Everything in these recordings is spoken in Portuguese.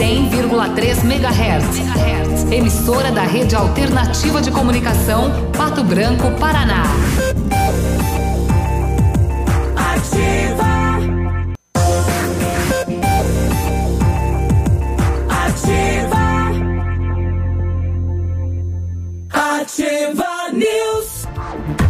100,3 MHz. Emissora da Rede Alternativa de Comunicação, Pato Branco, Paraná. Ativa. Ativa. Ativa News.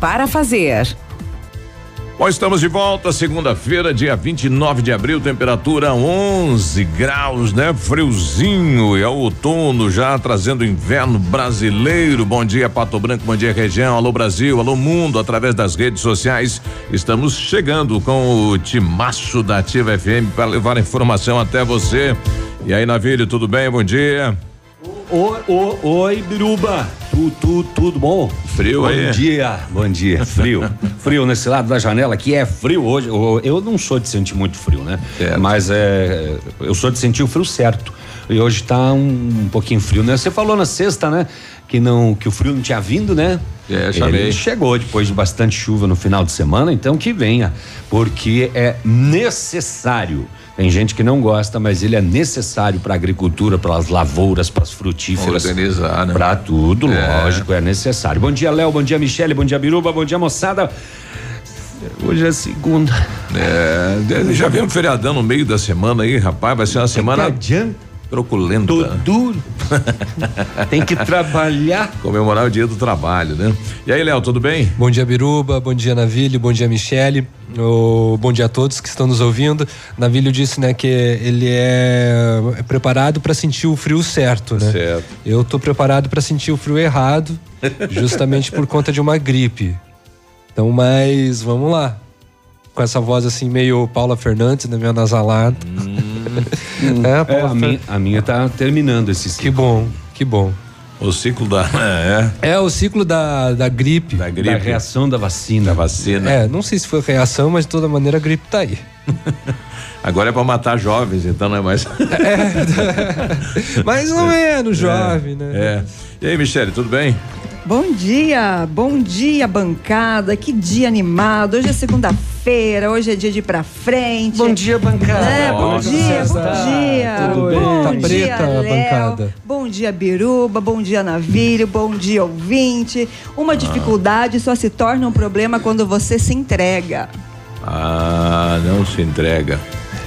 para fazer. Bom, estamos de volta, segunda-feira, dia 29 de abril, temperatura 11 graus, né? Friozinho, é o outono já trazendo inverno brasileiro. Bom dia, Pato Branco, bom dia, região. Alô, Brasil, alô, mundo, através das redes sociais. Estamos chegando com o timaço da Ativa FM para levar informação até você. E aí, Navírio, tudo bem? Bom dia. Oi, oi, oi, Biruba. Tu, tu, tudo bom? Frio bom aí? Bom dia, bom dia. Frio. frio nesse lado da janela que é frio hoje. Eu- não sou de sentir muito frio, né? Certo. Mas é, eu sou de sentir o frio certo. E hoje tá um, um pouquinho frio, né? Você falou na sexta, né? Que não, que o frio não tinha vindo, né? É, chamei. Ele chegou depois de bastante chuva no final de semana, então que venha, porque é necessário. Tem gente que não gosta, mas ele é necessário para a agricultura, para as lavouras, para as frutíferas. Organizar, né? Para tudo, É. lógico, é necessário. Bom dia, Léo, bom dia, Michele, bom dia, Biruba, bom dia, moçada. Hoje é segunda. É, já vem um feriadão no meio da semana aí, rapaz, vai ser uma semana adianta? Truculenta. Tô duro. Tem que trabalhar. Comemorar o dia do trabalho, né? E aí, Léo, tudo bem? Bom dia, Biruba. Bom dia, Navilho. Bom dia, Michele. O- bom dia a todos que estão nos ouvindo. Navilho disse, né, que ele é, preparado para sentir o frio certo, né? Certo. Eu tô preparado para sentir o frio errado, justamente por conta de uma gripe. Então, mas vamos lá. Com essa voz assim meio Paula Fernandes, né, meio nasalado. é, É, a, Fer- minha, a minha tá terminando esse Que ciclo. bom, que bom. O ciclo da. É, É o ciclo da, da gripe. da Da gripe. reação da vacina. da vacina. É, não sei se foi reação, mas de toda maneira a gripe tá aí. Agora é pra matar jovens, então não é mais. Mais ou menos, jovem, né? É. E aí, Michele, tudo bem? Bom dia, bom dia, bancada. Que dia animado. Hoje é segunda-feira, hoje é dia de ir pra frente. Bom dia, bancada. É, bom Nossa, dia, bom tá dia. tudo bem? Bom Tá dia, preta a bancada. Bom dia, Biruba. Bom dia, Navírio. Bom dia, ouvinte. Uma dificuldade só se torna um problema quando você se entrega. Ah, não se entrega.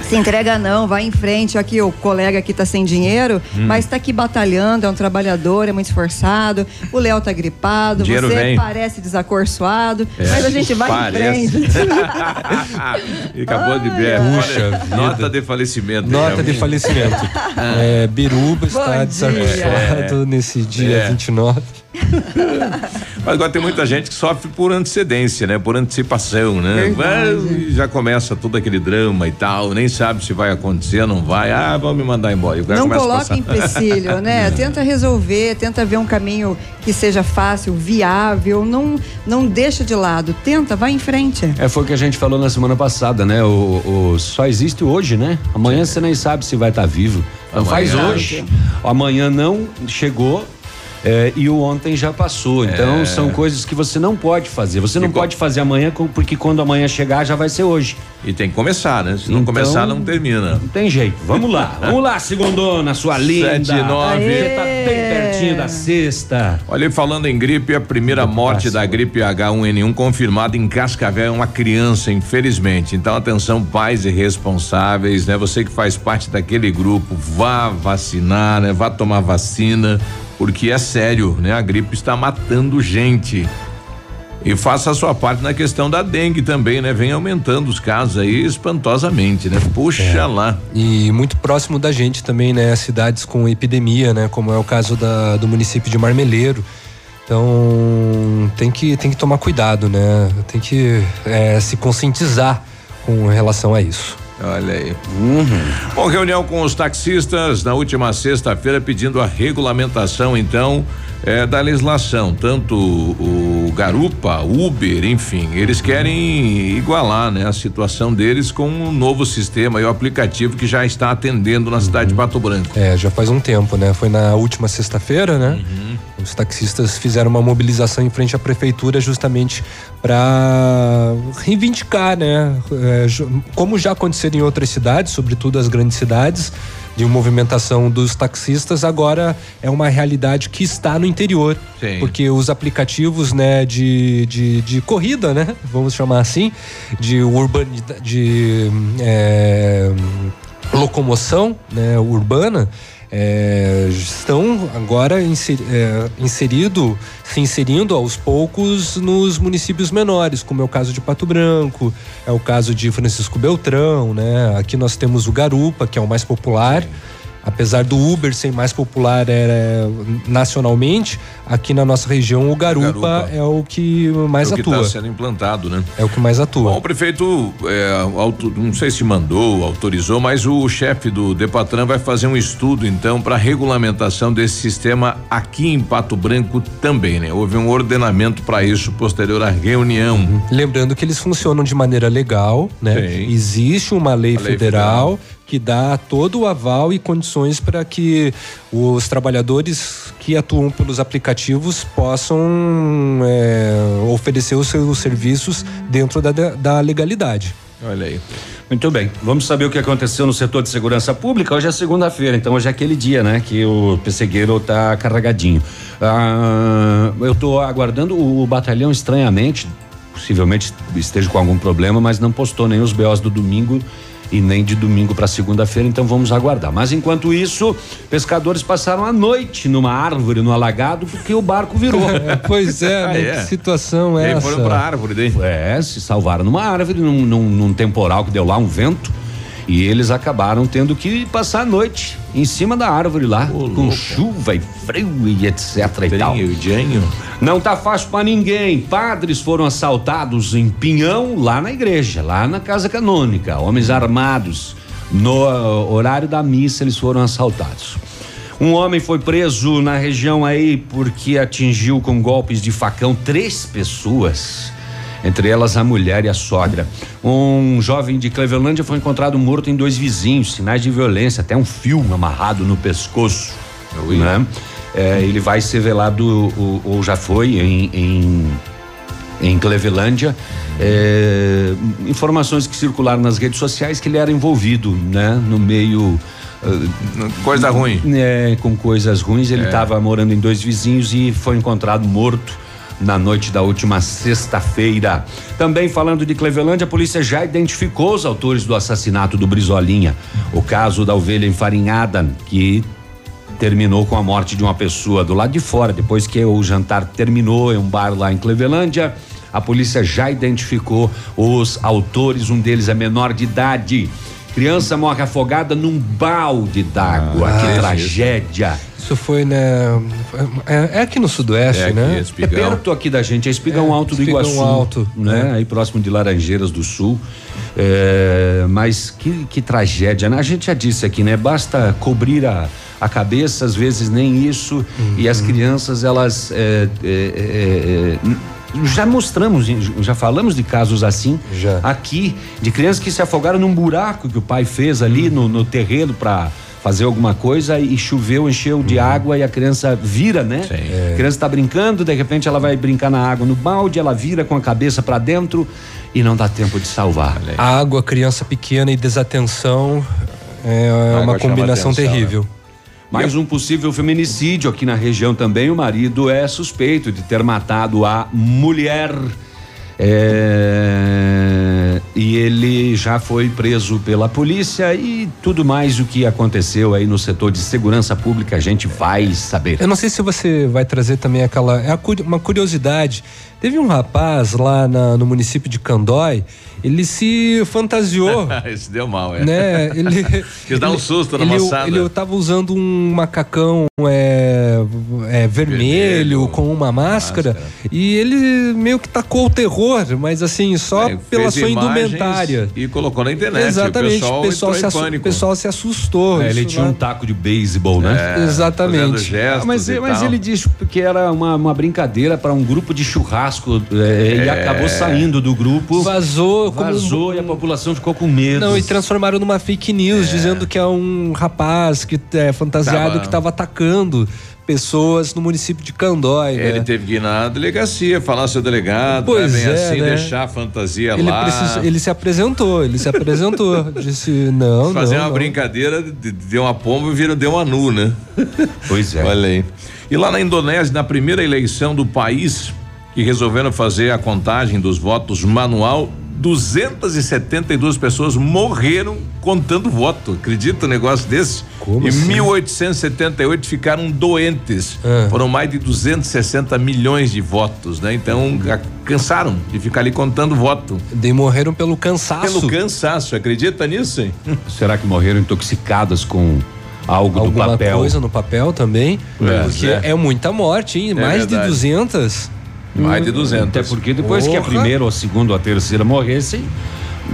Se entrega não, vai em frente. Aqui o colega aqui tá sem dinheiro, Hum. mas tá aqui batalhando, é um trabalhador, é muito esforçado. O Léo tá gripado, Dinheiro você vem. parece desacorçoado, É, mas a gente vai parece. em frente. acabou de ver. Puxa. Nota de falecimento. Nota de falecimento. É, Biruba está Bom desarrochado nesse dia É. 29. Mas agora tem muita gente que sofre por antecedência, né? Por antecipação, né? Vai, já começa todo aquele drama e tal, nem sabe se vai acontecer, não vai. Ah, vão me mandar embora. Não coloca empecilho, né? Tenta resolver, tenta ver um caminho que seja fácil, viável. Não, não deixa de lado. Tenta, vai em frente. É, foi o que a gente falou na semana passada, né? O, o- só existe hoje, né? Amanhã você nem sabe se vai estar vivo. Então Amanhã. faz hoje. Amanhã não chegou. É, e o ontem já passou. Então são coisas que você não pode fazer. Você não Ficou. pode fazer amanhã, porque quando amanhã chegar já vai ser hoje. E tem que começar, né? Se não Então- começar, não termina. Não tem jeito. Vamos lá. Vamos lá, segundona, sua linda. Sete e nove. Você tá bem pertinho da sexta. Olha, e falando em gripe, a primeira morte da gripe H1N1 confirmada em Cascavel é uma criança, infelizmente. Então, atenção, pais e responsáveis, né? Você que faz parte daquele grupo, vá vacinar, né? Vá tomar vacina, porque é sério, né? A gripe está matando gente. E faça a sua parte na questão da dengue também, né? Vem aumentando os casos aí espantosamente, né? Puxa lá. E muito próximo da gente também, né? Cidades com epidemia, né? Como é o caso da, do município de Marmeleiro. Então tem que, tem que tomar cuidado, né? Tem que é, se conscientizar com relação a isso. Olha aí. Bom, reunião com os taxistas na última sexta-feira pedindo a regulamentação, então, eh, da legislação. Tanto o, o Garupa, Uber, enfim, eles querem igualar, né, a situação deles com o novo sistema e o aplicativo que já está atendendo na cidade de Pato Branco. É, já faz um tempo, né? Foi na última sexta-feira, né? Os taxistas fizeram uma mobilização em frente à prefeitura justamente para reivindicar, né? É, como já aconteceu em outras cidades, sobretudo as grandes cidades, de movimentação dos taxistas, agora é uma realidade que está no interior. Sim. Porque os aplicativos, né, de, de, de corrida, né? Vamos chamar assim, de urbanidade, de é, locomoção né, urbana é, estão agora inser, é, inserido, se inserindo aos poucos nos municípios menores, como é o caso de Pato Branco, é o caso de Francisco Beltrão, né? Aqui nós temos o Garupa, que é o mais popular. Apesar do Uber ser mais popular é, nacionalmente, aqui na nossa região o Garupa, Garupa. é o que mais É o que atua. está sendo implantado, né? É o que mais atua. Bom, o prefeito, é, auto- não sei se mandou, autorizou, mas o chefe do Depatran vai fazer um estudo, então, para regulamentação desse sistema aqui em Pato Branco também, né? Houve um ordenamento para isso posterior à reunião. Lembrando que eles funcionam de maneira legal, né? Sim. Existe uma lei, A lei federal, federal. Que dá todo o aval e condições para que os trabalhadores que atuam pelos aplicativos possam é, oferecer os seus serviços dentro da, da legalidade. Olha aí. Muito bem, vamos saber o que aconteceu no setor de segurança pública. Hoje é segunda-feira, então hoje é aquele dia, né, que o pessegueiro tá carregadinho. Ah, eu tô aguardando o, o batalhão estranhamente, possivelmente esteja com algum problema, mas não postou nem os BOs do domingo e nem de domingo para segunda-feira, então vamos aguardar. Mas enquanto isso, pescadores passaram a noite numa árvore no alagado porque o barco virou. pois é, Ah, né? é? que situação é essa? foram pra árvore daí. É, se salvaram numa árvore, num, num- num temporal que deu lá, um vento. E eles acabaram tendo que passar a noite em cima da árvore lá, Ô, com chuva e frio e etc e tal. E Janho. Não tá fácil pra ninguém. Padres foram assaltados em Pinhão, lá na igreja, lá na casa canônica. Homens armados. No ah, horário da missa, eles foram assaltados. Um homem foi preso na região aí porque atingiu com golpes de facão três pessoas. Entre elas a mulher e a sogra. Um jovem de Clevelândia foi encontrado morto em dois vizinhos, sinais de violência, até um fio amarrado no pescoço. Né? É, ele vai ser velado, ou, ou já foi, em, em, em Clevelândia. É, informações que circularam nas redes sociais que ele era envolvido né, no meio. Coisa ruim. É, com coisas ruins. Ele estava morando em dois vizinhos e foi encontrado morto na noite da última sexta-feira. Também falando de Clevelândia, a polícia já identificou os autores do assassinato do Brizolinha. O caso da ovelha enfarinhada, que terminou com a morte de uma pessoa do lado de fora, depois que o jantar terminou em um bar lá em Clevelândia. A polícia já identificou os autores, um deles é menor de idade. Criança morre afogada num balde d'água. que Ah, tragédia. Isso foi, né? É, é aqui no Sudoeste, É aqui, né? É Espigão. perto aqui da gente, é Espigão É, Alto do Espigão Iguaçu. Alto, né? né? Aí próximo de Laranjeiras do Sul. É, mas que, que tragédia, né? A gente já disse aqui, né? Basta cobrir a, a cabeça, às vezes nem isso. E as crianças, elas. É, é, é, é, já mostramos, já falamos de casos assim Já. aqui, de crianças que se afogaram num buraco que o pai fez ali no, no terreno para fazer alguma coisa e choveu, encheu de água e a criança vira, né? Sim. A criança está brincando, de repente ela vai brincar na água no balde, ela vira com a cabeça para dentro e não dá tempo de salvar. Água, criança pequena e desatenção é uma combinação atenção, terrível. Mais um possível feminicídio aqui na região também. O marido é suspeito de ter matado a mulher. É, e ele já foi preso pela polícia e tudo mais o que aconteceu aí no setor de segurança pública a gente vai saber. Eu não sei se você vai trazer também aquela. É uma curiosidade. Teve um rapaz lá na- no município de Candói, ele se fantasiou. Esse deu mal, é. né? Ele Quis dar um susto na ele, moçada. Ele tava usando um macacão é, é, vermelho, Vermelho, com uma máscara, máscara. e ele meio que tacou o terror, mas assim só É, pela sua indumentária. E colocou na internet. Exatamente. O pessoal, se, entrou assu- em pânico. pessoal se assustou. É, ele Isso tinha um lá- taco de beisebol, né? É, Exatamente. gestos Ah, mas mas ele disse que era uma, uma brincadeira para um grupo de churrasco é, e acabou saindo do grupo. Vazou, como- Vazou e a população ficou com medo. Não, e transformaram numa fake news, dizendo que é um rapaz que é fantasiado Tava- que estava atacando pessoas no município de Candói. né? Ele teve que ir na delegacia, falar seu delegado, Pois né, bem é, assim, né? deixar a fantasia Ele, lá. precisou- ele se apresentou, ele se apresentou. disse, não, Fazer não, uma não. brincadeira, de- deu uma pomba e virou, deu uma nu, né? Pois é. Olha aí. E lá na Indonésia, na primeira eleição do país, que resolveram fazer a contagem dos votos manual, 272 pessoas morreram contando voto. Acredita um negócio desse? Como e assim? 1878 ficaram doentes. Ah. Foram mais de 260 milhões de votos, né? Então, cansaram de ficar ali contando voto. Daí morreram pelo cansaço. Pelo cansaço, acredita nisso? hein? Será que morreram intoxicadas com algo do Alguma papel? coisa no papel também. É, porque é. é. muita morte, hein? Mais verdade. de 200. Mais de 200. Até porque depois que a Porra. primeira, ou a segunda, ou a terceira morressem,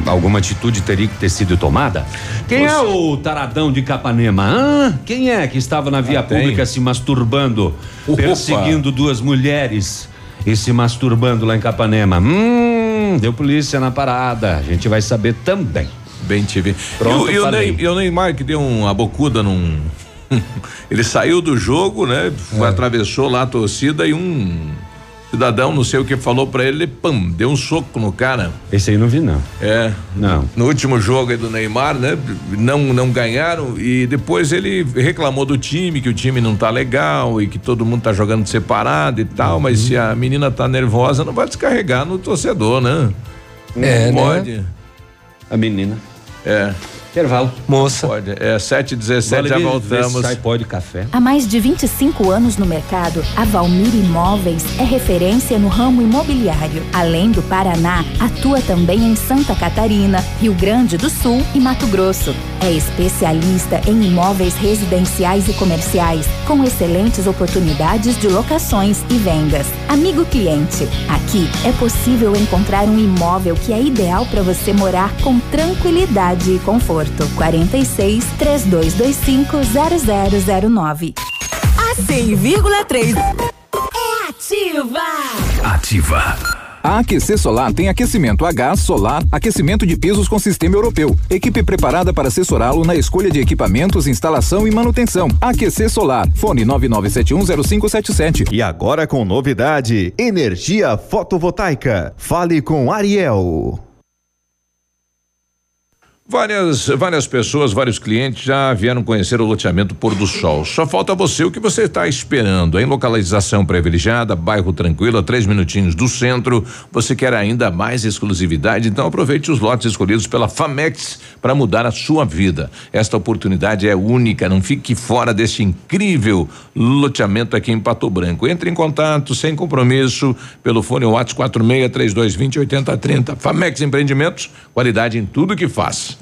alguma atitude teria que ter sido tomada. Quem é o taradão de Capanema? Hã? Quem é que estava na via Ah, pública se masturbando, Opa. perseguindo duas mulheres e se masturbando lá em Capanema? Hum, deu polícia na parada. A gente vai saber também. Bem tive. Pronto, e, o-. Ney- e o Neymar que deu uma bocuda num. Ele saiu do jogo, né? É. Atravessou lá a torcida e um cidadão, não sei o que, falou pra ele, pam, deu um soco no cara. Esse aí não vi, não. É. Não. No último jogo aí do Neymar, né? Não, não ganharam e depois ele reclamou do time, que o time não tá legal e que todo mundo tá jogando separado e tal, mas Uhum. se a menina tá nervosa, não vai descarregar no torcedor, né? É, Não né? pode. A menina. É, Intervalo. Moça. pode. É 7 17 já Vale ver- voltamos. Sai pó de café. Há mais de 25 anos no mercado, a Valmir Imóveis é referência no ramo imobiliário. Além do Paraná, atua também em Santa Catarina, Rio Grande do Sul e Mato Grosso. É especialista em imóveis residenciais e comerciais, com excelentes oportunidades de locações e vendas. Amigo cliente, aqui é possível encontrar um imóvel que é ideal para você morar com tranquilidade e conforto. 46 3225 0009. A 100,3 é ativa. Ativa. A AQC Solar tem aquecimento a gás, solar, aquecimento de pisos com sistema europeu. Equipe preparada para assessorá-lo na escolha de equipamentos, instalação e manutenção. AQC Solar. Fone 99710577. E agora com novidade: energia fotovoltaica. Fale com Ariel. Várias, várias pessoas, vários clientes já vieram conhecer o loteamento Pôr do Sol. Só falta você o que você está esperando. Em localização privilegiada, bairro tranquilo, a três minutinhos do centro. Você quer ainda mais exclusividade? Então aproveite os lotes escolhidos pela Famex para mudar a sua vida. Esta oportunidade é única. Não fique fora deste incrível loteamento aqui em Pato Branco. Entre em contato sem compromisso pelo fone WhatsApp 46 3220 8030. Famex Empreendimentos, qualidade em tudo que faz.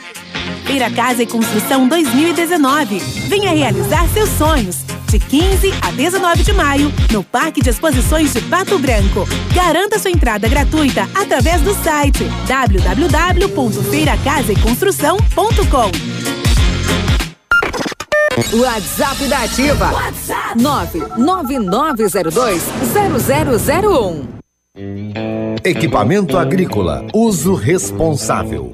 Feira Casa e Construção 2019. Venha realizar seus sonhos. De 15 a 19 de maio, no Parque de Exposições de Pato Branco. Garanta sua entrada gratuita através do site www.feiracasaeconstrução.com. WhatsApp da Ativa. WhatsApp 999020001. Equipamento agrícola, uso responsável.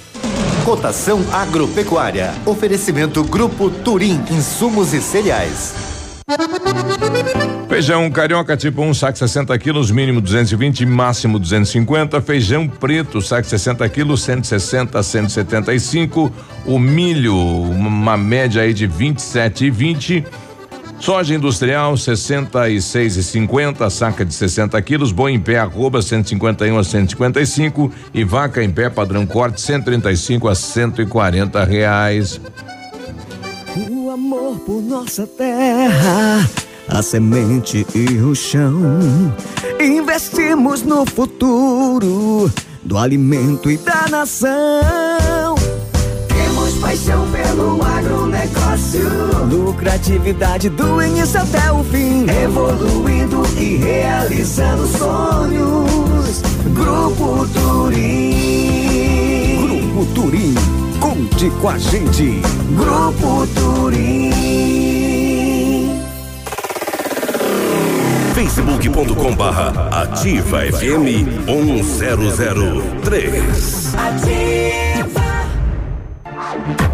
Cotação agropecuária. Oferecimento Grupo Turim, insumos e cereais. Feijão carioca tipo 1, um, saco 60 quilos, mínimo 220, máximo 250. Feijão preto, saco 60 quilos, 160 175. O milho, uma média aí de 27 e 20. Soja industrial 66 e 50, saca de 60 quilos, boi em pé arroba 151 a 155 e vaca em pé padrão corte 135 a 140 reais. O amor por nossa terra, a semente e o chão. Investimos no futuro do alimento e da nação. Paixão pelo agronegócio. Lucratividade do início até o fim. Evoluindo e realizando sonhos. Grupo Turim. Grupo Turim. Conte com a gente. Grupo Turim. facebook.com barra ativa FM 1003. Ativa.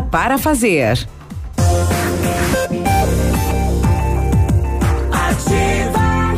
para fazer. Ativa.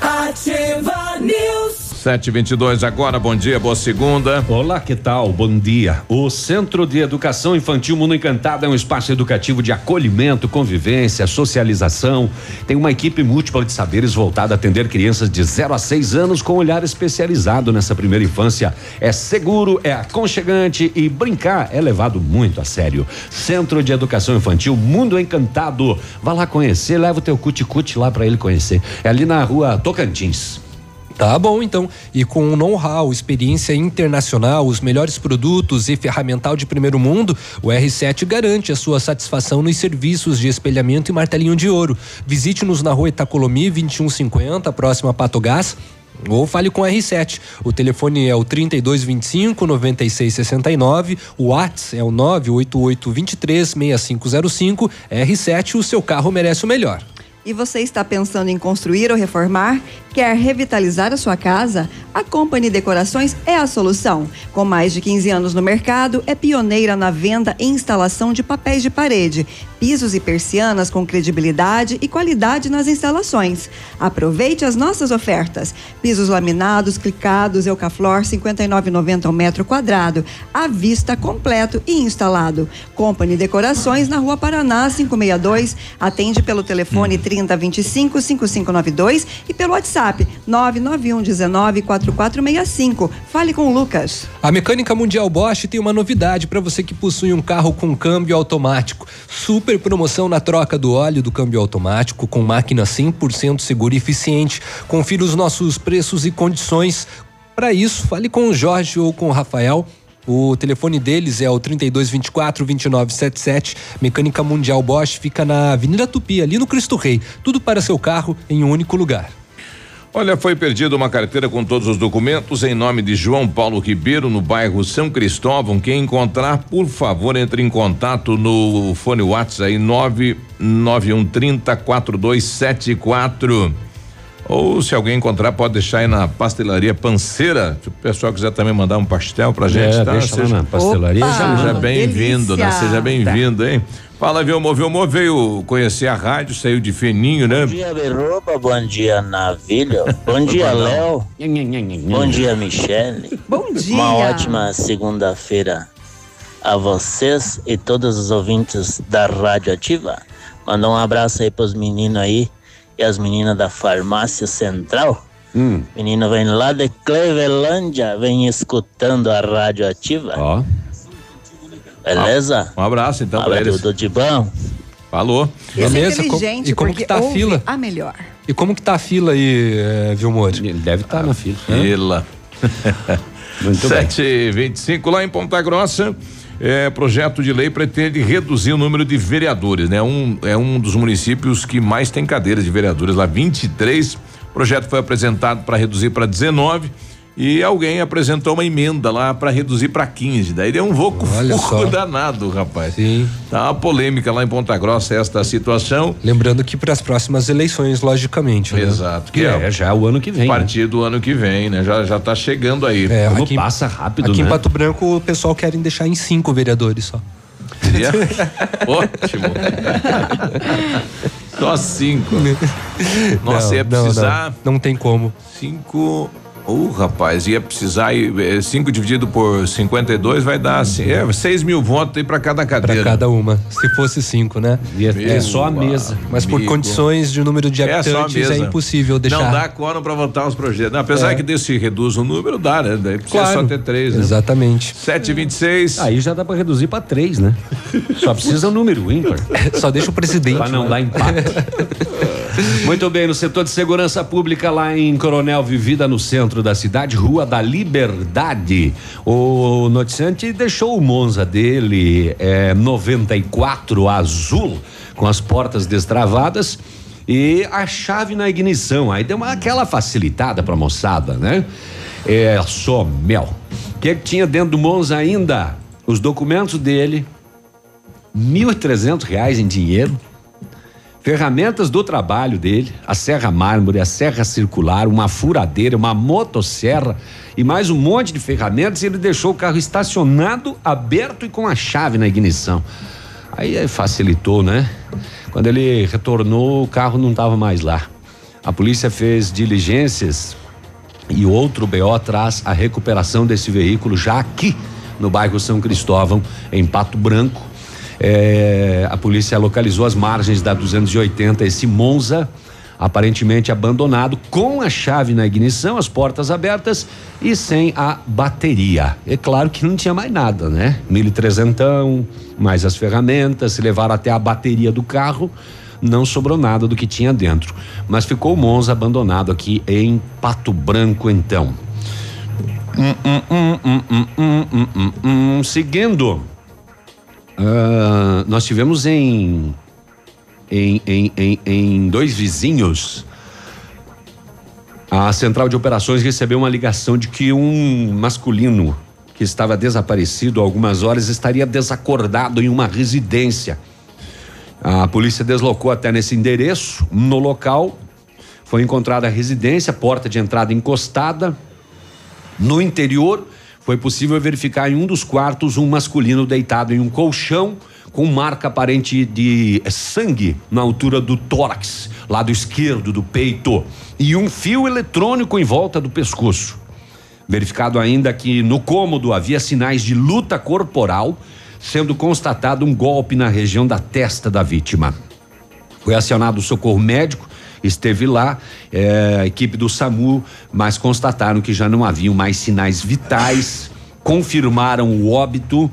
Ativa News. 722 agora, bom dia, boa segunda. Olá, que tal? Bom dia. O Centro de Educação Infantil Mundo Encantado é um espaço educativo de acolhimento, convivência, socialização. Tem uma equipe múltipla de saberes voltada a atender crianças de 0 a 6 anos com olhar especializado nessa primeira infância. É seguro, é aconchegante e brincar é levado muito a sério. Centro de Educação Infantil Mundo Encantado. Vá lá conhecer, leva o teu cuticute lá para ele conhecer. É ali na rua Tocantins. Tá bom, então. E com know-how, experiência internacional, os melhores produtos e ferramental de primeiro mundo, o R7 garante a sua satisfação nos serviços de espelhamento e martelinho de ouro. Visite-nos na rua Itacolomi 2150, próxima a Patogás. Ou fale com o R7. O telefone é o 3225 9669, o WhatsApp é o 988 23 6505. R7, o seu carro merece o melhor. E você está pensando em construir ou reformar? Quer revitalizar a sua casa? A Company Decorações é a solução. Com mais de 15 anos no mercado, é pioneira na venda e instalação de papéis de parede, pisos e persianas com credibilidade e qualidade nas instalações. Aproveite as nossas ofertas. Pisos laminados, clicados, Eucaflor 59,90 ao metro quadrado, à vista completo e instalado. Company Decorações na Rua Paraná 562, atende pelo telefone 3025 5592 e pelo WhatsApp 991 19 4465. Fale com o Lucas. A Mecânica Mundial Bosch tem uma novidade para você que possui um carro com câmbio automático. Super promoção na troca do óleo do câmbio automático com máquina 100% segura e eficiente. Confira os nossos preços e condições. Para isso, fale com o Jorge ou com o Rafael. O telefone deles é o 3224 2977. Mecânica Mundial Bosch fica na Avenida Tupi, ali no Cristo Rei. Tudo para seu carro em um único lugar. Olha, foi perdida uma carteira com todos os documentos em nome de João Paulo Ribeiro, no bairro São Cristóvão. Quem encontrar, por favor, entre em contato no fone WhatsApp aí 99130 4274. Ou se alguém encontrar, pode deixar aí na pastelaria Panceira. Se o pessoal quiser também mandar um pastel pra gente, É, tá? deixa lá na pastelaria, Opa, seja bem-vindo, né? Seja bem-vindo, hein? Fala, Vilmo. Vilmo veio conhecer a rádio, saiu de fininho, né? Bom dia, Berroba. Bom dia, Navilho. Bom dia, Léo. Bom dia, Michele. Bom dia. Uma ótima segunda-feira a vocês e todos os ouvintes da Rádio Ativa. Mandar um abraço aí pros meninos aí e as meninas da Farmácia Central. Hum. Menino vem lá de Clevelândia, vem escutando a Rádio Ativa. Ó. Um Beleza? abraço então pra Abraço, eles. tudo de bom. Falou. Esse é com- inteligente e como porque que tá a fila? a melhor. E como que tá a fila aí, Vilmor? Ele deve estar na fila. Fila. Muito bem. 725 lá em Ponta Grossa. É, projeto de lei pretende reduzir o número de vereadores, né? Um, é um dos municípios que mais tem cadeiras de vereadores, lá 23. O projeto foi apresentado para reduzir para 19 e alguém apresentou uma emenda lá para reduzir para 15. Daí deu um voco danado, rapaz. Sim. Tá uma polêmica lá em Ponta Grossa esta situação. Lembrando que para as próximas eleições, logicamente. né? Exato. Que é, já é o ano que vem. A né? partir do ano que vem, né? Já já tá chegando aí. É, Como aqui, passa rápido, aqui né? em Pato Branco o pessoal querem deixar em cinco vereadores só. Seria ótimo. Só cinco. Nossa, Não, ia não, precisar Não, não tem como. cinco. Ô, rapaz, ia precisar. ir, eh, Cinco dividido por 52 vai dar assim, é, seis mil votos aí pra cada Para cadeira. cada uma. Se fosse cinco, né? Ia ter Meu só a mesa. Mas por condições de número de É habitantes é, mesa. impossível deixar. Não dá quórum pra votar os projetos. Não, apesar É. que desse reduz o número, dá, né? Daí precisa Claro. só ter três, né? Exatamente. 726. Aí já dá pra reduzir pra três, né? Só precisa um número ímpar. Só deixa o presidente. Pra não né? dar empate. Muito bem, no setor de segurança pública lá em Coronel Vivida, no centro da cidade, Rua da Liberdade. O noticiante deixou o Monza dele, é, 94 azul, com as portas destravadas e a chave na ignição. Aí deu uma, aquela facilitada pra moçada, né? É só mel. O que, que tinha dentro do Monza ainda? Os documentos dele, 1.300 reais em dinheiro, ferramentas do trabalho dele, a serra mármore, a serra circular, uma furadeira, uma motosserra e mais um monte de ferramentas. E ele deixou o carro estacionado, aberto e com a chave na ignição. Aí facilitou, né? Quando ele retornou, o carro não estava mais lá. A polícia fez diligências e outro BO traz a recuperação desse veículo já aqui no bairro São Cristóvão, em Pato Branco. É, a polícia localizou as margens da 280 esse Monza aparentemente abandonado, com a chave na ignição, as portas abertas e sem a bateria. É claro que não tinha mais nada, né? 1.300, mais as ferramentas, se levaram até a bateria do carro, não sobrou nada do que tinha dentro. Mas ficou o Monza abandonado aqui em Pato Branco, então. Hum, hum, hum, seguindo ah, nós tivemos em, em, em, em, em dois vizinhos. A central de operações recebeu uma ligação de que um masculino que estava desaparecido há algumas horas estaria desacordado em uma residência. A polícia deslocou até nesse endereço. No local foi encontrada a residência, porta de entrada encostada. No interior, foi possível verificar em um dos quartos um masculino deitado em um colchão com marca aparente de sangue na altura do tórax, lado esquerdo do peito, e um fio eletrônico em volta do pescoço. Verificado ainda que no cômodo havia sinais de luta corporal, sendo constatado um golpe na região da testa da vítima. Foi acionado o socorro médico, esteve lá, eh, a equipe do SAMU, mas constataram que já não haviam mais sinais vitais, confirmaram o óbito.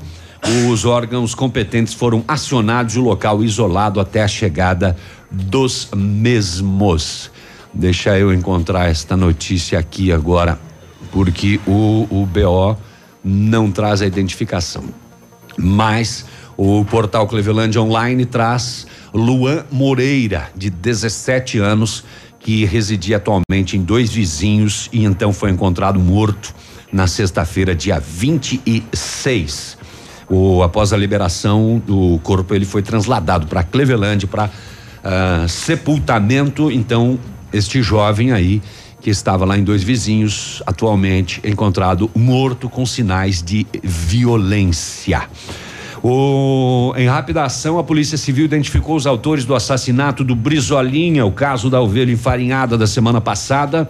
Os órgãos competentes foram acionados e o local isolado até a chegada dos mesmos. Deixa eu encontrar esta notícia aqui agora, porque o, o BO não traz a identificação. Mas o portal Cleveland Online traz Luan Moreira, de 17 anos, que residia atualmente em dois vizinhos e então foi encontrado morto na sexta-feira, dia 26. O, após a liberação do corpo, ele foi transladado para Cleveland para ah, sepultamento. Então, este jovem aí que estava lá em dois vizinhos, atualmente encontrado morto com sinais de violência. O, em rápida ação, a Polícia Civil identificou os autores do assassinato do Brizolinha, o caso da ovelha enfarinhada da semana passada.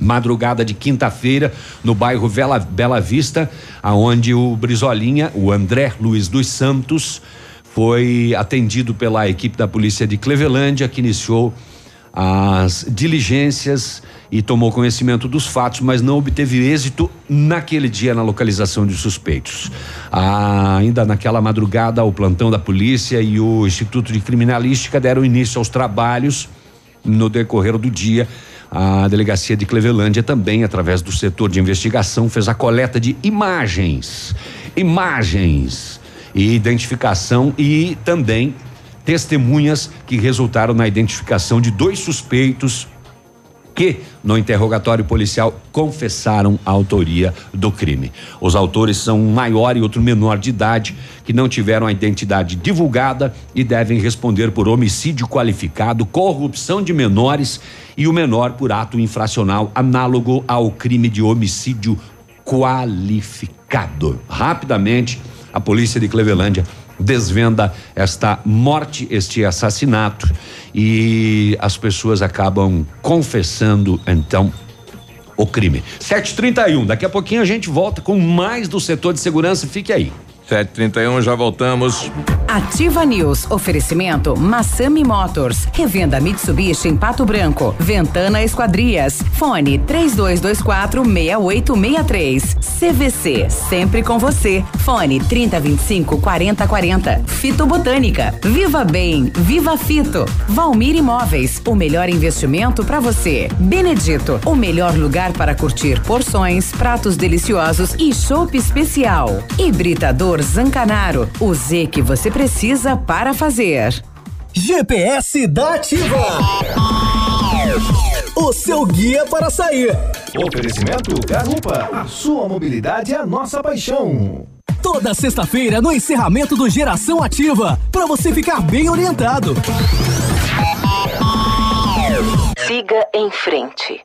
Madrugada de quinta-feira, no bairro Bela, Bela Vista, aonde o Brizolinha, o André Luiz dos Santos, foi atendido pela equipe da polícia de Clevelândia, que iniciou as diligências e tomou conhecimento dos fatos, mas não obteve êxito naquele dia na localização de suspeitos. Ah, ainda naquela madrugada, o plantão da polícia e o Instituto de Criminalística deram início aos trabalhos no decorrer do dia. A delegacia de Clevelândia também, através do setor de investigação, fez a coleta de imagens. Imagens e identificação e também testemunhas que resultaram na identificação de dois suspeitos que, no interrogatório policial, confessaram a autoria do crime. Os autores são um maior e outro menor de idade que não tiveram a identidade divulgada e devem responder por homicídio qualificado, corrupção de menores e o menor por ato infracional análogo ao crime de homicídio qualificado. Rapidamente, a polícia de Clevelândia desvenda esta morte, este assassinato e as pessoas acabam confessando então o crime. 731, daqui a pouquinho a gente volta com mais do setor de segurança, fique aí. 731, já voltamos. Ativa News. Oferecimento Massami Motors. Revenda Mitsubishi em Pato Branco. Ventana Esquadrias. Fone 3224 6863. CVC. Sempre com você. Fone 3025 4040. Fito Botânica. Viva Bem. Viva Fito. Valmir Imóveis. O melhor investimento para você. Benedito. O melhor lugar para curtir porções, pratos deliciosos e chopp especial. Hibridador Zancanaro. O Z que você precisa para fazer. GPS da Ativa. O seu guia para sair. Oferecimento Garupa. A sua mobilidade é a nossa paixão. Toda sexta-feira no encerramento do Geração Ativa, para você ficar bem orientado. Siga em frente.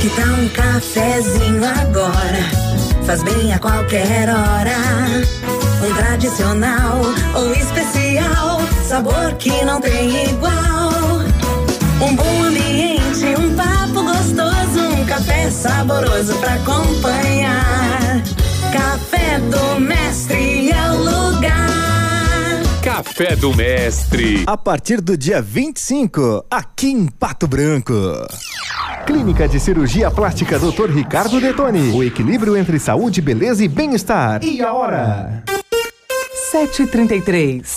Que tal um cafezinho agora? Faz bem a qualquer hora. Um tradicional ou especial, sabor que não tem igual. Um bom ambiente, um papo gostoso, um café saboroso pra acompanhar. Café do Mestre. Café do Mestre. A partir do dia 25, aqui em Pato Branco. Clínica de Cirurgia Plástica Dr. Ricardo Detoni. O equilíbrio entre saúde, beleza e bem-estar. E a hora? 733.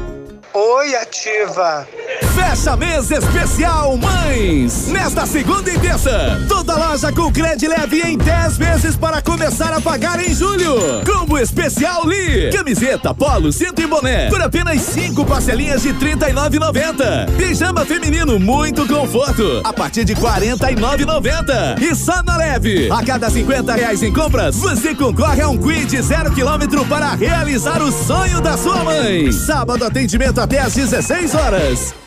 Oi, Ativa. Fecha mês especial Mães. Nesta segunda e terça, toda loja com crédito leve em 10 vezes para começar a pagar em julho. Combo especial Lee. Camiseta, polo, cinto e boné por apenas 5 parcelinhas de R$ 39,90. Pijama feminino, muito conforto, a partir de R$ 49,90. E só na leve, a cada 50 reais em compras, você concorre a um quid zero quilômetro para realizar o sonho da sua mãe. Sábado atendimento até às 16 horas.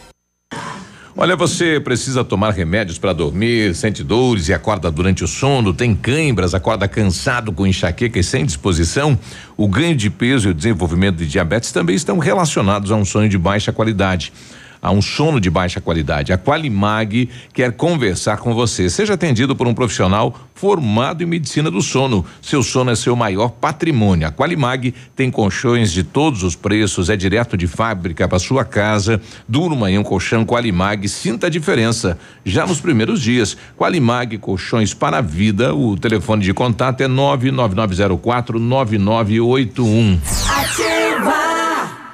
Olha, você precisa tomar remédios para dormir, sente dores e acorda durante o sono, tem cãibras, acorda cansado com enxaqueca e sem disposição? O ganho de peso e o desenvolvimento de diabetes também estão relacionados a um sonho de baixa qualidade a um sono de baixa qualidade. A Qualimag quer conversar com você. Seja atendido por um profissional formado em medicina do sono. Seu sono é seu maior patrimônio. A Qualimag tem colchões de todos os preços, é direto de fábrica para sua casa. Durma em um colchão Qualimag, sinta a diferença. Já nos primeiros dias, Qualimag Colchões para a Vida. O telefone de contato é 99904 9981. Ativa!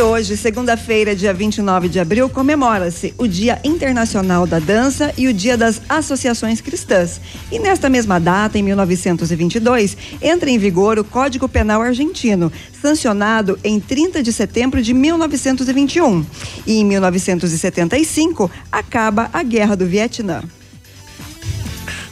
Hoje, segunda-feira, dia 29 de abril, comemora-se o Dia Internacional da Dança e o Dia das Associações Cristãs. E nesta mesma data, em 1922, entra em vigor o Código Penal Argentino, sancionado em 30 de setembro de 1921. E em 1975, acaba a Guerra do Vietnã.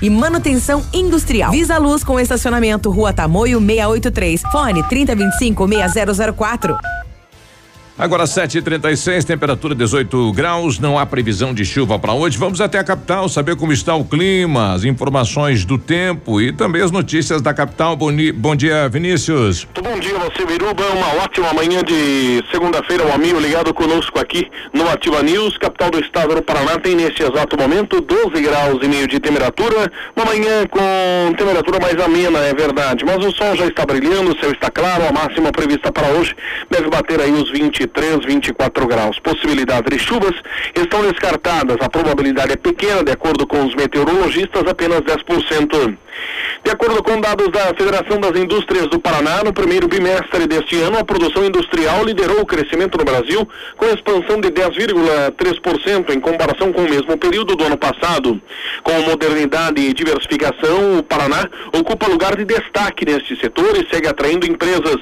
e manutenção industrial. Visa Luz com estacionamento Rua Tamoio 683. Fone 3025 6004. Agora 7h36, temperatura 18 graus, não há previsão de chuva para hoje. Vamos até a capital saber como está o clima, as informações do tempo e também as notícias da capital. Bom, bom dia, Vinícius. Bom dia, você Biruba. Uma ótima manhã de segunda-feira, um amigo ligado conosco aqui no Ativa News, capital do estado do Paraná. Tem neste exato momento 12 graus e meio de temperatura. Uma manhã com temperatura mais amena, é verdade. Mas o sol já está brilhando, o céu está claro. A máxima prevista para hoje deve bater aí os 20 23, 24 graus. Possibilidade de chuvas estão descartadas. A probabilidade é pequena, de acordo com os meteorologistas, apenas 10%. De acordo com dados da Federação das Indústrias do Paraná, no primeiro bimestre deste ano, a produção industrial liderou o crescimento no Brasil, com expansão de 10,3% em comparação com o mesmo período do ano passado. Com modernidade e diversificação, o Paraná ocupa lugar de destaque neste setor e segue atraindo empresas.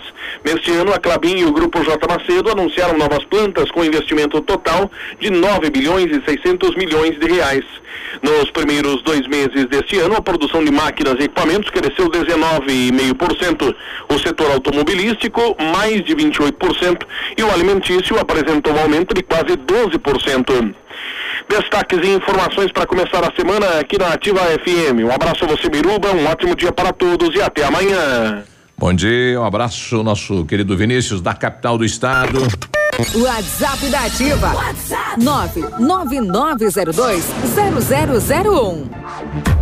Neste ano, a Clabin e o Grupo J. Macedo anunciaram novas plantas com investimento total de 9 bilhões e 600 milhões de reais. Nos primeiros dois meses deste ano, a produção de máquinas e equipamentos cresceu 19,5%. O setor automobilístico, mais de 28%, e o alimentício apresentou um aumento de quase 12%. Destaques e informações para começar a semana aqui na Ativa FM. Um abraço a você, Biruba, um ótimo dia para todos e até amanhã. Bom dia, um abraço, nosso querido Vinícius, da capital do estado. WhatsApp da Ativa. WhatsApp 999020001.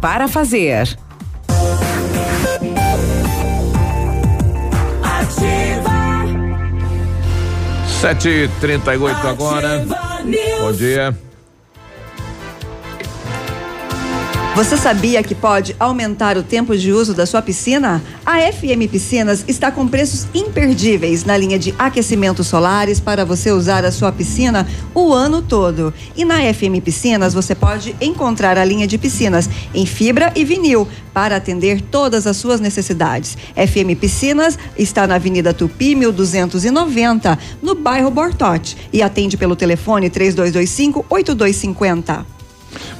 para fazer. Ativa. Sete trinta e oito agora. Bom dia. Você sabia que pode aumentar o tempo de uso da sua piscina? A FM Piscinas está com preços imperdíveis na linha de aquecimentos solares para você usar a sua piscina o ano todo. E na FM Piscinas você pode encontrar a linha de piscinas em fibra e vinil para atender todas as suas necessidades. FM Piscinas está na Avenida Tupi 1290, no bairro Bortote, e atende pelo telefone 3225 8250.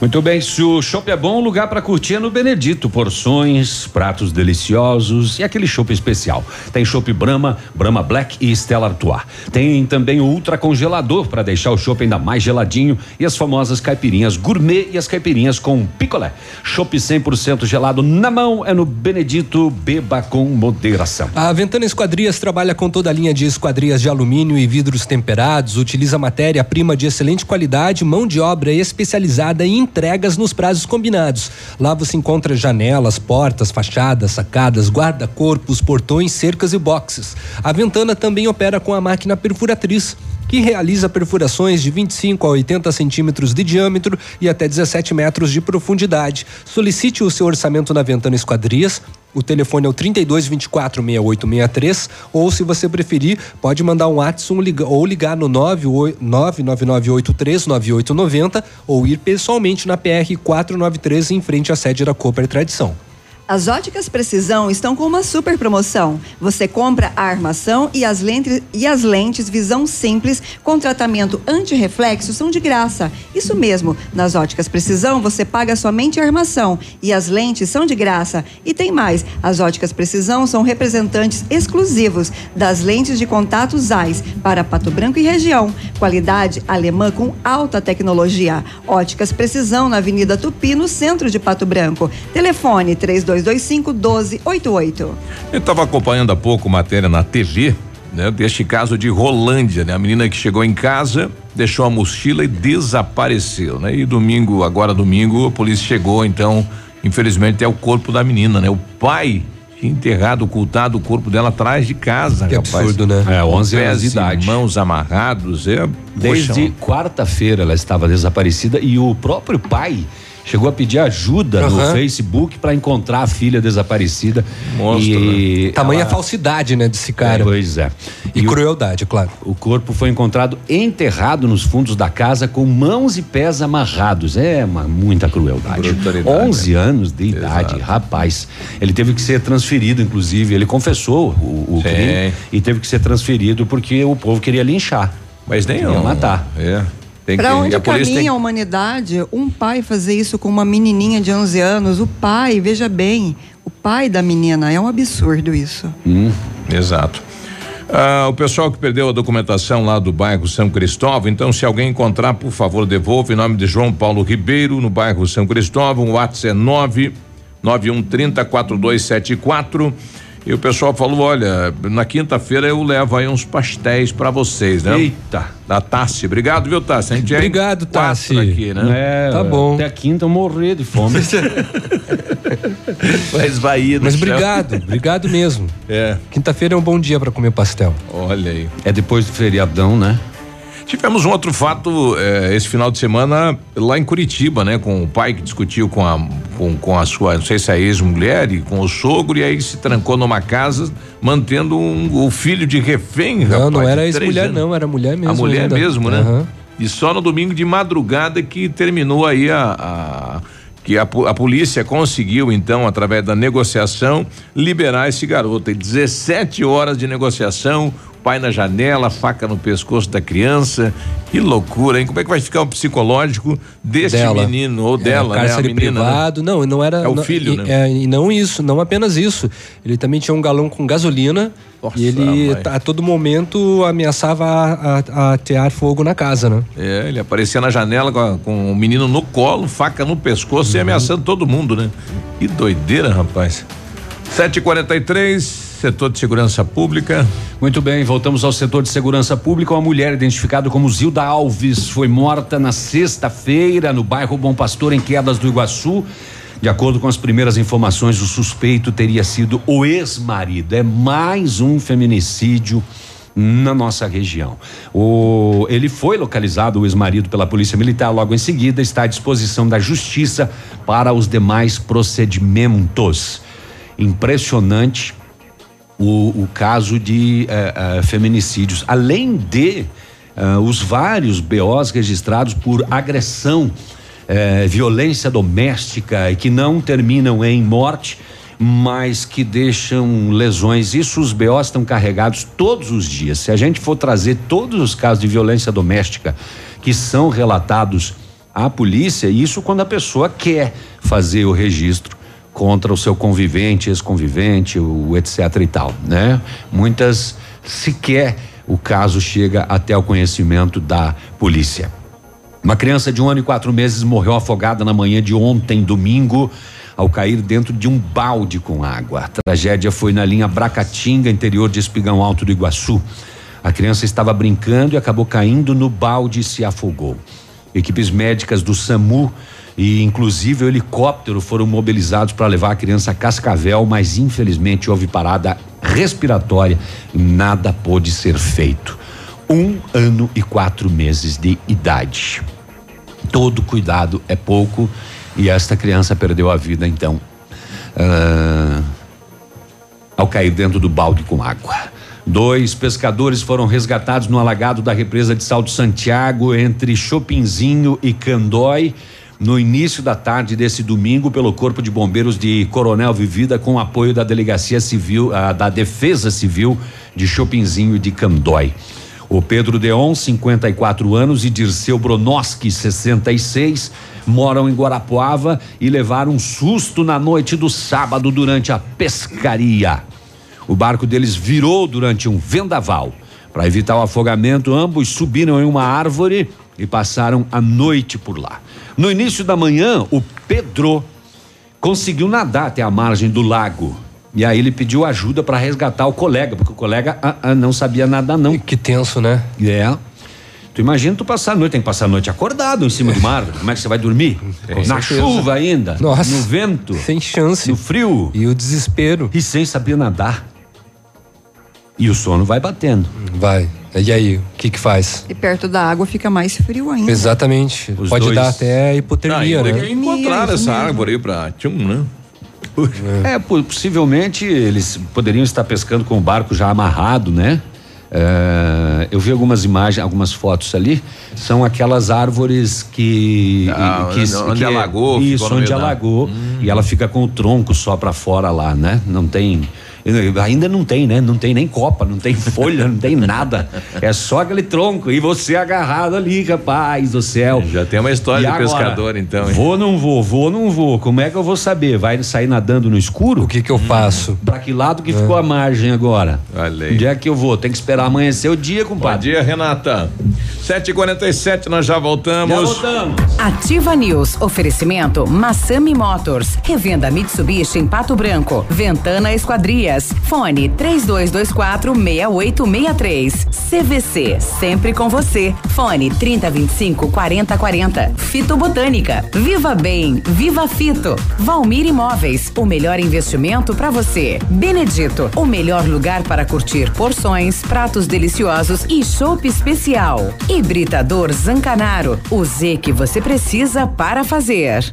Muito bem, se o chopp é bom, o lugar para curtir é no Benedito. Porções, pratos deliciosos e aquele chopp especial. Tem chopp Brahma, Brahma Black e Stella Artois. Tem também o ultra congelador para deixar o chopp ainda mais geladinho e as famosas caipirinhas gourmet e as caipirinhas com picolé. Chopp 100% gelado na mão é no Benedito. Beba com moderação. A Ventana Esquadrias trabalha com toda a linha de esquadrias de alumínio e vidros temperados, utiliza matéria-prima de excelente qualidade, mão de obra especializada e entregas nos prazos combinados. Lá você encontra janelas, portas, fachadas, sacadas, guarda-corpos, portões, cercas e boxes. A Ventana também opera com a máquina perfuratriz que realiza perfurações de 25 a 80 centímetros de diâmetro e até 17 metros de profundidade. Solicite o seu orçamento na Ventana Esquadrias. O telefone é o 32 24 6863 ou se você preferir, pode mandar um WhatsApp ou ligar no 99983 9890 ou ir pessoalmente na PR 493 em frente à sede da Cooper Tradição. As óticas Precisão estão com uma super promoção. Você compra a armação e as lentes, e as lentes visão simples com tratamento anti-reflexo são de graça. Isso mesmo, nas óticas Precisão você paga somente a armação e as lentes são de graça. E tem mais, as óticas Precisão são representantes exclusivos das lentes de contato ZEISS para Pato Branco e região. Qualidade alemã com alta tecnologia. Óticas Precisão na Avenida Tupi, no centro de Pato Branco. Telefone 32 3225 1288. Eu estava acompanhando há pouco matéria na TV, né? Deste caso de Rolândia, né? A menina que chegou em casa, deixou a mochila e desapareceu, né? E domingo, agora domingo, a polícia chegou, então, infelizmente é o corpo da menina, né? O pai tinha enterrado, ocultado o corpo dela atrás de casa, que rapaz. absurdo, né? É, 11 anos de idade. Mãos amarrados, é. Desde quarta-feira ela estava desaparecida e o próprio pai chegou a pedir ajuda uhum. no Facebook para encontrar a filha desaparecida. Monstro, e né? Tamanha ela... falsidade, né, desse cara. É, pois é. E, e crueldade, o, claro. O corpo foi encontrado enterrado nos fundos da casa com mãos e pés amarrados. É uma muita crueldade. 11 né? anos de idade, Exato. rapaz. Ele teve que ser transferido, inclusive, ele confessou o, o crime e teve que ser transferido porque o povo queria linchar. Mas nem ia matar. É. Para onde a caminha tem... a humanidade? Um pai fazer isso com uma menininha de 11 anos, o pai, veja bem, o pai da menina, é um absurdo isso. Hum, exato. Ah, o pessoal que perdeu a documentação lá do bairro São Cristóvão, então se alguém encontrar, por favor, devolva em nome de João Paulo Ribeiro, no bairro São Cristóvão, o WhatsApp é 9 9130 4274 e o pessoal falou: olha, na quinta-feira eu levo aí uns pastéis para vocês, né? Eita. Da Tassi. Obrigado, viu, Tassi? A gente Obrigado, Tassi. aqui, né? É, tá bom. Até a quinta eu morrer de fome. Vai esvair Mas obrigado, obrigado mesmo. É. Quinta-feira é um bom dia para comer pastel. Olha aí. É depois do feriadão, né? Tivemos um outro fato eh, esse final de semana lá em Curitiba, né? Com o pai que discutiu com a, com, com a sua, não sei se é ex-mulher e com o sogro, e aí se trancou numa casa, mantendo um, o filho de refém, Não, rapaz, não era ex-mulher, não, era mulher mesmo. A mulher ainda. mesmo, né? Uhum. E só no domingo de madrugada que terminou aí a, a que a, a, polícia conseguiu, então, através da negociação, liberar esse garoto. E 17 horas de negociação, pai na janela, faca no pescoço da criança. Que loucura, hein? Como é que vai ficar o psicológico desse Dela. menino ou É, dela, né? Cárcere menina, né? privado, não, não era. É o não, filho, e, né? é, e não isso, não apenas isso. Ele também tinha um galão com gasolina Nossa, e ele mãe. a todo momento ameaçava a, a atear fogo na casa, né? É, ele aparecia na janela com, a- com o menino no colo, faca no pescoço Uhum. e ameaçando todo mundo, né? Que doideira, rapaz. 7h43, setor de segurança pública. Muito bem, voltamos ao setor de segurança pública. Uma mulher identificada como Zilda Alves foi morta na sexta-feira no bairro Bom Pastor, em Quedas do Iguaçu. De acordo com as primeiras informações, o suspeito teria sido o ex-marido. É mais um feminicídio na nossa região. O, ele foi localizado, o ex-marido, pela Polícia Militar. Logo em seguida, está à disposição da Justiça para os demais procedimentos. Impressionante o, o caso de eh, eh, feminicídios, além de eh, os vários BOs registrados por agressão, violência doméstica e que não terminam em morte, mas que deixam lesões. Isso os BOs estão carregados todos os dias. Se a gente for trazer todos os casos de violência doméstica que são relatados à polícia, isso quando a pessoa quer fazer o registro contra o seu convivente, ex-convivente, o etc e tal, né? Muitas sequer o caso chega até o conhecimento da polícia. Uma criança de um ano e quatro meses morreu afogada na manhã de ontem, domingo, ao cair dentro de um balde com água. A tragédia foi na linha Bracatinga, interior de Espigão Alto do Iguaçu. A criança estava brincando e acabou caindo no balde e se afogou. Equipes médicas do SAMU e inclusive o helicóptero foram mobilizados para levar a criança a Cascavel, mas infelizmente houve parada respiratória nada pôde ser feito. Um ano e quatro meses de idade. Todo cuidado é pouco e esta criança perdeu a vida então ah, ao cair dentro do balde com água. Dois pescadores foram resgatados no alagado da represa de Salto Santiago entre Chopinzinho e Candói no início da tarde desse domingo pelo Corpo de Bombeiros de Coronel Vivida com apoio da Delegacia Civil, ah, da Defesa Civil de Chopinzinho de Candói. O Pedro Deon, 54 anos, e Dirceu Bronoski, 66, moram em Guarapuava e levaram um susto na noite do sábado durante a pescaria. O barco deles virou durante um vendaval. Para evitar o afogamento, ambos subiram em uma árvore e passaram a noite por lá. No início da manhã, o Pedro conseguiu nadar até a margem do lago. E aí ele pediu ajuda para resgatar o colega, porque o colega ah, ah, não sabia nadar não. Que tenso, né? É. Tu imagina tu passar a noite, tem que passar a noite acordado em cima uma árvore. Como é que você vai dormir? Com Na certeza. chuva ainda? Nossa. No vento? Sem chance. No frio? E o desespero. E sem saber nadar. E o sono vai batendo. Vai. E aí, o que que faz? E perto da água fica mais frio ainda. Exatamente. Os Pode dois- dar até Ah, hipotermia, ainda né? que encontraram essa árvore aí pra tchum, né? É, po- possivelmente eles poderiam estar pescando com o barco já amarrado, né? É, eu vi algumas imagens, algumas fotos ali. São aquelas árvores que. Ah, que onde alagou, ficou Isso, onde alagou. E ela fica com o tronco só pra fora lá, né? Não tem. Ainda não tem, né? Não tem nem copa, não tem folha, não tem nada. É só aquele tronco. E você agarrado ali, rapaz do céu. Já tem uma história E de agora? pescador, então. hein? Vou, não vou, vou, não vou. Como é que eu vou saber? Vai sair nadando no escuro? O que que eu faço? Pra que lado que ficou a margem agora? Olha aí. Onde é que eu vou? Tem que esperar amanhecer o dia, Bom compadre. dia, Renata. 7h47, nós já voltamos. Já voltamos. Ativa News. Oferecimento Massami Motors. Revenda Mitsubishi em Pato Branco. Ventana Esquadrias. Fone 3224 6863. CVC. Sempre com você. Fone 3025 4040. Fito Botânica. Viva Bem. Viva Fito. Valmir Imóveis. O melhor investimento para você. Benedito. O melhor lugar para curtir porções, pratos deliciosos e chopp especial. Hibridador Zancanaro. O Z que você precisa para fazer.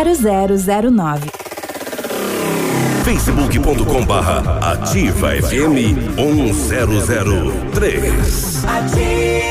0009. facebook.com barra ativa FM 1003.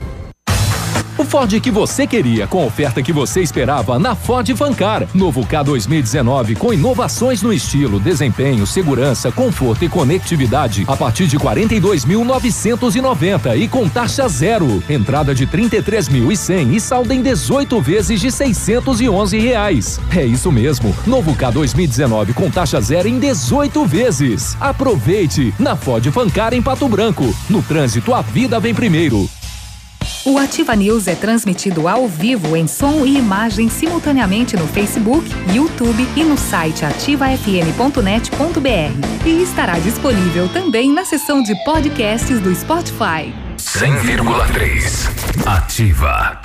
O Ford que você queria, com a oferta que você esperava na Ford Fancar. Novo K 2019 com inovações no estilo, desempenho, segurança, conforto e conectividade a partir de 42.990 e com taxa zero. Entrada de 33.100 e saldo em 18 vezes de 611 reais. É isso mesmo. Novo K 2019 com taxa zero em 18 vezes. Aproveite na Ford Fancar em Pato Branco. No trânsito a vida vem primeiro. O Ativa News é transmitido ao vivo em som e imagem simultaneamente no Facebook, YouTube e no site ativafm.net.br. E estará disponível também na seção de podcasts do Spotify. 100,3. Ativa.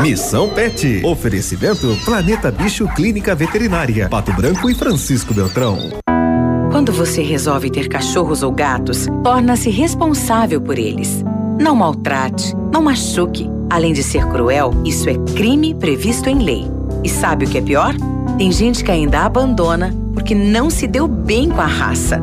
Missão Pet. Oferecimento Planeta Bicho Clínica Veterinária. Pato Branco e Francisco Beltrão. Quando você resolve ter cachorros ou gatos, torna-se responsável por eles. Não maltrate, não machuque. Além de ser cruel, isso é crime previsto em lei. E sabe o que é pior? Tem gente que ainda abandona porque não se deu bem com a raça.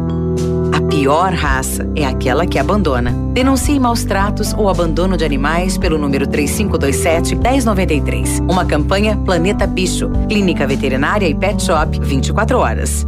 A pior raça é aquela que abandona. Denuncie maus tratos ou abandono de animais pelo número 3527-1093. Uma campanha Planeta Bicho, Clínica Veterinária e Pet Shop 24 horas.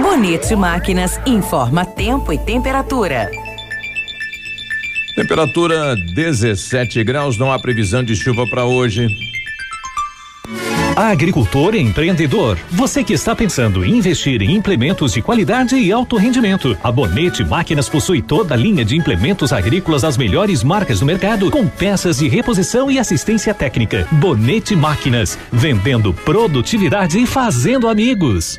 Bonito Máquinas informa tempo e temperatura. Temperatura 17 graus, não há previsão de chuva para hoje. Agricultor e empreendedor, você que está pensando em investir em implementos de qualidade e alto rendimento, a Bonete Máquinas possui toda a linha de implementos agrícolas das melhores marcas do mercado, com peças de reposição e assistência técnica. Bonete Máquinas, vendendo produtividade e fazendo amigos.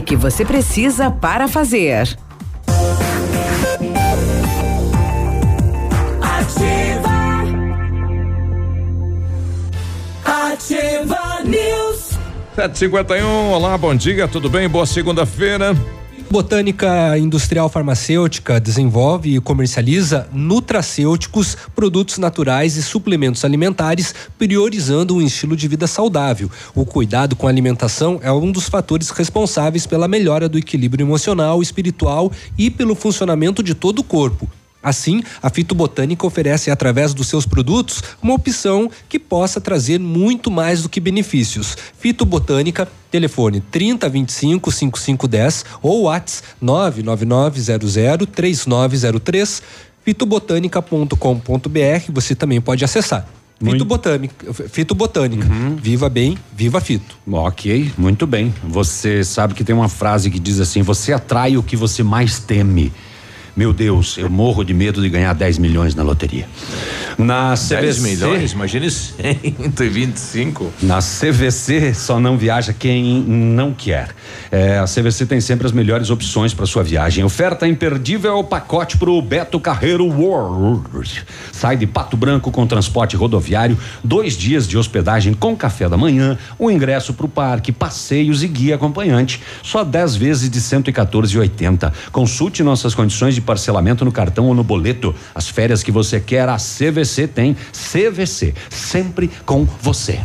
que você precisa para fazer. Ativa. Ativa News. 751, olá, bom dia, tudo bem? Boa segunda-feira. Botânica Industrial Farmacêutica desenvolve e comercializa nutracêuticos, produtos naturais e suplementos alimentares, priorizando um estilo de vida saudável. O cuidado com a alimentação é um dos fatores responsáveis pela melhora do equilíbrio emocional, espiritual e pelo funcionamento de todo o corpo. Assim, a fitobotânica oferece, através dos seus produtos, uma opção que possa trazer muito mais do que benefícios. Fitobotânica, telefone 3025 5510 ou WhatsApp 99900 3903 fitobotânica.com.br, você também pode acessar. Fitobotânica, fitobotânica. Viva bem, viva fito. Ok, muito bem. Você sabe que tem uma frase que diz assim: você atrai o que você mais teme. Meu Deus, eu morro de medo de ganhar 10 milhões na loteria. Na 10 CVC, milhões, imagine 125. Na CVC só não viaja quem não quer. É, a CVC tem sempre as melhores opções para sua viagem. Oferta imperdível é o pacote pro Beto Carreiro World. Sai de Pato Branco com transporte rodoviário, dois dias de hospedagem com café da manhã, o ingresso para o parque, passeios e guia acompanhante. Só 10 vezes de 114,80. Consulte nossas condições de parcelamento no cartão ou no boleto. As férias que você quer, a CVC tem. CVC, sempre com você.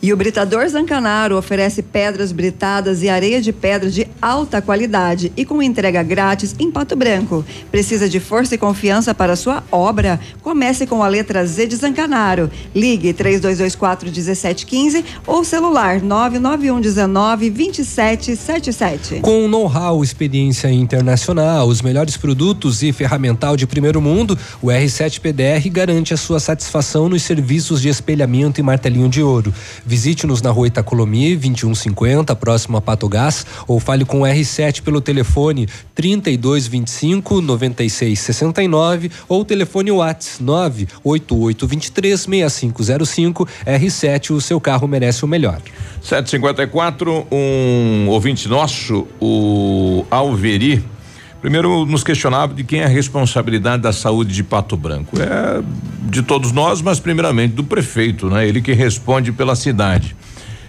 E o Britador Zancanaro oferece pedras britadas e areia de pedra de alta qualidade e com entrega grátis em Pato Branco. Precisa de força e confiança para sua obra? Comece com a letra Z de Zancanaro. Ligue 3224 1715 ou celular 991 19 2777. Com know-how, experiência internacional, os melhores produtos e ferramental de primeiro mundo, o R7 PDR garante a sua satisfação nos serviços de espelhamento e martelinho de ouro. Visite-nos na rua Itacolomi, 2150, próximo a Pato Gás, ou fale com o R7 pelo telefone 3225 9669 ou telefone WhatsApp 98823 6505. R7, o seu carro merece o melhor. 754, um ouvinte nosso, o Alveri, Primeiro, nos questionava de quem é a responsabilidade da saúde de Pato Branco. É de todos nós, mas primeiramente do prefeito, né? Ele que responde pela cidade.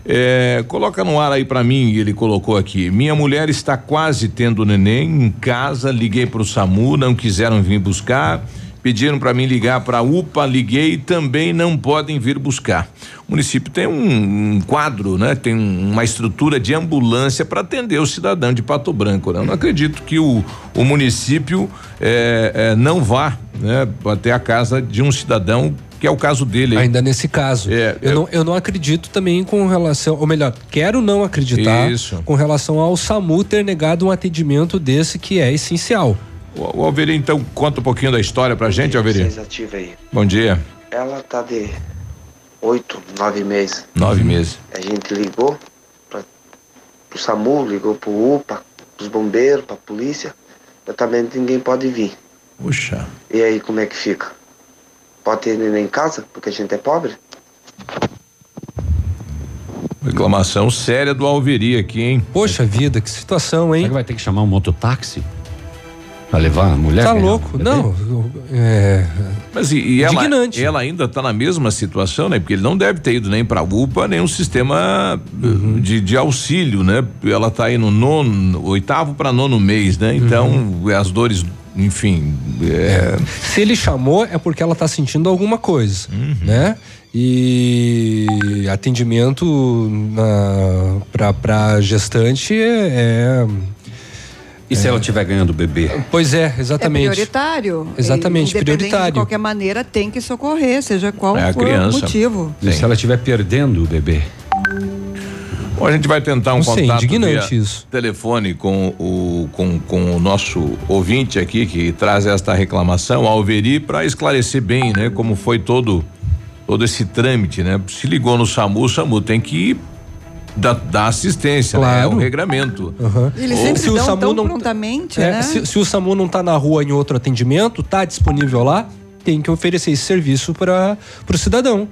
É, coloca no ar aí para mim, ele colocou aqui. Minha mulher está quase tendo neném em casa, liguei para o SAMU, não quiseram vir buscar. Pediram para mim ligar para a UPA, liguei também não podem vir buscar. O município tem um, um quadro, né? Tem uma estrutura de ambulância para atender o cidadão de Pato Branco. Né? Eu não acredito que o, o município é, é, não vá né, até a casa de um cidadão que é o caso dele. Ainda nesse caso. É, eu, Não, eu não acredito também com relação, ou melhor, quero não acreditar Isso. com relação ao SAMU ter negado um atendimento desse que é essencial. O, o Alveri, então, conta um pouquinho da história pra gente, Alveri. Vocês ativa aí. Bom dia. Ela tá de oito, nove meses. Nove meses. A gente ligou pra, pro SAMU, ligou pro UPA, pros bombeiros, pra polícia. Exatamente ninguém pode vir. Puxa. E aí como é que fica? Pode ter neném em casa, porque a gente é pobre? Reclamação séria do Alveri aqui, hein? Poxa vida, que situação, hein? Será que vai ter que chamar um mototáxi? Pra levar a mulher? Tá louco? bebê? Não, é. Mas e, e ela, ela ainda está na mesma situação, né? Porque ele não deve ter ido nem para UPA, nem um sistema uh, de, de auxílio, né? Ela está aí no nono, oitavo para nono mês, né? Então, as dores, enfim. é, Se ele chamou é porque ela tá sentindo alguma coisa, né? E atendimento na, pra, pra gestante é, é- E se ela estiver ganhando bebê? Pois é, É exatamente. prioritário. Exatamente, prioritário. De qualquer maneira, tem que socorrer, seja qual É a for criança. o motivo. E se ela estiver perdendo o bebê? Bom, a gente vai tentar um Não sei, contato via isso. telefone com o com, com o nosso ouvinte aqui que traz esta reclamação, Alveri, para esclarecer bem, né, como foi todo todo esse trâmite, né? Se ligou no SAMU, o SAMU tem que dar, dar assistência, né? É Claro. um regramento. Aham. Eles Ou sempre se o SAMU tão não- prontamente, É, né? se, se o SAMU não tá na rua em outro atendimento, tá disponível lá, tem que oferecer esse serviço para o cidadão.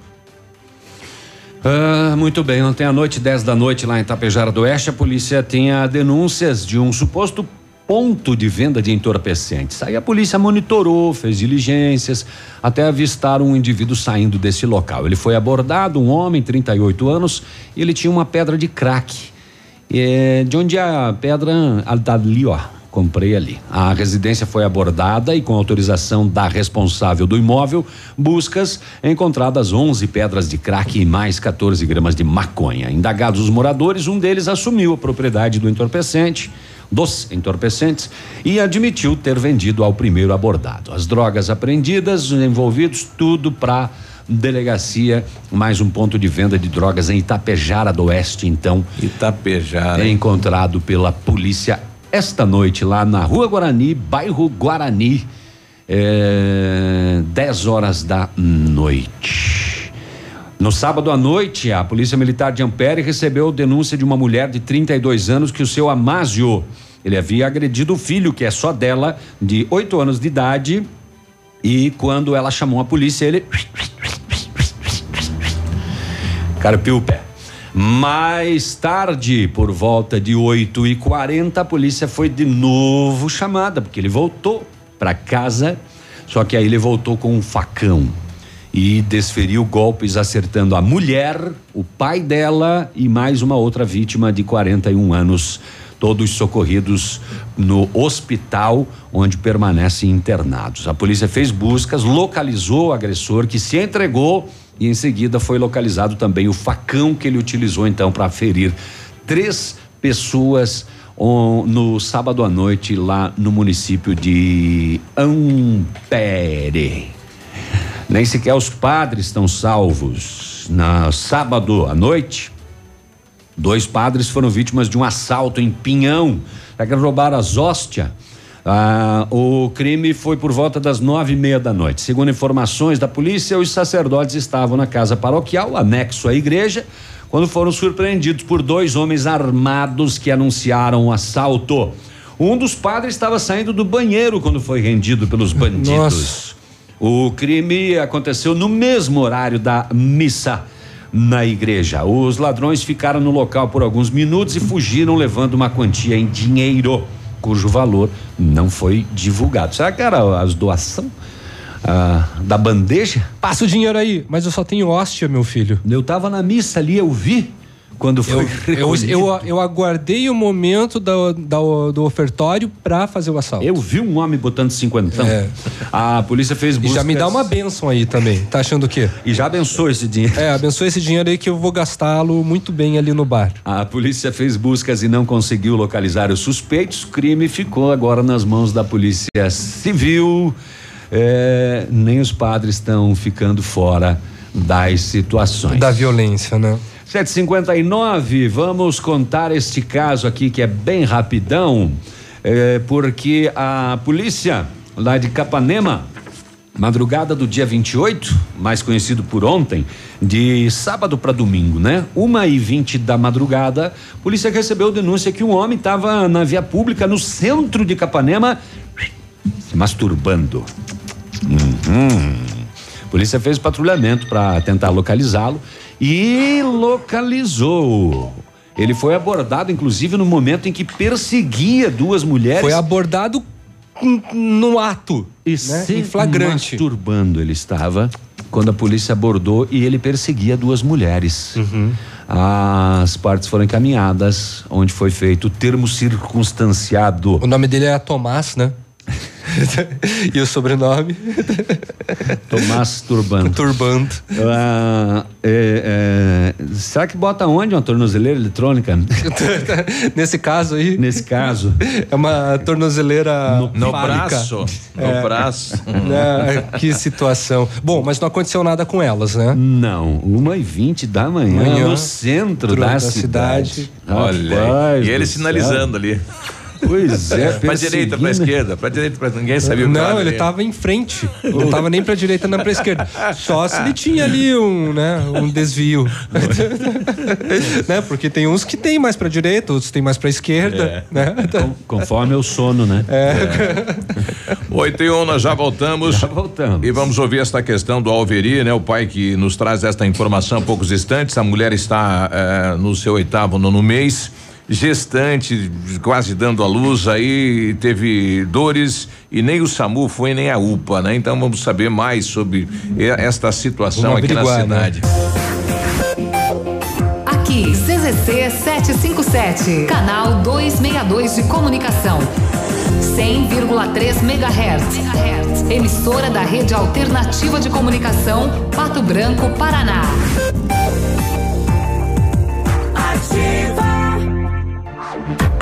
Ah, muito bem, ontem à noite, 10 da noite, lá em Tapejara do Oeste, a polícia tinha denúncias de um suposto ponto de venda de entorpecentes. Aí a polícia monitorou, fez diligências, até avistar um indivíduo saindo desse local. Ele foi abordado, um homem, 38 anos, e ele tinha uma pedra de crack. É, de onde a pedra ali, ó. Comprei ali. A residência foi abordada e, com autorização da responsável do imóvel, buscas encontradas 11 pedras de crack e mais 14 gramas de maconha. Indagados os moradores, um deles assumiu a propriedade do entorpecente, dos entorpecentes, e admitiu ter vendido ao primeiro abordado. As drogas apreendidas, os envolvidos, tudo para delegacia, mais um ponto de venda de drogas em Itapejara do Oeste, então. Itapejara. É encontrado pela polícia esta noite lá na Rua Guarani, bairro Guarani, é, 10 horas da noite. No sábado à noite, a Polícia Militar de Ampere recebeu denúncia de uma mulher de 32 anos que o seu Amásio, ele havia agredido o filho, que é só dela, de 8 anos de idade, e quando ela chamou a polícia, ele carpiu o pé. Mais tarde, por volta de 8 e 40 a polícia foi de novo chamada, porque ele voltou para casa, só que aí ele voltou com um facão e desferiu golpes acertando a mulher, o pai dela e mais uma outra vítima de 41 anos, todos socorridos no hospital onde permanecem internados. A polícia fez buscas, localizou o agressor que se entregou e em seguida foi localizado também o facão que ele utilizou então para ferir três pessoas no sábado à noite lá no município de Ampere. Nem sequer os padres estão salvos. Na sábado à noite, dois padres foram vítimas de um assalto em Pinhão. Já que roubaram as hóstias. Ah, o crime foi por volta das nove e meia da noite. Segundo informações da polícia, os sacerdotes estavam na casa paroquial, anexo à igreja, quando foram surpreendidos por dois homens armados que anunciaram o assalto. Um dos padres estava saindo do banheiro quando foi rendido pelos bandidos. Nossa. O crime aconteceu no mesmo horário da missa na igreja. Os ladrões ficaram no local por alguns minutos e fugiram levando uma quantia em dinheiro. cujo valor não foi divulgado. Será que era as doação ah, da bandeja? Passa o dinheiro aí, mas eu só tenho hóstia, meu filho. Eu tava na missa ali, eu vi quando foi eu, eu, eu, eu, aguardei o momento do, do, do ofertório para fazer o assalto. Eu vi um homem botando cinquentão. É. A polícia fez buscas. E já me dá uma benção aí também. Tá achando o quê? E já abençoou esse dinheiro. É, abençoou esse dinheiro aí que eu vou gastá-lo muito bem ali no bar. A polícia fez buscas e não conseguiu localizar os suspeitos. O crime ficou agora nas mãos da polícia civil. É, nem os padres estão ficando fora das situações. Da violência, né? 759, vamos contar este caso aqui que é bem rapidão, é, porque a polícia lá de Capanema, madrugada do dia 28, mais conhecido por ontem, de sábado para domingo, né? Uma e vinte da madrugada, a polícia recebeu denúncia que um homem estava na via pública no centro de Capanema se masturbando. Uhum. A polícia fez patrulhamento para tentar localizá-lo e localizou. Ele foi abordado, inclusive, no momento em que perseguia duas mulheres. Foi abordado no ato, e né? em flagrante. Masturbando ele estava quando a polícia abordou e ele perseguia duas mulheres. Uhum. As partes foram encaminhadas, onde foi feito o termo circunstanciado. O nome dele é Tomás, né? e o sobrenome? Tomás Turbando. Turbando. Ah, é, é, será que bota onde uma tornozeleira eletrônica? Nesse caso aí? Nesse caso. É uma tornozeleira no, no braço. No é, braço. É, que situação. Bom, mas não aconteceu nada com elas, né? Não. Uma e vinte da manhã, manhã no centro da, da cidade. cidade. Olha, e ele sinalizando céu. ali. Pois é, pra direita, pra esquerda, pra direita, pra ninguém sabia o que Não, ele tava em frente. Não tava nem pra direita nem pra esquerda. Só se ele tinha ali um, né, um desvio. né? Porque tem uns que tem mais pra direita, outros tem mais pra esquerda, é. né? Conforme o sono, né? É. é. Oito e um, nós já voltamos. Já voltamos. E vamos ouvir esta questão do Alveri, né? O pai que nos traz esta informação há poucos instantes. A mulher está é, no seu oitavo, nono mês gestante, quase dando à luz aí, teve dores e nem o SAMU foi nem a UPA, né? Então vamos saber mais sobre esta situação aqui na né? cidade. Né? Aqui, CZC 757, canal 262 de comunicação. 100,3 MHz. Emissora da Rede Alternativa de Comunicação, Pato Branco, Paraná. Ativa.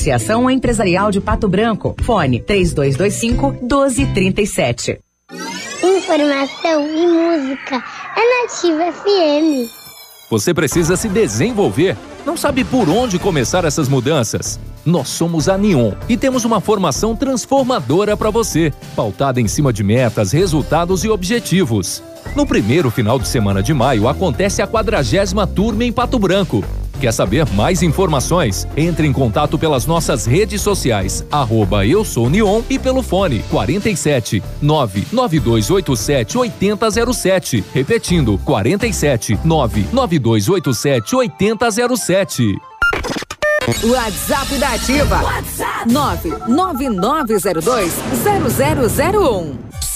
Associação Empresarial de Pato Branco. Fone 3225 1237. Informação e música é Nativa FM. Você precisa se desenvolver. Não sabe por onde começar essas mudanças? Nós somos a Neon e temos uma formação transformadora para você, pautada em cima de metas, resultados e objetivos. No primeiro final de semana de maio acontece a quadragésima turma em Pato Branco Quer saber mais informações? Entre em contato pelas nossas redes sociais, arroba eu sou Neon e pelo fone 47 99287 8007. Repetindo, 47 99287 8007. WhatsApp da Ativa. WhatsApp 999020001.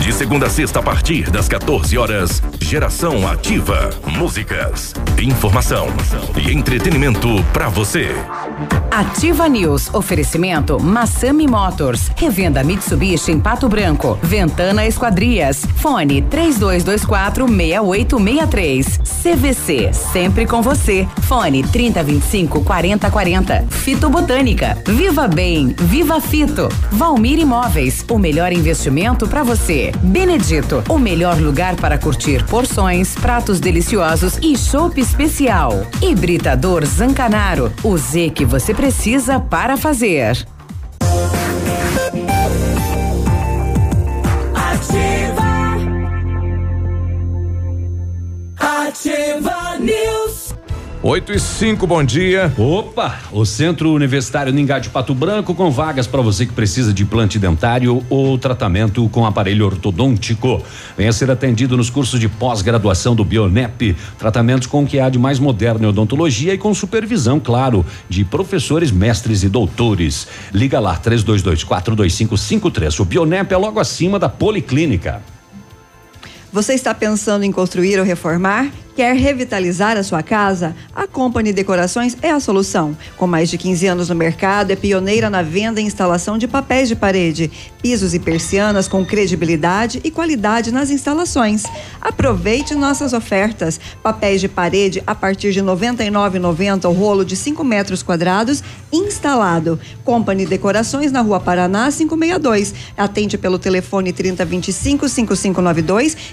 De segunda a sexta, a partir das 14 horas, Geração Ativa. Músicas, informação e entretenimento para você. Ativa News. Oferecimento Massami Motors. Revenda Mitsubishi em Pato Branco. Ventana Esquadrias. Fone 3224 6863. CVC. Sempre com você. Fone 3025 4040. Fito Botânica. Viva Bem. Viva Fito. Valmir Imóveis. O melhor investimento para você. Benedito. O melhor lugar para curtir porções, pratos deliciosos e chopp especial. Hibridador Zancanaro. O Z que você precisa para fazer. Ativa News. 8 e 5, bom dia. Opa, o Centro Universitário Ningá de Pato Branco com vagas para você que precisa de implante dentário ou tratamento com aparelho ortodôntico. Venha ser atendido nos cursos de pós-graduação do Bionep, tratamentos com o que há de mais moderno em odontologia e com supervisão, claro, de professores, mestres e doutores. Liga lá 32242553. O Bionep é logo acima da Policlínica. Você está pensando em construir ou reformar? Quer revitalizar a sua casa? A Company Decorações é a solução. Com mais de 15 anos no mercado, é pioneira na venda e instalação de papéis de parede, pisos e persianas com credibilidade e qualidade nas instalações. Aproveite nossas ofertas. Papéis de parede a partir de R$ 99,90 o rolo de 5 metros quadrados instalado. Company Decorações na Rua Paraná 562. Atende pelo telefone 3025 5592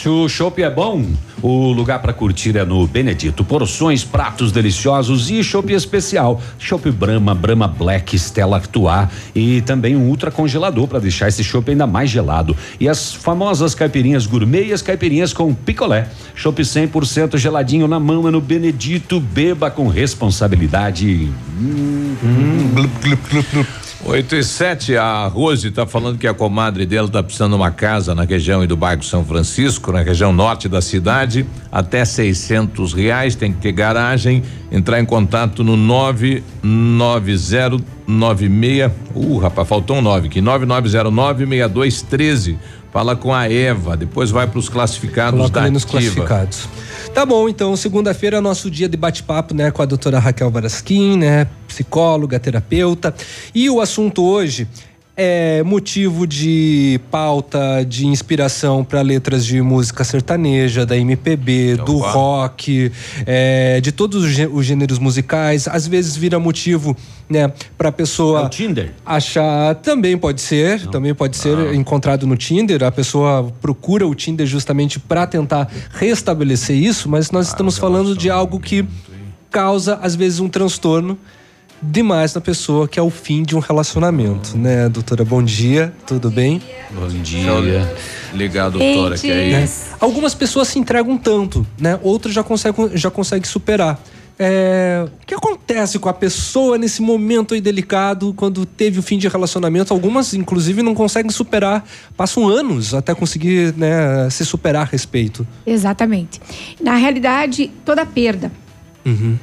Se o chopp é bom, o lugar para curtir é no Benedito. Porções, pratos deliciosos e chopp especial. Chopp Brahma, Brahma Black, Stella Artois e também um ultra congelador para deixar esse chopp ainda mais gelado. E as famosas caipirinhas gourmet e as caipirinhas com picolé. Chopp 100% geladinho na mão é no Benedito. Beba com responsabilidade. Hum, hum, glup, glup, glup. 8 e 7, a Rose está falando que a comadre dela está precisando de uma casa na região e do bairro São Francisco, na região norte da cidade, até 600 reais, tem que ter garagem, entrar em contato no 99096, uh, rapaz, faltou um 9 aqui, 99096213. Fala com a Eva, depois vai para os classificados Coloca da nos classificados. Tá bom, então, segunda-feira é nosso dia de bate-papo, né, com a doutora Raquel Barasquim, né, psicóloga, terapeuta. E o assunto hoje é motivo de pauta, de inspiração para letras de música sertaneja, da MPB, do rock, é, de todos os gê- os gêneros musicais. Às vezes vira motivo, né, para pessoa Tinder. achar também pode ser, também pode ser encontrado no Tinder. A pessoa procura o Tinder justamente para tentar restabelecer isso, mas nós estamos falando de algo que causa às vezes um transtorno demais na pessoa, que é o fim de um relacionamento, né, doutora? Bom dia, tudo bem? Bom dia. Ligar a doutora que é Né? isso. Algumas pessoas se entregam tanto, né? Outras já conseguem já consegue superar. É, o que acontece com a pessoa nesse momento aí delicado, quando teve o fim de relacionamento? Algumas, inclusive, não conseguem superar, passam anos até conseguir né, se superar a respeito. Exatamente. Na realidade, toda perda, Uhum.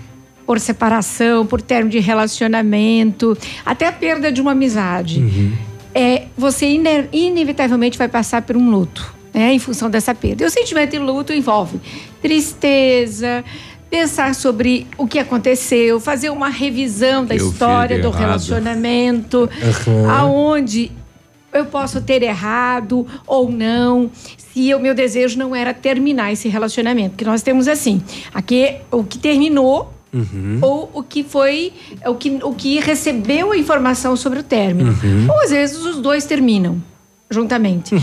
Por separação, por término de relacionamento, até a perda de uma amizade, Uhum. é, você ine- inevitavelmente vai passar por um luto, né, em função dessa perda. E o sentimento de luto envolve tristeza, pensar sobre o que aconteceu, fazer uma revisão da Eu história do errado. relacionamento, Aham. aonde eu posso ter errado ou não, se o meu desejo não era terminar esse relacionamento. Porque nós temos assim, aqui o que terminou Uhum. ou o que foi o que, o que recebeu a informação sobre o término. Uhum. Ou às vezes os dois terminam juntamente.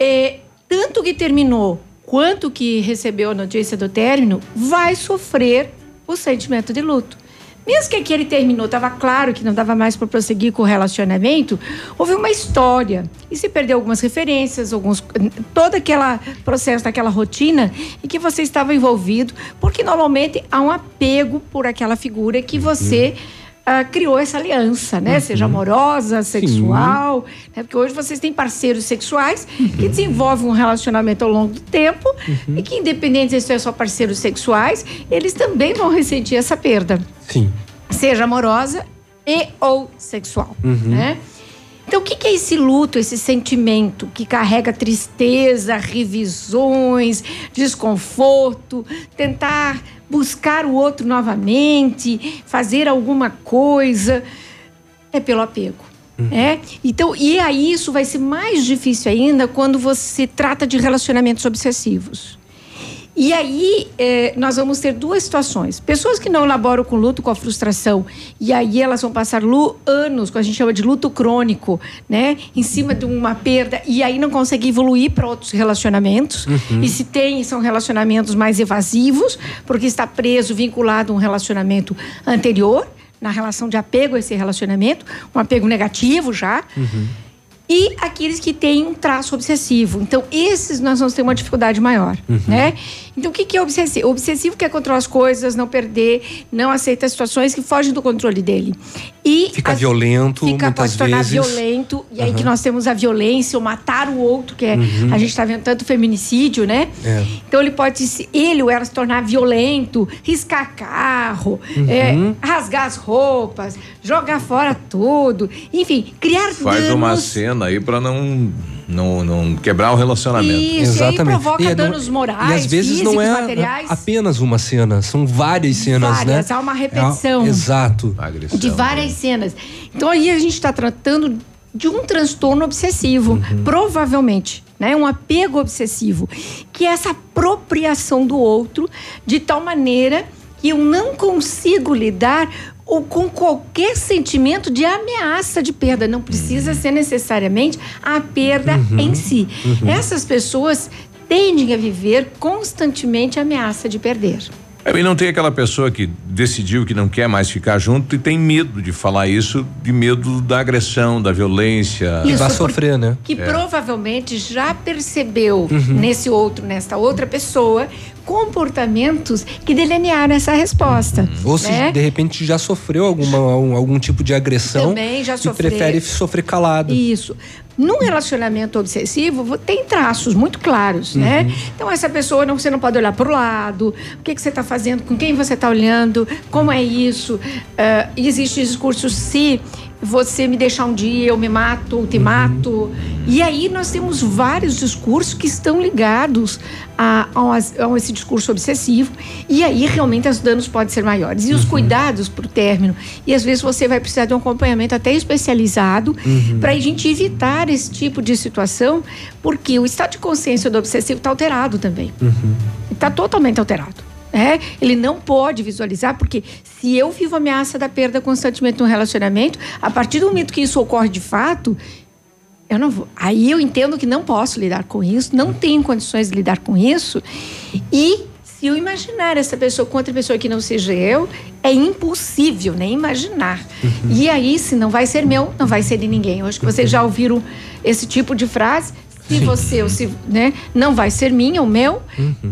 É, tanto que terminou quanto que recebeu a notícia do término vai sofrer o sentimento de luto. Mesmo que aquele terminou, estava claro que não dava mais para prosseguir com o relacionamento, houve uma história. E se perdeu algumas referências, alguns todo aquele processo daquela rotina em que você estava envolvido, porque normalmente há um apego por aquela figura que você ah, criou essa aliança, né? Seja amorosa, sexual, né? porque hoje vocês têm parceiros sexuais que desenvolvem um relacionamento ao longo do tempo e que, independente se é só parceiros sexuais, eles também vão ressentir essa perda, Sim. seja amorosa e ou sexual, Uhum. né? Então, o que é esse luto, esse sentimento que carrega tristeza, revisões, desconforto, tentar buscar o outro novamente, fazer alguma coisa? É pelo apego. É? Então, e aí isso vai ser mais difícil ainda quando você trata de relacionamentos obsessivos. E aí, eh, nós vamos ter duas situações. Pessoas que não elaboram com luto, com a frustração, e aí elas vão passar anos, que a gente chama de luto crônico, né? Em cima de uma perda, e aí não conseguem evoluir para outros relacionamentos. Uhum. E se tem, são relacionamentos mais evasivos, porque está preso, vinculado a um relacionamento anterior, na relação de apego a esse relacionamento, um apego negativo já e aqueles que têm um traço obsessivo. Então, esses nós vamos ter uma dificuldade maior, Uhum. né? Então, o que que é obsessivo? O obsessivo quer controlar as coisas, não perder, não aceita situações que fogem do controle dele. E Fica as- violento fica, muitas pode se tornar vezes. violento. E aí Aham. que nós temos a violência, o matar o outro, que é... Uhum. A gente está vendo tanto feminicídio, né? É. Então ele pode ele ou ela se tornar violento, riscar carro, Uhum. é, rasgar as roupas, jogar fora tudo, enfim, criar Faz danos. uma cena aí pra não, não, não quebrar o relacionamento. Isso, e aí provoca E é- danos morais, E às vezes físicos, não é materiais. apenas uma cena, são várias cenas, Várias, né? há uma repetição. É, exato. de várias cenas. Então aí a gente está tratando de um transtorno obsessivo, Uhum. provavelmente, né? Um apego obsessivo, que é essa apropriação do outro de tal maneira que eu não consigo lidar ou com qualquer sentimento de ameaça de perda. Não precisa ser necessariamente a perda Uhum. em si. Uhum. Essas pessoas tendem a viver constantemente a ameaça de perder. É, E não tem aquela pessoa que decidiu que não quer mais ficar junto e tem medo de falar isso, de medo da agressão, da violência. Isso, vai sofrer, né? que É. provavelmente já percebeu Uhum. nesse outro, nesta outra pessoa, comportamentos que delinearam essa resposta. Ou se né? de repente já sofreu alguma, algum, algum tipo de agressão Também já e sofreu. prefere sofrer calado. Isso. Num relacionamento obsessivo, vo- tem traços muito claros, né? Uhum. Então, essa pessoa, não, você não pode olhar para o lado, o que, que você está fazendo, com quem você está olhando, como é isso. Ah, existe discurso, se você me deixar um dia, eu me mato, ou Uhum. te mato. E aí nós temos vários discursos que estão ligados a, a, a esse discurso obsessivo. E aí, realmente, os danos podem ser maiores. E os cuidados para o término. E às vezes você vai precisar de um acompanhamento até especializado Uhum. para a gente evitar esse tipo de situação, porque o estado de consciência do obsessivo está alterado também. Está totalmente alterado. É, ele não pode visualizar, porque se eu vivo a ameaça da perda constantemente no relacionamento, a partir do momento que isso ocorre de fato, eu não vou. Aí eu entendo que não posso lidar com isso, não tenho condições de lidar com isso. E se eu imaginar essa pessoa com outra pessoa que não seja eu, é impossível nem imaginar. E aí, se não vai ser meu, não vai ser de ninguém. Eu acho que vocês já ouviram esse tipo de frase. Se você ou se, né, não vai ser minha ou meu,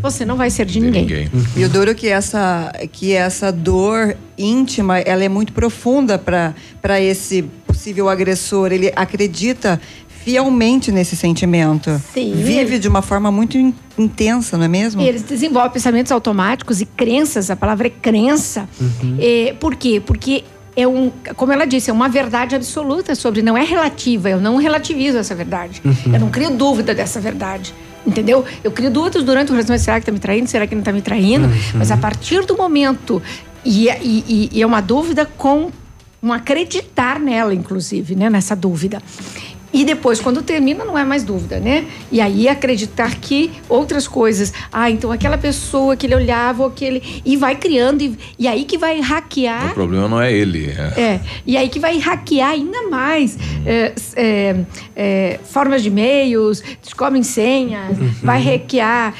você não vai ser de, ninguém. E o duro é que essa, que essa dor íntima, ela é muito profunda para esse possível agressor. Ele acredita fielmente nesse sentimento. Sim. Vive de uma forma muito in- intensa, não é mesmo? Eles desenvolvem pensamentos automáticos e crenças, a palavra é crença. Uhum. É, por quê? Porque é um, como ela disse, é uma verdade absoluta sobre, não é relativa, eu não relativizo essa verdade. Uhum. Eu não crio dúvida dessa verdade. Entendeu? Eu crio dúvidas durante o relacionamento. Será que tá me traindo? Será que não tá me traindo? Uhum. Mas a partir do momento. E, é- e- e- e é uma dúvida com um acreditar nela, inclusive, né? Nessa dúvida. E depois, quando termina, não é mais dúvida, né? E aí acreditar que outras coisas. Ah, então aquela pessoa que ele olhava, ou que ele. E vai criando, e, e aí que vai hackear. O problema não é ele. é- É, e aí que vai hackear ainda mais é, é, é, formas de e-mails, descobrem senhas, vai hackear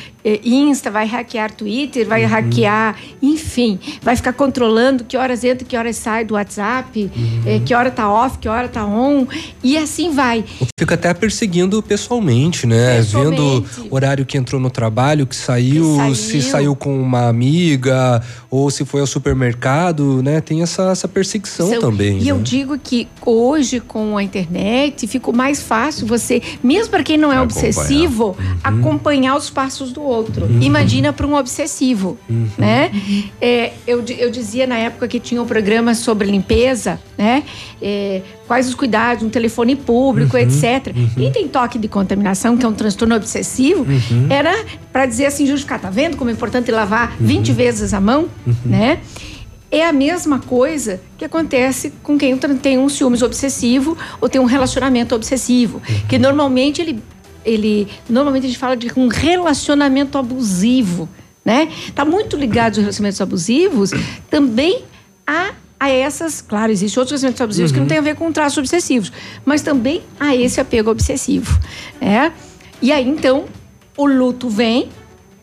Insta, vai hackear Twitter, vai hackear, enfim, vai ficar controlando que horas entra, que horas sai do WhatsApp, é, que hora tá off, que hora tá on, e assim vai. Fica até perseguindo pessoalmente, né? Pessoalmente. Vendo o horário que entrou no trabalho, que saiu, Que se saiu. saiu com uma amiga, ou se foi ao supermercado, né? Tem essa, essa perseguição São- também. E né? eu digo que hoje, com a internet, ficou mais fácil você, mesmo para quem não é Acompanhar. obsessivo, Uhum. acompanhar os passos do outro. Imagina para um obsessivo, Uhum. né? É, eu, eu dizia na época que tinha um programa sobre limpeza, né? É, quais os cuidados, um telefone público, Uhum. etc. E tem toque de contaminação, que é um transtorno obsessivo, Uhum. era para dizer assim, justificar, tá vendo como é importante lavar 20 vezes a mão, né? É a mesma coisa que acontece com quem tem um ciúmes obsessivo ou tem um relacionamento obsessivo, que normalmente ele, ele normalmente a gente fala de um relacionamento abusivo, né? Tá muito ligado aos relacionamentos abusivos também a a essas, claro, existem outros relacionamentos abusivos que não Uhum. têm a ver com traços obsessivos, mas também a esse apego obsessivo, né? E aí então o luto vem,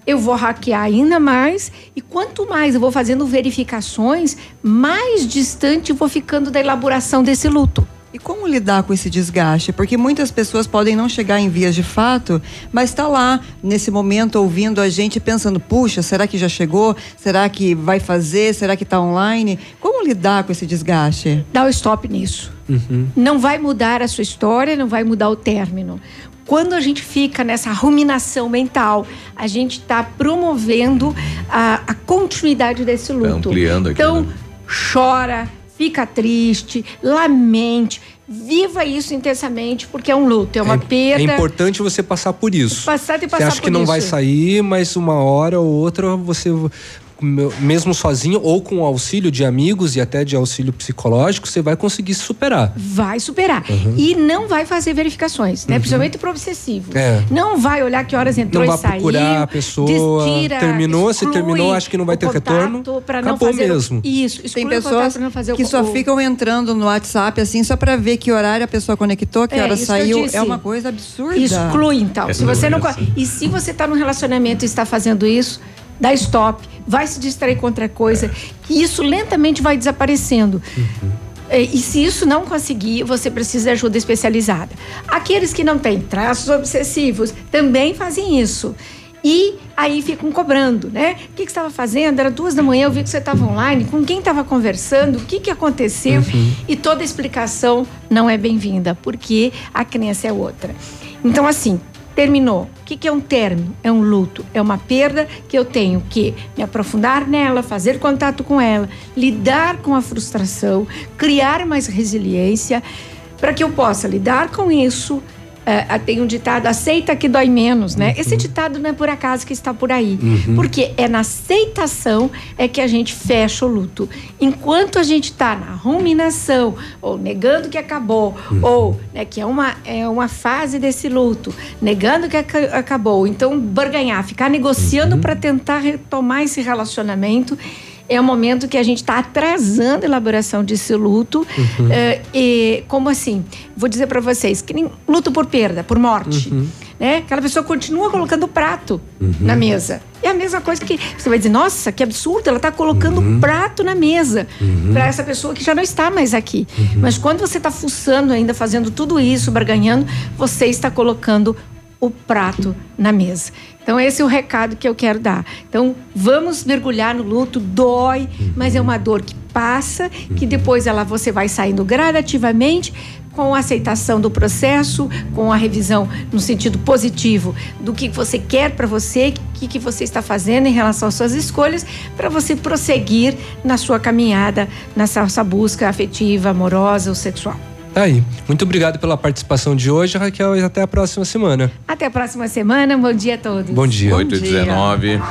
eu vou hackear ainda mais e quanto mais eu vou fazendo verificações, mais distante eu vou ficando da elaboração desse luto. E como lidar com esse desgaste? Porque muitas pessoas podem não chegar em vias de fato, mas está lá nesse momento ouvindo a gente pensando: puxa, será que já chegou? Será que vai fazer? Será que está online? Como lidar com esse desgaste? Dá o stop nisso. Não vai mudar a sua história, não vai mudar o término. Quando a gente fica nessa ruminação mental, a gente está promovendo a, a continuidade desse luto. ampliando aquilo, Então, né? chora, fica triste, lamente, viva isso intensamente, porque é um luto, é uma É perda. importante você passar por isso. Passar e Você passar acha que não isso. vai sair, mas uma hora ou outra você mesmo sozinho ou com o auxílio de amigos e até de auxílio psicológico, você vai conseguir se superar. Vai superar. Uhum. E não vai fazer verificações, né? Uhum. Principalmente pro obsessivo. É. Não vai olhar que horas entrou Não vai e saiu. procurar a pessoa, destira, terminou, se terminou, acho que não vai ter retorno, pra não acabou fazer o- mesmo. Isso, Tem pessoas contato pra não fazer o que só o- ficam entrando no WhatsApp assim só para ver que horário a pessoa conectou, que É, hora que saiu. É uma coisa absurda. Exclui, então. É se você não. E se você está num relacionamento e está fazendo isso, dá stop, vai se distrair com outra coisa, que isso lentamente vai desaparecendo. É, E se isso não conseguir, você precisa de ajuda especializada. Aqueles que não têm traços obsessivos também fazem isso. E aí ficam cobrando, né? O que, que você estava fazendo? Era duas da manhã, eu vi que você estava online. Com quem estava conversando? O que, que aconteceu? E toda explicação não é bem-vinda, porque a crença é outra. Então, assim, terminou. O que, que é um término? É um luto, é uma perda que eu tenho que me aprofundar nela, fazer contato com ela, lidar com a frustração, criar mais resiliência, para que eu possa lidar com isso. Eh, tem um ditado, aceita que dói menos, né? Esse ditado não é por acaso que está por aí. Uhum. Porque é na aceitação é que a gente fecha o luto. Enquanto a gente está na ruminação, ou negando que acabou, ou né, que é uma, é uma fase desse luto, negando que aca- acabou, então barganhar, ficar negociando para tentar retomar esse relacionamento. É um momento que a gente está atrasando a elaboração desse luto. Uhum. Eh, e como assim? Vou dizer para vocês, que nem luto por perda, por morte. Né? Aquela pessoa continua colocando o prato na mesa. É a mesma coisa que você vai dizer, nossa, que absurdo, ela está colocando o prato na mesa para essa pessoa que já não está mais aqui. Mas quando você está fuçando ainda, fazendo tudo isso, barganhando, você está colocando o prato na mesa. Então, esse é o recado que eu quero dar. Então, vamos mergulhar no luto, dói, mas é uma dor que passa, que depois ela você vai saindo gradativamente com a aceitação do processo, com a revisão no sentido positivo do que você quer para você, que que, que você está fazendo em relação às suas escolhas para você prosseguir na sua caminhada, nessa sua busca afetiva, amorosa ou sexual. Tá aí. Muito obrigado pela participação de hoje, Raquel, e até a próxima semana. Até a próxima semana. Bom dia a todos. Bom dia. 8 e 19.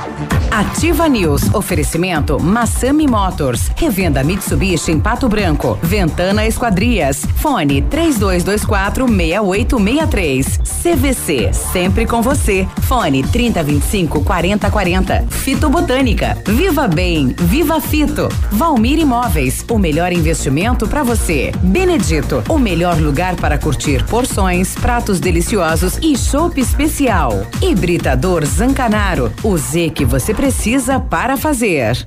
Ativa News. Oferecimento Massami Motors. Revenda Mitsubishi em Pato Branco. Ventana Esquadrias. Fone 3224 6863. CVC. Sempre com você. Fone 3025 4040. Fito Botânica. Viva Bem. Viva Fito. Valmir Imóveis. O melhor investimento para você. Benedito. O melhor lugar para curtir porções, pratos deliciosos e chopp especial. Hibridador Zancanaro. O Z que você precisa para fazer.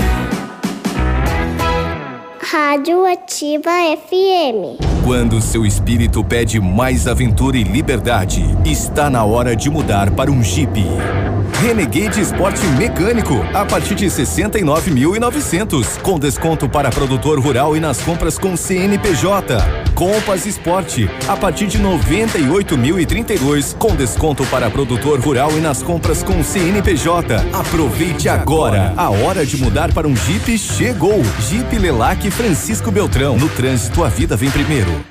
Rádio Ativa FM. Quando seu espírito pede mais aventura e liberdade, está na hora de mudar para um Jeep. Renegade Esporte Mecânico, a partir de 69.900, com desconto para produtor rural e nas compras com CNPJ. Compass Esporte, a partir de 98.032, com desconto para produtor rural e nas compras com CNPJ. Aproveite agora. A hora de mudar para um Jeep chegou. Jeep Lelac Francisco Beltrão. No trânsito, a vida vem primeiro.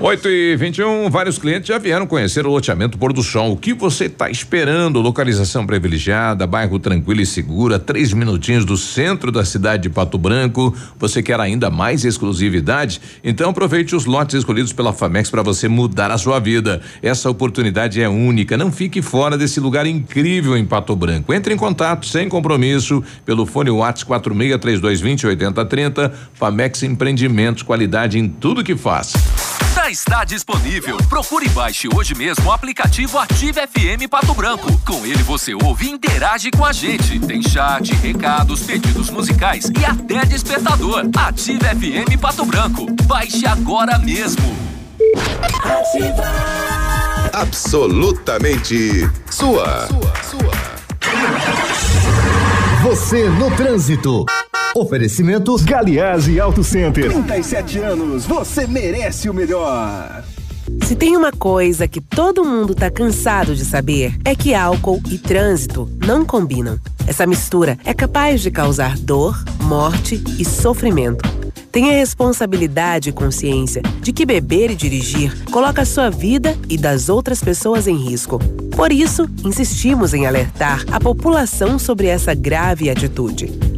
8 e 21, vários clientes já vieram conhecer o loteamento Pôr do Sol. O que você está esperando? Localização privilegiada, bairro tranquilo e segura, três minutinhos do centro da cidade de Pato Branco. Você quer ainda mais exclusividade? Então aproveite os lotes escolhidos pela Famex para você mudar a sua vida. Essa oportunidade é única. Não fique fora desse lugar incrível em Pato Branco. Entre em contato sem compromisso pelo fone WhatsApp 463220 8030. Famex Empreendimentos, qualidade em tudo que faz. Já está disponível. Procure e baixe hoje mesmo o aplicativo Ative FM Pato Branco. Com ele você ouve e interage com a gente. Tem chat, recados, pedidos musicais e até despertador. Ative FM Pato Branco. Baixe agora mesmo. Absolutamente sua. Você no trânsito. Oferecimento Galiase Auto Center. 37 anos, você merece o melhor. Se tem uma coisa que todo mundo tá cansado de saber, é que álcool e trânsito não combinam. Essa mistura é capaz de causar dor, morte e sofrimento. Tenha responsabilidade e consciência de que beber e dirigir coloca a sua vida e das outras pessoas em risco. Por isso, insistimos em alertar a população sobre essa grave atitude.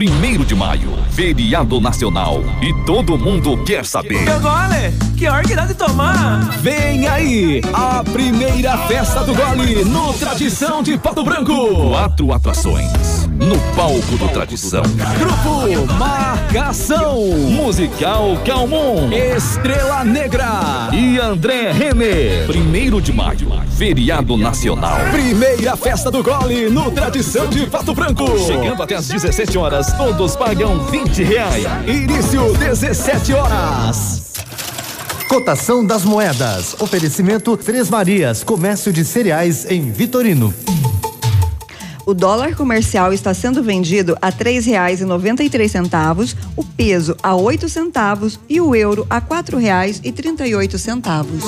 Primeiro de maio, feriado nacional. E todo mundo quer saber. gole, que hora que dá de tomar? Vem aí, a primeira festa do gole no Tradição de Pato Branco. Quatro atrações no palco do Tradição. Grupo Marcação, Musical Calmon, Estrela Negra e André Renner. Primeiro de maio, feriado nacional. Primeira festa do gole no Tradição de Pato Branco. Chegando até às 17 horas, todos pagam 20 reais. Início 17 horas. Cotação das moedas. Oferecimento Três Marias, comércio de cereais em Vitorino. O dólar comercial está sendo vendido a três centavos, o peso a oito centavos e o euro a oito centavos.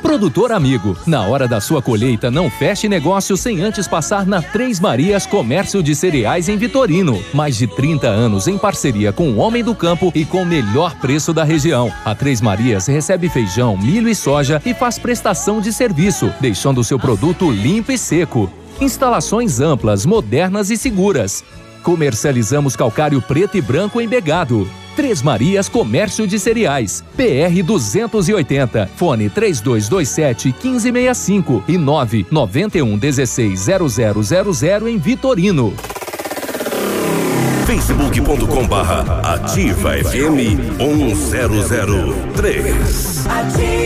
Produtor amigo, na hora da sua colheita, não feche negócio sem antes passar na Três Marias Comércio de Cereais em Vitorino. Mais de 30 anos em parceria com o Homem do Campo e com o melhor preço da região. A Três Marias recebe feijão, milho e soja e faz prestação de serviço, deixando o seu produto limpo e seco. Instalações amplas, modernas e seguras. Comercializamos calcário preto e branco em Begado. Três Marias Comércio de Cereais. PR 280. Fone 3227 1565 e 991 16 0000 em Vitorino. facebook.com barra ativa FM 1003. Ativa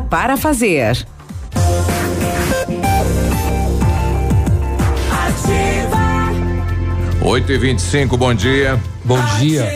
para fazer. Oito e vinte e cinco, bom dia. Bom dia.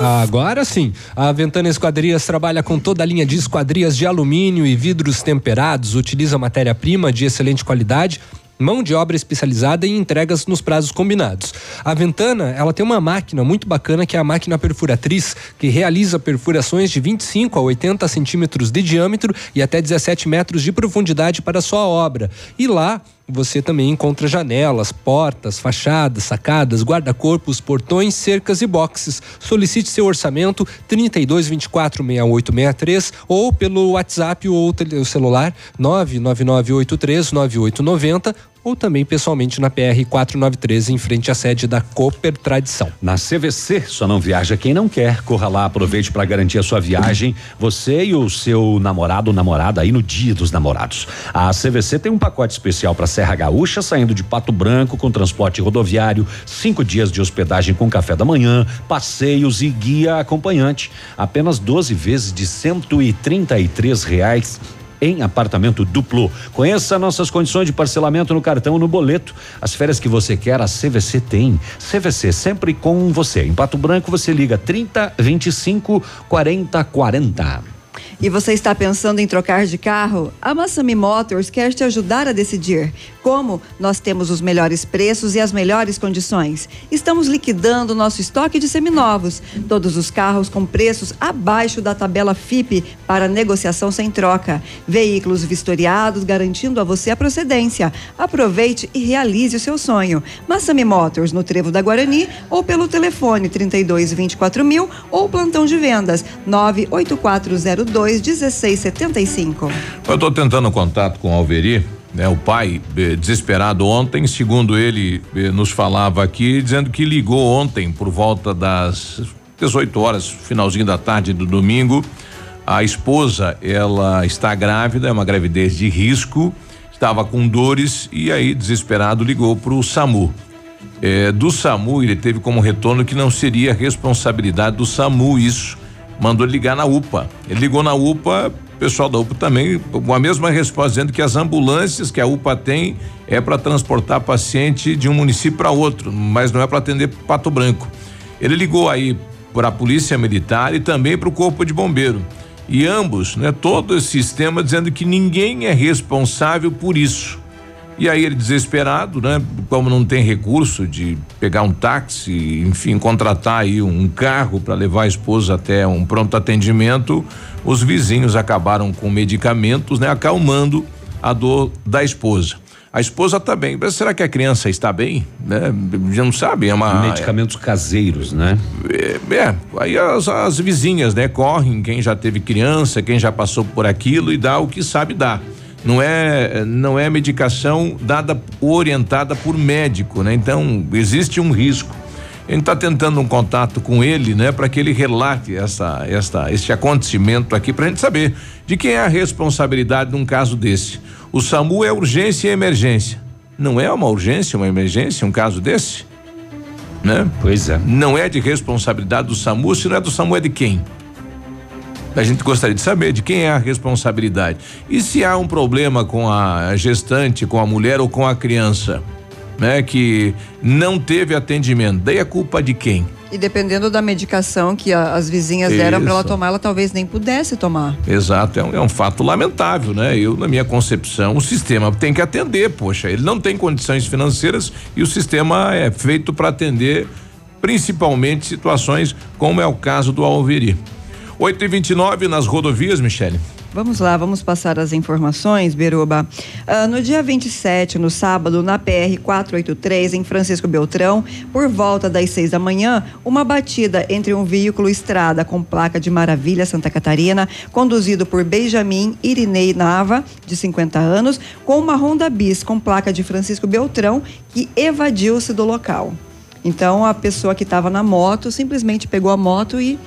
Agora sim, a Ventana Esquadrias trabalha com toda a linha de esquadrias de alumínio e vidros temperados, utiliza matéria-prima de excelente qualidade mão de obra especializada e entregas nos prazos combinados. A Ventana, ela tem uma máquina muito bacana que é a máquina perfuratriz, que realiza perfurações de 25 a 80 centímetros de diâmetro e até 17 metros de profundidade para sua obra. E lá você também encontra janelas, portas, fachadas, sacadas, guarda-corpos, portões, cercas e boxes. Solicite seu orçamento 32 24 6863 ou pelo WhatsApp ou celular 99983 9890 ou também pessoalmente na PR 493 em frente à sede da Cooper Tradição. Na CVC, só não viaja quem não quer. Corra lá, aproveite para garantir a sua viagem, você e o seu namorado ou namorada aí no Dia dos Namorados. A CVC tem um pacote especial para Serra Gaúcha, saindo de Pato Branco com transporte rodoviário, cinco dias de hospedagem com café da manhã, passeios e guia acompanhante. Apenas 12 vezes de 133 reais em apartamento duplo. Conheça nossas condições de parcelamento no cartão no boleto. As férias que você quer, a CVC tem. CVC sempre com você. Em Pato Branco você liga 30 25 40 40. E você está pensando em trocar de carro? A Massami Motors quer te ajudar a decidir. Como? Nós temos os melhores preços e as melhores condições. Estamos liquidando nosso estoque de seminovos. Todos os carros com preços abaixo da tabela FIP para negociação sem troca. Veículos vistoriados garantindo a você a procedência. Aproveite e realize o seu sonho. Massami Motors no Trevo da Guarani ou pelo telefone 32 24 mil ou plantão de vendas 98402 1675. Eu estou tentando contato com o Alveri, né? O pai, eh, desesperado ontem, segundo ele eh, nos falava aqui, dizendo que ligou ontem por volta das 18 horas, finalzinho da tarde do domingo. A esposa, ela está grávida, é uma gravidez de risco, estava com dores e aí, desesperado, ligou para o SAMU. Eh, do SAMU, ele teve como retorno que não seria responsabilidade do SAMU isso mandou ligar na UPA. Ele ligou na UPA, o pessoal da UPA também, com a mesma resposta, dizendo que as ambulâncias que a UPA tem é para transportar paciente de um município para outro, mas não é para atender Pato Branco. Ele ligou aí para a Polícia Militar e também para o Corpo de Bombeiro. E ambos, né, todo esse sistema dizendo que ninguém é responsável por isso. E aí ele desesperado, né? Como não tem recurso de pegar um táxi, enfim, contratar aí um carro para levar a esposa até um pronto atendimento, os vizinhos acabaram com medicamentos, né? Acalmando a dor da esposa. A esposa está bem, mas será que a criança está bem? Né? Já não sabe, é uma medicamentos caseiros, né? É, é aí as, as vizinhas, né? Correm, quem já teve criança, quem já passou por aquilo e dá o que sabe dar não é não é medicação dada orientada por médico, né? Então existe um risco. A gente está tentando um contato com ele, né, para que ele relate essa, esta, este acontecimento aqui, para a gente saber de quem é a responsabilidade num caso desse. O SAMU é urgência e emergência. Não é uma urgência, uma emergência, um caso desse? Né? Pois é. Não é de responsabilidade do SAMU, se não é do SAMU, é de quem? A gente gostaria de saber de quem é a responsabilidade. E se há um problema com a gestante, com a mulher ou com a criança, né, que não teve atendimento, daí a culpa de quem? E dependendo da medicação que a- as vizinhas deram para ela Isso. tomar, ela talvez nem pudesse tomar. Exato, é um, é um fato lamentável, né? Eu, na minha concepção, o sistema tem que atender, poxa, ele não tem condições financeiras e o sistema é feito para atender principalmente situações como é o caso do Alveri. 8 e 29 nas rodovias, Michele. Vamos lá, vamos passar as informações, Beruba. Ah, no dia 27, no sábado, na PR 483, em Francisco Beltrão, por volta das seis da manhã, uma batida entre um veículo estrada com placa de Maravilha Santa Catarina, conduzido por Benjamin Irinei Nava, de 50 anos, com uma Honda Bis com placa de Francisco Beltrão, que evadiu-se do local. Então, a pessoa que estava na moto simplesmente pegou a moto e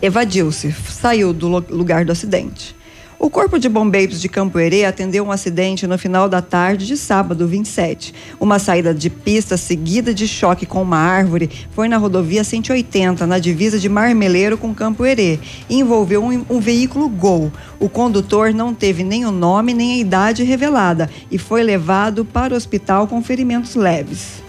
evadiu-se, saiu do lugar do acidente. O Corpo de Bombeiros de Campo Herê atendeu um acidente no final da tarde de sábado 27. Uma saída de pista seguida de choque com uma árvore foi na rodovia 180, na divisa de Marmeleiro com Campo Herê, e envolveu um, um veículo Gol. O condutor não teve nem o nome nem a idade revelada e foi levado para o hospital com ferimentos leves.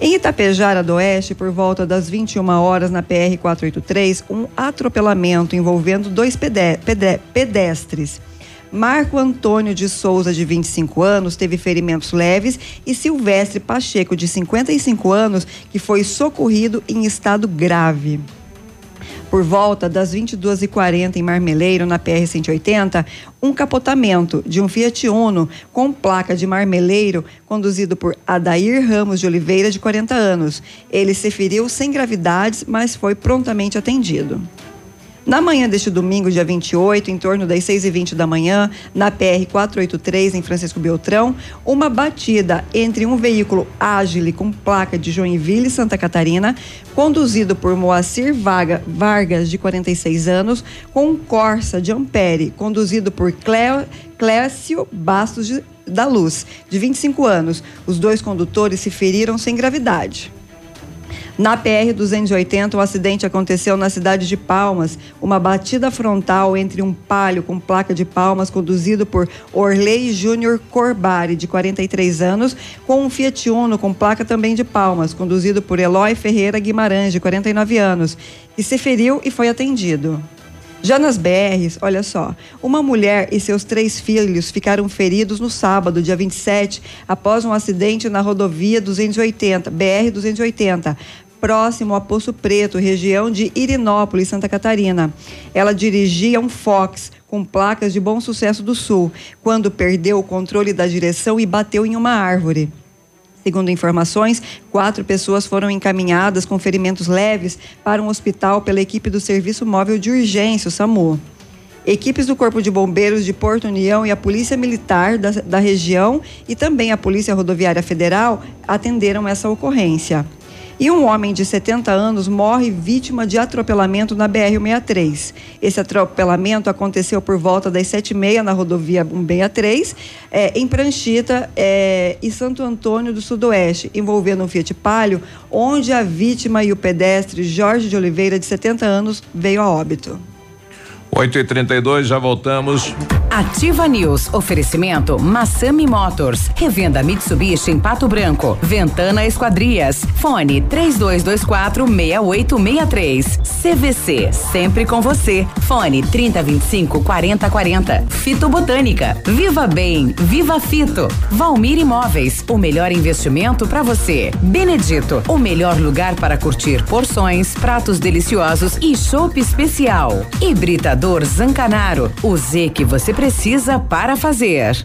Em Itapejara do Oeste, por volta das 21 horas na PR 483, um atropelamento envolvendo dois pede- pede- pedestres. Marco Antônio de Souza, de 25 anos, teve ferimentos leves e Silvestre Pacheco, de 55 anos, que foi socorrido em estado grave. Por volta das 22h40 em Marmeleiro, na PR-180, um capotamento de um Fiat Uno com placa de Marmeleiro, conduzido por Adair Ramos de Oliveira, de 40 anos. Ele se feriu sem gravidades, mas foi prontamente atendido. Na manhã deste domingo, dia 28, em torno das 6h20 da manhã, na PR 483, em Francisco Beltrão, uma batida entre um veículo Agile com placa de Joinville, Santa Catarina, conduzido por Moacir Vaga- Vargas, de 46 anos, com um Corsa de Ampere, conduzido por Cleo, Clécio Bastos de- da Luz, de 25 anos. Os dois condutores se feriram sem gravidade. Na PR-280, o acidente aconteceu na cidade de Palmas. Uma batida frontal entre um palio com placa de Palmas, conduzido por Orley Júnior Corbari, de 43 anos, com um Fiat Uno com placa também de Palmas, conduzido por Eloy Ferreira Guimarães, de 49 anos, que se feriu e foi atendido. Já nas BRs, olha só, uma mulher e seus três filhos ficaram feridos no sábado, dia 27, após um acidente na rodovia 280, BR 280, próximo a Poço Preto, região de Irinópolis, Santa Catarina. Ela dirigia um Fox com placas de Bom Sucesso do Sul, quando perdeu o controle da direção e bateu em uma árvore. Segundo informações, quatro pessoas foram encaminhadas com ferimentos leves para um hospital pela equipe do Serviço Móvel de Urgência, o SAMU. Equipes do Corpo de Bombeiros de Porto União e a Polícia Militar da, da região e também a Polícia Rodoviária Federal atenderam essa ocorrência. E um homem de 70 anos morre vítima de atropelamento na BR-163. Esse atropelamento aconteceu por volta das 7h30 na rodovia 163, eh, em Pranchita eh, e Santo Antônio do Sudoeste, envolvendo um Fiat Palio, onde a vítima e o pedestre Jorge de Oliveira, de 70 anos, veio a óbito. 8 e 32 já voltamos. Ativa News. Oferecimento Massami Motors. Revenda Mitsubishi em Pato Branco. Ventana Esquadrias. Fone 3224 6863. CVC. Sempre com você. Fone 3025 4040. Fito Botânica. Viva Bem. Viva Fito. Valmir Imóveis. O melhor investimento para você. Benedito. O melhor lugar para curtir porções, pratos deliciosos e chopp especial. Hibridador Zancanaro. O Z que você precisa para fazer.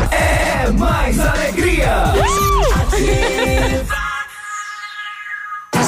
É mais alegria!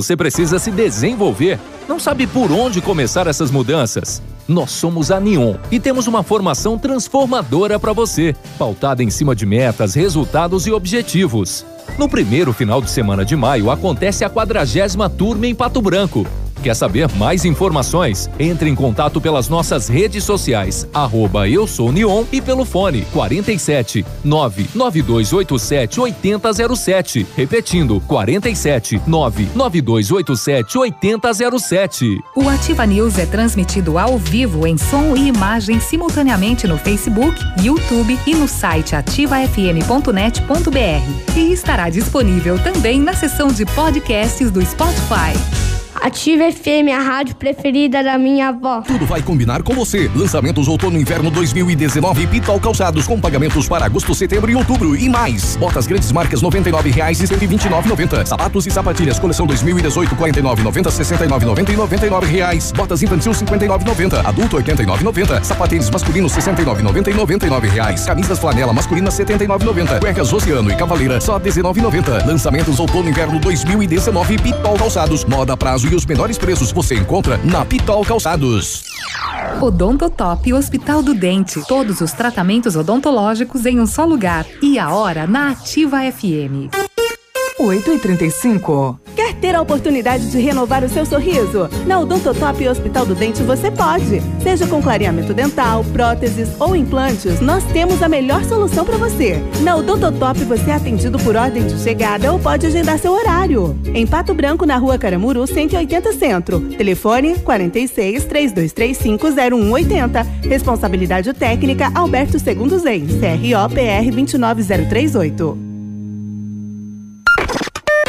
Você precisa se desenvolver. Não sabe por onde começar essas mudanças? Nós somos a Neon e temos uma formação transformadora para você, pautada em cima de metas, resultados e objetivos. No primeiro final de semana de maio acontece a quadragésima turma em Pato Branco. Quer saber mais informações? Entre em contato pelas nossas redes sociais, arroba eu sou Neon e pelo fone 47 99287 8007. Repetindo, 47 99287 8007. O Ativa News é transmitido ao vivo em som e imagem simultaneamente no Facebook, YouTube e no site ativafm.net.br. E estará disponível também na seção de podcasts do Spotify. Ativa FM, a rádio preferida da minha avó. Tudo vai combinar com você. Lançamentos outono e inverno 2019 Pitol Calçados com pagamentos para agosto, setembro e outubro e mais. Botas grandes marcas R$ 99,00 e R$ 129,90. Sapatos e sapatilhas coleção 2018 49,90, 69,90 e 99 reais. Botas infantil 59,90, adulto 89,90. Sapatênis masculinos 69,90 e 99 reais. Camisas flanela masculina 79,90. Cuecas Oceano e Cavaleira só 19,90. Lançamentos outono e inverno 2019 Pitol Calçados. Moda prazo e os menores preços você encontra na Pitol Calçados. Odontotop Hospital do Dente. Todos os tratamentos odontológicos em um só lugar. E a hora na Ativa FM. 8 e 35 Quer ter a oportunidade de renovar o seu sorriso? Na Odontotop Hospital do Dente você pode. Seja com clareamento dental, próteses ou implantes, nós temos a melhor solução para você. Na Odontotop você é atendido por ordem de chegada ou pode agendar seu horário. Em Pato Branco, na rua Caramuru, 180 Centro. Telefone 46 3235 0180. Responsabilidade técnica Alberto Segundo Zen. CRO PR 29038.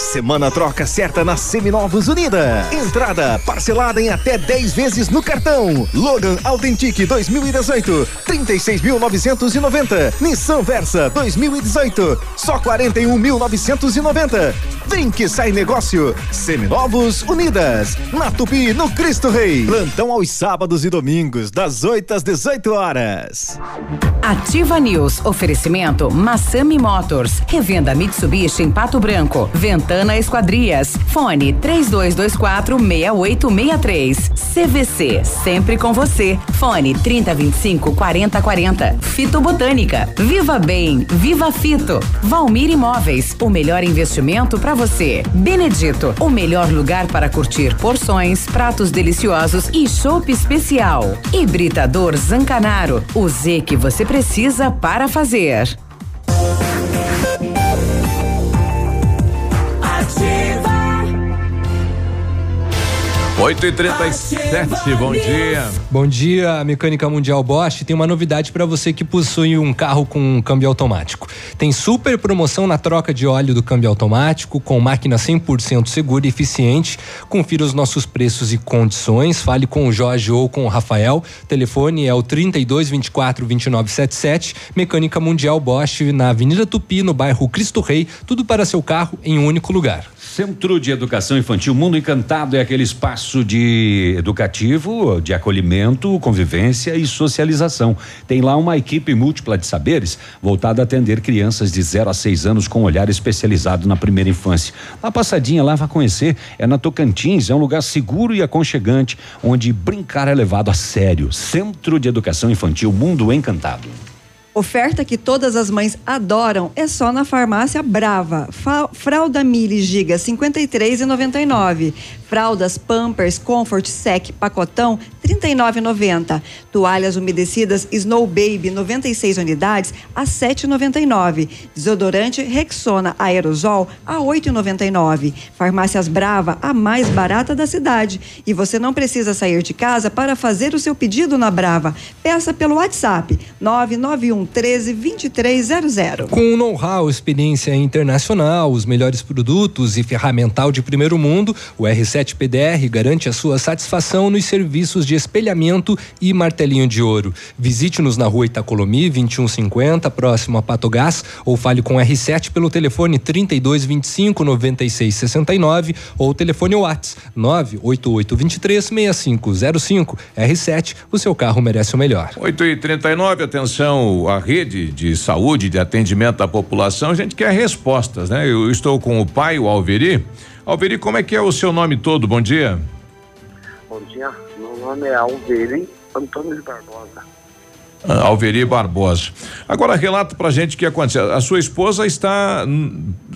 Semana troca certa na Seminovos Unida. Entrada parcelada em até 10 vezes no cartão. Logan Authentic 2018, 36.990. Nissan Versa 2018, só 41.990. Vem que sai negócio. Seminovos Unidas. Na Tupi, no Cristo Rei. Plantão aos sábados e domingos, das 8 às 18 horas. Ativa News. Oferecimento Massami Motors. Revenda Mitsubishi em Pato Branco. Ventana Esquadrias. Fone 3224 6863. CVC. Sempre com você. Fone 3025 4040. Fito Botânica. Viva Bem. Viva Fito. Valmir Imóveis. O melhor investimento para você. Benedito. O melhor lugar para curtir porções, pratos deliciosos e chopp especial. Hibridador Zancanaro. O Z que você precisa para fazer. 8 e 37 bom dia. Bom dia, Mecânica Mundial Bosch. Tem uma novidade para você que possui um carro com câmbio automático. Tem super promoção na troca de óleo do câmbio automático, com máquina 100% segura e eficiente. Confira os nossos preços e condições. Fale com o Jorge ou com o Rafael. Telefone é o 32 24 29 77. Mecânica Mundial Bosch na Avenida Tupi, no bairro Cristo Rei. Tudo para seu carro em um único lugar. Centro de Educação Infantil Mundo Encantado é aquele espaço de educativo, de acolhimento, convivência e socialização. Tem lá uma equipe múltipla de saberes voltada a atender crianças de 0 a 6 anos com olhar especializado na primeira infância. Uma passadinha lá vai conhecer, é na Tocantins, é um lugar seguro e aconchegante, onde brincar é levado a sério. Centro de Educação Infantil Mundo Encantado. Oferta que todas as mães adoram é só na farmácia Brava. Fralda Mili Giga 53,99. Fraldas Pampers Comfort Sec pacotão 39,90. Toalhas umedecidas Snow Baby 96 unidades a 7,99. Desodorante Rexona Aerosol a 8,99. Farmácias Brava, a mais barata da cidade. E você não precisa sair de casa para fazer o seu pedido na Brava. Peça pelo WhatsApp 991 13 2300. Com know-how, experiência internacional, os melhores produtos e ferramental de primeiro mundo, o R7 PDR garante a sua satisfação nos serviços de espelhamento e martelinho de ouro. Visite-nos na rua Itacolomi, 2150, próximo a Patogás, ou fale com R7 pelo telefone 3225 9669 ou telefone WhatsApp 98823 6505. R7, o seu carro merece o melhor. 8 e 39 atenção, a rede de saúde, de atendimento à população, a gente quer respostas, né? Eu estou com o pai, o Alveri. Alveri, como é que é o seu nome todo? Bom dia. Bom dia, meu nome é Alveri Antônio de Barbosa. Ah, Alveri Barbosa. Agora relata pra gente o que aconteceu. A sua esposa está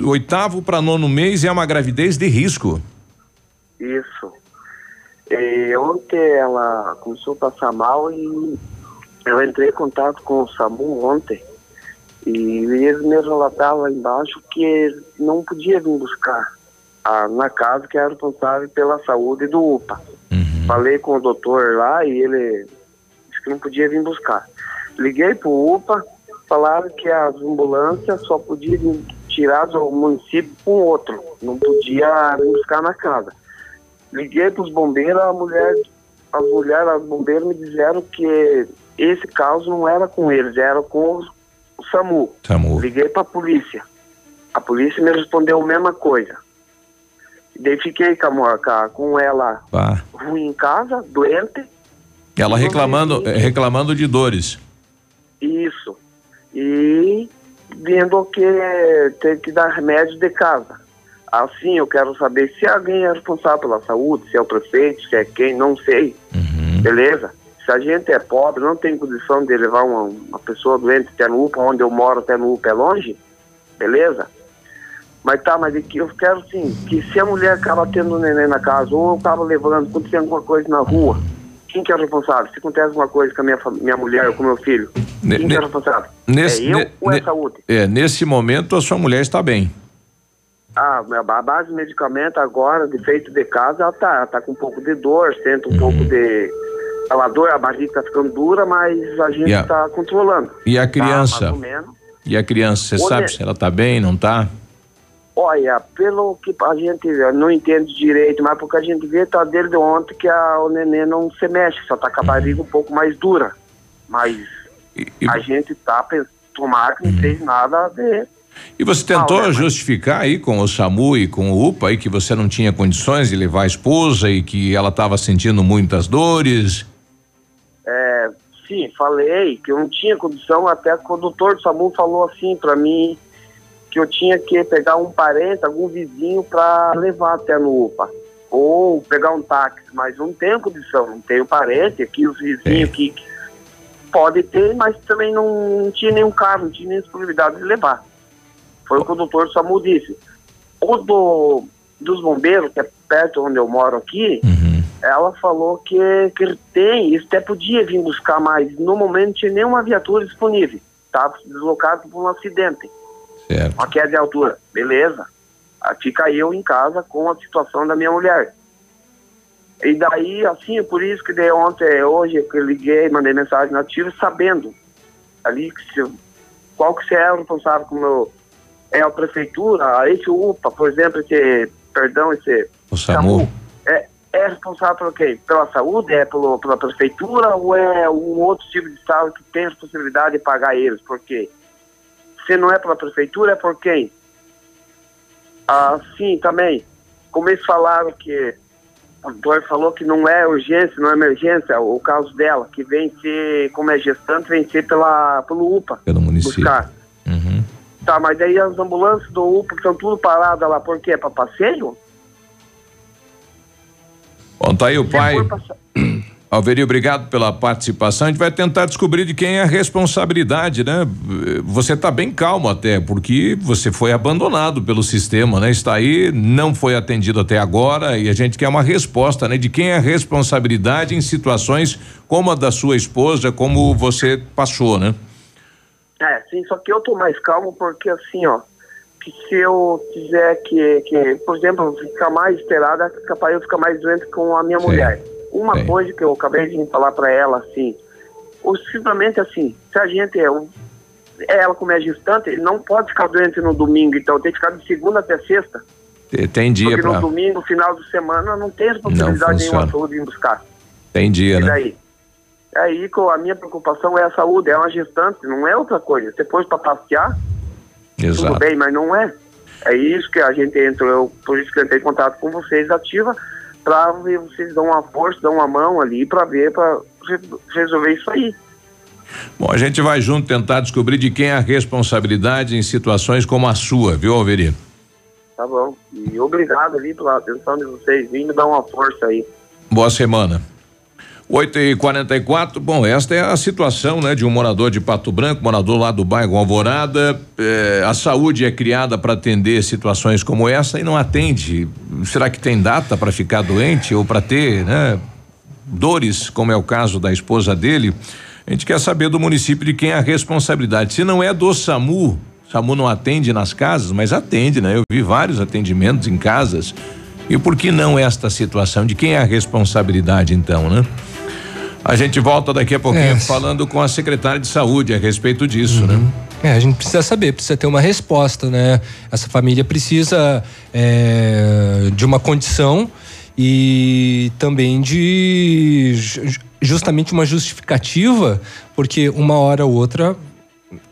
oitavo para nono mês e é uma gravidez de risco. Isso. E ontem ela começou a passar mal e eu entrei em contato com o SAMU ontem e eles me relataram lá embaixo que não podia vir buscar a, na casa que era responsável pela saúde do UPA. Falei com o doutor lá e ele disse que não podia vir buscar. Liguei pro UPA, falaram que as ambulâncias só podiam tirar do município com outro, não podia vir buscar na casa. Liguei pros bombeiros, a mulher, as mulheres, as bombeiros me disseram que esse caso não era com eles, era com os- o SAMU. SAMU. Liguei pra polícia. A polícia me respondeu a mesma coisa. Daí fiquei com, a com- ela Pá. ruim em casa, doente, Ela reclamando, eh, reclamando de dores. isso. E vendo que tem que dar remédio de casa. Assim, eu quero saber se alguém é responsável pela saúde, se é o prefeito, se é quem, não sei. Beleza? Se a gente é pobre, não tem condição de levar uma, uma pessoa doente até no UPA, onde eu moro até no UPA é longe, beleza? Mas tá, mas é eu quero sim, que se a mulher acaba tendo um neném na casa, ou acaba levando, acontecendo alguma coisa na rua, quem que é o responsável? Se acontece alguma coisa com a minha, minha mulher ou com meu filho, Ne- quem que é o responsável? Nesse, é eu ne- ou é ne- saúde? É, nesse momento a sua mulher está bem. Ah, a base de medicamento agora, de feito de casa, ela tá, ela tá com um pouco de dor, sente um Uhum. pouco de. Ela dor, a barriga tá ficando dura, mas a gente E a- tá controlando. E a Tá, criança? menos. E a criança, você sabe se ela está bem, não está? Olha, pelo que a gente não entende direito, mas porque a gente vê, tá desde ontem que a, o neném não se mexe, só tá com a barriga um pouco mais dura. Mas a gente tá pensando, tomara que não fez nada a ver. E você tentou né, mas- justificar aí com o SAMU e com o UPA aí que você não tinha condições de levar a esposa e que ela estava sentindo muitas dores? É, sim, falei que eu não tinha condição, até o doutor do SAMU falou assim pra mim que eu tinha que pegar um parente, algum vizinho pra levar até no UPA. Ou pegar um táxi, mas não tenho condição, não tenho parente aqui, os vizinhos que, que pode ter, mas também não, não tinha nenhum carro, não tinha nem disponibilidade de levar. Foi o do SAMU disse. O do, dos bombeiros, que é perto onde eu moro aqui, ela falou que, que tem, até podia vir buscar, mas no momento não tinha nenhuma viatura disponível. Estava deslocado por um acidente. Certo. Uma queda de altura. Beleza. Aí fica eu em casa com a situação da minha mulher. E daí, assim, por isso que de ontem, hoje, que eu liguei, mandei mensagem na tiro, sabendo ali que se, qual que você é o responsável como eu, é a prefeitura, esse UPA, por exemplo, esse, perdão, esse O SAMU? é, é responsável por quê? Pela saúde? É pelo, pela prefeitura ou é um outro tipo de estado que tem responsabilidade de pagar eles? Por quê? Se não é pela prefeitura, é por quem? Ah, sim, também. Como eles falaram que o doutor falou que não é urgência, não é emergência, o caso dela, que vem ser, como é gestante, vem ser pela, pelo UPA. Pelo município. Buscar. Tá, mas aí as ambulâncias do UPA que estão tudo paradas lá, por quê? Para passeio? Bom, tá aí o pai. Alveri, obrigado pela participação. A gente vai tentar descobrir de quem é a responsabilidade, né? Você está bem calmo até, porque você foi abandonado pelo sistema, né? Está aí, não foi atendido até agora e a gente quer uma resposta, né? De quem é a responsabilidade em situações como a da sua esposa, como você passou, né? É, sim, só que eu tô mais calmo porque assim, ó, que se eu quiser que, que por exemplo, ficar mais esperada, capaz eu ficar mais doente com a minha Sim. mulher. Uma Sim. coisa que eu acabei de falar pra ela, assim, ou simplesmente assim, se a gente é um, ela como é gestante, não pode ficar doente no domingo, então tem que ficar de segunda até sexta. Te- Tem dia porque para no domingo, final de semana, não tem responsabilidade nenhuma funciona. sua de ir buscar. tem dia, E né? daí? Aí que a minha preocupação é a saúde, é uma gestante, não é outra coisa. Você pôs pra passear, tudo Exato. bem, mas não é. É isso que a gente entrou, eu, por isso que eu entrei em contato com vocês, ativa, pra ver vocês dão uma força, dão uma mão ali pra ver, pra re- resolver isso aí. Bom, a gente vai junto tentar descobrir de quem é a responsabilidade em situações como a sua, viu, Alveri? Tá bom. E obrigado ali pela atenção de vocês, vindo dar uma força aí. Boa semana. 8 e 44 bom, esta é a situação, né, de um morador de Pato Branco, morador lá do bairro Alvorada. Eh, a saúde é criada para atender situações como essa e não atende. Será que tem data para ficar doente ou para ter, né, dores, como é o caso da esposa dele? A gente quer saber do município de quem é a responsabilidade. Se não é do SAMU, SAMU não atende nas casas, mas atende, né? Eu vi vários atendimentos em casas. E por que não esta situação? De quem é a responsabilidade, então, né? A gente volta daqui a pouquinho É. falando com a secretária de saúde a respeito disso, né? É, a gente precisa saber, precisa ter uma resposta, né? Essa família precisa é, de uma condição e também de ju- justamente uma justificativa, porque uma hora ou outra,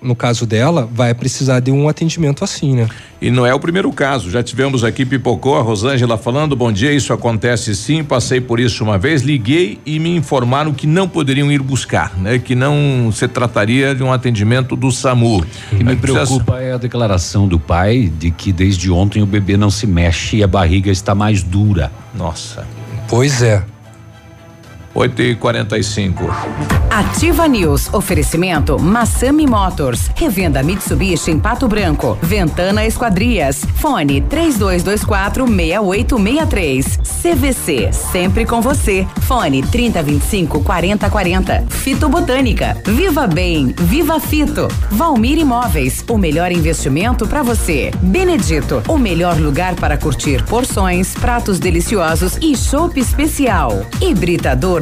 no caso dela, vai precisar de um atendimento assim, né? E não é o primeiro caso. Já tivemos aqui Pipocou, a Rosângela falando: bom dia, isso acontece sim, passei por isso uma vez, liguei e me informaram que não poderiam ir buscar, né? Que não se trataria de um atendimento do SAMU. O que me preocupa é a declaração do pai de que desde ontem o bebê não se mexe e a barriga está mais dura. Nossa. Pois é. 8 e 45 Ativa News. Oferecimento Massami Motors. Revenda Mitsubishi em Pato Branco. Ventana Esquadrias. Fone 3224 6863. CVC. Sempre com você. Fone 3025 4040. Fito Botânica. Viva Bem. Viva Fito. Valmir Imóveis. O melhor investimento para você. Benedito. O melhor lugar para curtir porções, pratos deliciosos e chopp especial. Hibridador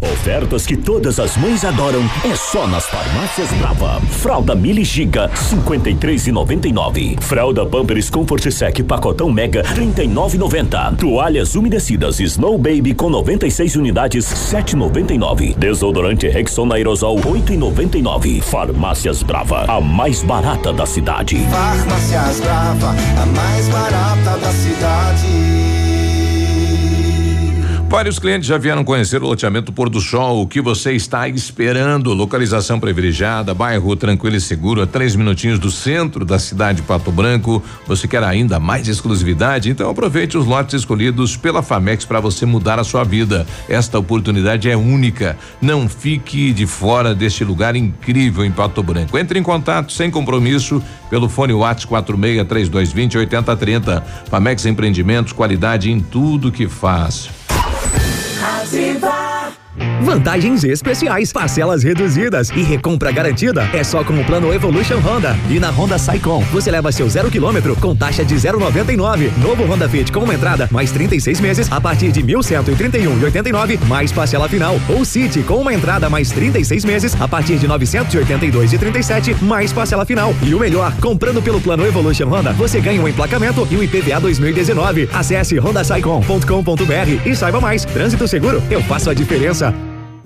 Ofertas que todas as mães adoram é só nas farmácias Brava. Fralda Mili Giga 53,99. Fralda Pampers Comfort Sec pacotão Mega 39,90. Toalhas umedecidas Snow Baby com 96 unidades 7,99. Desodorante Rexona Aerosol 8,99. Farmácias Brava, a mais barata da cidade. Farmácias Brava, a mais barata da cidade. Vários clientes já vieram conhecer o loteamento Pôr do Sol. O que você está esperando? Localização privilegiada, bairro tranquilo e seguro, a três minutinhos do centro da cidade de Pato Branco. Você quer ainda mais exclusividade? Então aproveite os lotes escolhidos pela Famex para você mudar a sua vida. Esta oportunidade é única. Não fique de fora deste lugar incrível em Pato Branco. Entre em contato sem compromisso pelo fone WhatsApp 46 3220 8030. Famex Empreendimentos, qualidade em tudo que faz. Ativa. Vantagens especiais, parcelas reduzidas e recompra garantida é só com o plano Evolution Honda. E na Honda Saicom, você leva seu zero quilômetro com taxa de 0,99. Novo Honda Fit com uma entrada mais 36 meses a partir de 1.131,89 mais parcela final. Ou City com uma entrada mais 36 meses a partir de 982,37 mais parcela final. E o melhor, comprando pelo plano Evolution Honda, você ganha um emplacamento e o IPVA 2019. Acesse hondasaicom.com.br e saiba mais. Trânsito seguro, eu faço a diferença.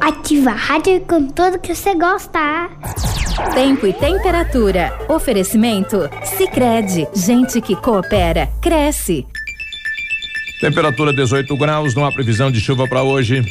Ativa a rádio com tudo que você gosta. Tempo e temperatura. Oferecimento? Sicredi Gente que coopera, cresce. Temperatura 18 graus, não há previsão de chuva para hoje.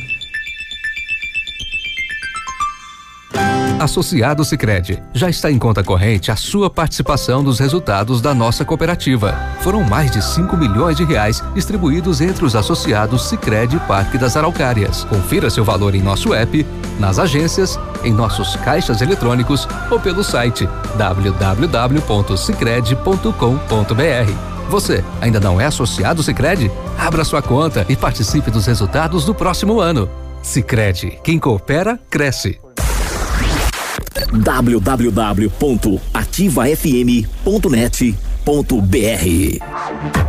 Associado Sicredi já está em conta corrente a sua participação nos resultados da nossa cooperativa. Foram mais de 5 milhões de reais distribuídos entre os associados Sicredi Parque das Araucárias. Confira seu valor em nosso app, nas agências, em nossos caixas eletrônicos ou pelo site www.sicredi.com.br. Você ainda não é associado Sicredi? Abra sua conta e participe dos resultados do próximo ano. Sicredi, quem coopera cresce. www.ativafm.net.br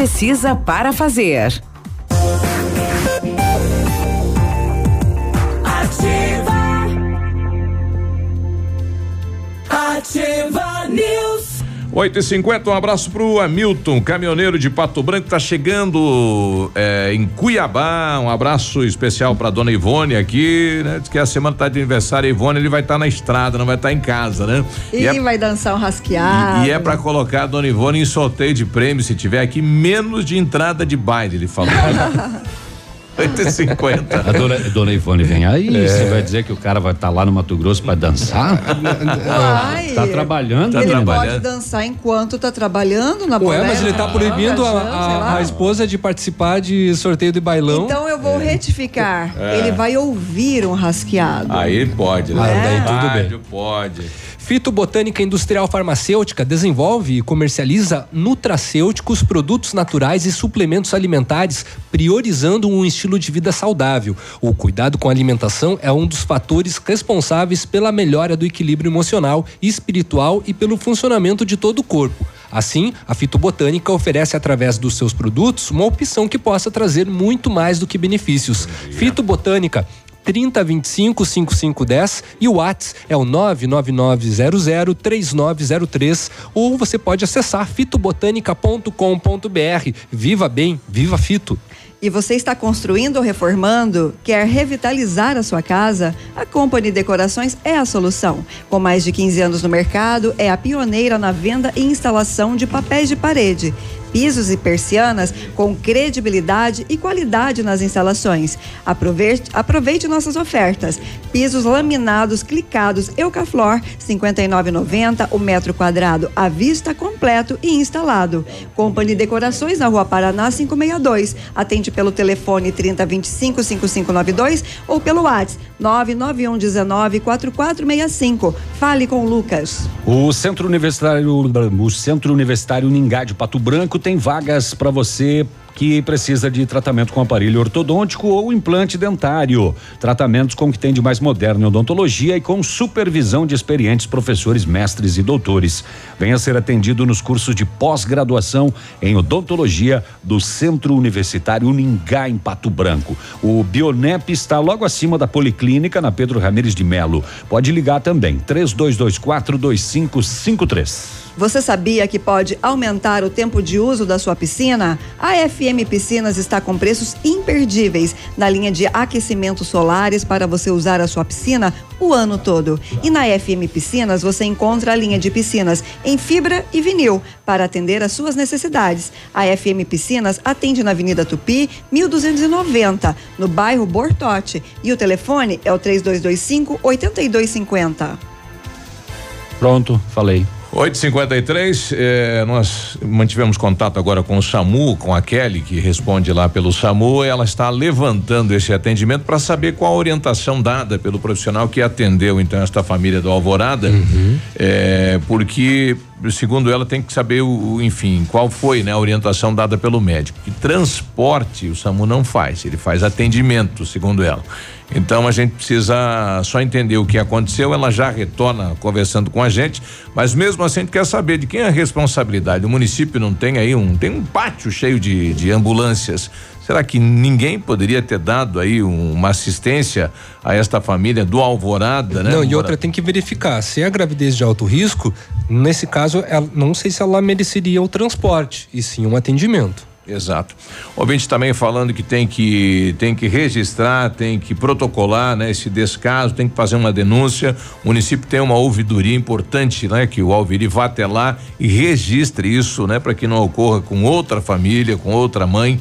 para fazer. Ativa. Ativa News. 8 e 50 um abraço pro Hamilton, caminhoneiro de Pato Branco, tá chegando é, em Cuiabá. Um abraço especial pra dona Ivone aqui, né? Diz que a semana tá de aniversário, a Ivone, ele vai estar na estrada, não vai estar em casa, né? E, é, vai dançar um rasqueado. e é pra colocar a dona Ivone em sorteio de prêmio, se tiver aqui, menos de entrada de baile, ele falou. 8 e 50 A dona, dona Ivone vem aí, É. você vai dizer que o cara vai estar lá no Mato Grosso pra dançar? Vai. Tá trabalhando, ele menino. pode dançar enquanto tá trabalhando na Ué, mas ele tá proibindo a, sei lá. a, a esposa de participar de sorteio de bailão. Então eu vou retificar. É. Ele vai ouvir um rasqueado. Aí pode, né? Ah, daí tudo bem. Pode. Fitobotânica Industrial Farmacêutica desenvolve e comercializa nutracêuticos, produtos naturais e suplementos alimentares, priorizando um estilo de vida saudável. O cuidado com a alimentação é um dos fatores responsáveis pela melhora do equilíbrio emocional e espiritual e pelo funcionamento de todo o corpo. Assim, a fitobotânica oferece através dos seus produtos uma opção que possa trazer muito mais do que benefícios. Fitobotânica 3025 5510 e o Whats é o 99900 3903 ou você pode acessar fitobotanica.com.br. Viva bem, viva fito. E você está construindo ou reformando? Quer revitalizar a sua casa? A Company Decorações é a solução. Com mais de 15 anos no mercado, é a pioneira na venda e instalação de papéis de parede. Pisos e persianas com credibilidade e qualidade nas instalações. Aproveite, aproveite nossas ofertas. Pisos laminados clicados Eucaflor, R$ 59,90 o metro quadrado à vista completo e instalado. Company Decorações na Rua Paraná 562. Atende pelo telefone 3025 5592 ou pelo WhatsApp 99119 4465. Fale com o Lucas. O Centro Universitário, o Centro Universitário Ningá de Pato Branco tem vagas para você que precisa de tratamento com aparelho ortodôntico ou implante dentário. Tratamentos com o que tem de mais moderno em odontologia e com supervisão de experientes professores, mestres e doutores. Venha ser atendido nos cursos de pós-graduação em odontologia do Centro Universitário Uningá, em Pato Branco. O Bionep está logo acima da Policlínica, na Pedro Ramires de Melo. Pode ligar também, 3224 2553. Você sabia que pode aumentar o tempo de uso da sua piscina? A FM Piscinas está com preços imperdíveis na linha de aquecimentos solares para você usar a sua piscina o ano todo. E na FM Piscinas você encontra a linha de piscinas em fibra e vinil para atender às suas necessidades. A FM Piscinas atende na Avenida Tupi, 1290, no bairro Bortote. E o telefone é o 3225 8250. Pronto, falei. 853, eh, nós mantivemos contato agora com o SAMU, com a Kelly, que responde lá pelo SAMU. Ela está levantando esse atendimento para saber qual a orientação dada pelo profissional que atendeu então esta família do Alvorada. Eh, porque, segundo ela, tem que saber, o, o- enfim, qual foi né, a orientação dada pelo médico. Que transporte o SAMU não faz, ele faz atendimento, segundo ela. Então a gente precisa só entender o que aconteceu. Ela já retorna conversando com a gente, mas mesmo assim a gente quer saber de quem é a responsabilidade. O município não tem aí um tem um pátio cheio de, de ambulâncias. Será que ninguém poderia ter dado aí um- uma assistência a esta família do Alvorada, né? Não, e Alvorada? outra tem que verificar. Se é gravidez de alto risco, nesse caso, ela- não sei se ela mereceria o transporte, e sim um atendimento. Exato. Ouvinte também falando que tem que tem que registrar, tem que protocolar, né, esse descaso, tem que fazer uma denúncia. O município tem uma ouvidoria importante, né, que o Alviri vá até lá e registre isso, né, para que não ocorra com outra família, com outra mãe.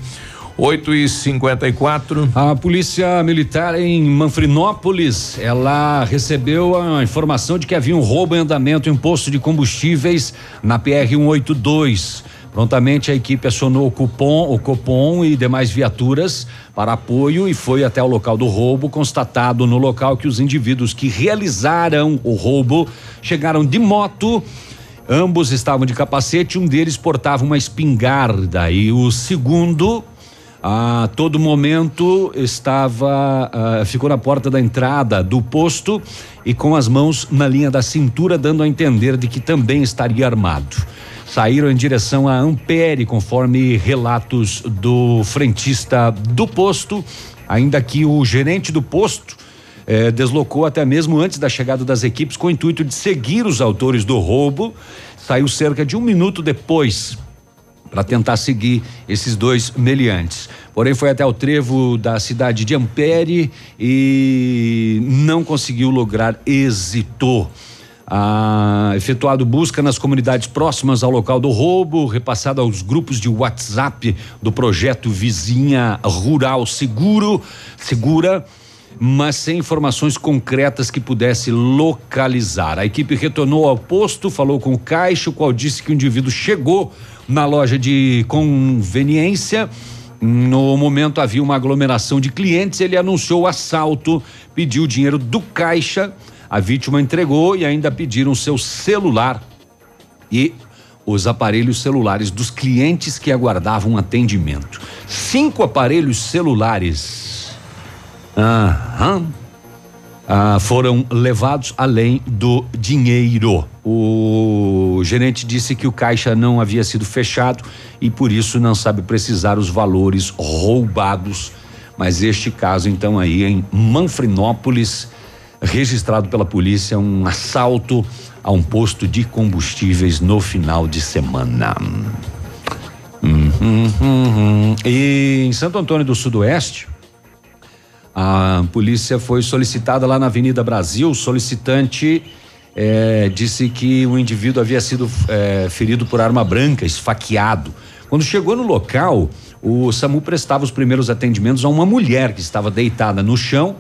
8 e 54 A polícia militar em Manfrinópolis, ela recebeu a informação de que havia um roubo em andamento em um posto de combustíveis na PR 182. Prontamente a equipe acionou o cupom, o Copom e demais viaturas para apoio e foi até o local do roubo, constatado no local que os indivíduos que realizaram o roubo chegaram de moto Ambos estavam de capacete, um deles portava uma espingarda e o segundo, a todo momento, estava, ah, ficou na porta da entrada do posto e com as mãos na linha da cintura, dando a entender de que também estaria armado. Saíram em direção a Ampere, conforme relatos do frentista do posto, ainda que o gerente do posto eh, deslocou até mesmo antes da chegada das equipes com o intuito de seguir os autores do roubo. Saiu cerca de um minuto depois para tentar seguir esses dois meliantes. Porém, foi até o trevo da cidade de Ampere e não conseguiu lograr êxito. Ah, efetuado busca nas comunidades próximas ao local do roubo, repassado aos grupos de WhatsApp do projeto Vizinha Rural Seguro, Segura, mas sem informações concretas que pudesse localizar. A equipe retornou ao posto, falou com o caixa, o qual disse que o indivíduo chegou na loja de conveniência. No momento havia uma aglomeração de clientes, ele anunciou o assalto, pediu o dinheiro do caixa, a vítima entregou e ainda pediram seu celular e os aparelhos celulares dos clientes que aguardavam atendimento. Cinco aparelhos celulares Aham. Ah, foram levados além do dinheiro. O gerente disse que o caixa não havia sido fechado e por isso não sabe precisar os valores roubados. Mas este caso, então, aí em Manfrinópolis, registrado pela polícia, um assalto a um posto de combustíveis no final de semana. Uhum, uhum. E em Santo Antônio do Sudoeste, a polícia foi solicitada lá na Avenida Brasil. O solicitante eh, disse que o indivíduo havia sido eh, ferido por arma branca, esfaqueado. Quando chegou no local, o SAMU prestava os primeiros atendimentos a uma mulher que estava deitada no chão.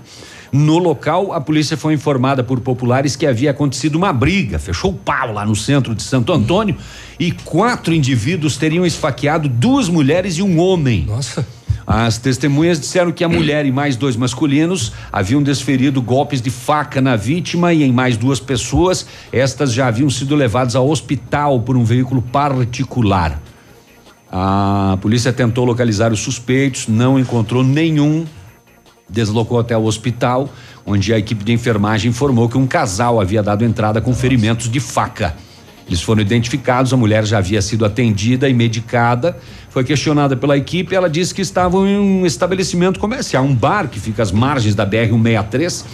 No local, a polícia foi informada por populares que havia acontecido uma briga, fechou o pau lá no centro de Santo Antônio e quatro indivíduos teriam esfaqueado duas mulheres e um homem. Nossa. As testemunhas disseram que a mulher e mais dois masculinos haviam desferido golpes de faca na vítima e em mais duas pessoas. Estas já haviam sido levadas ao hospital por um veículo particular. A polícia tentou localizar os suspeitos, não encontrou nenhum. Deslocou até o hospital, onde a equipe de enfermagem informou que um casal havia dado entrada com ferimentos de faca. Eles foram identificados, a mulher já havia sido atendida e medicada. Foi questionada pela equipe, ela disse que estavam em um estabelecimento comercial, um bar que fica às margens da BR 163.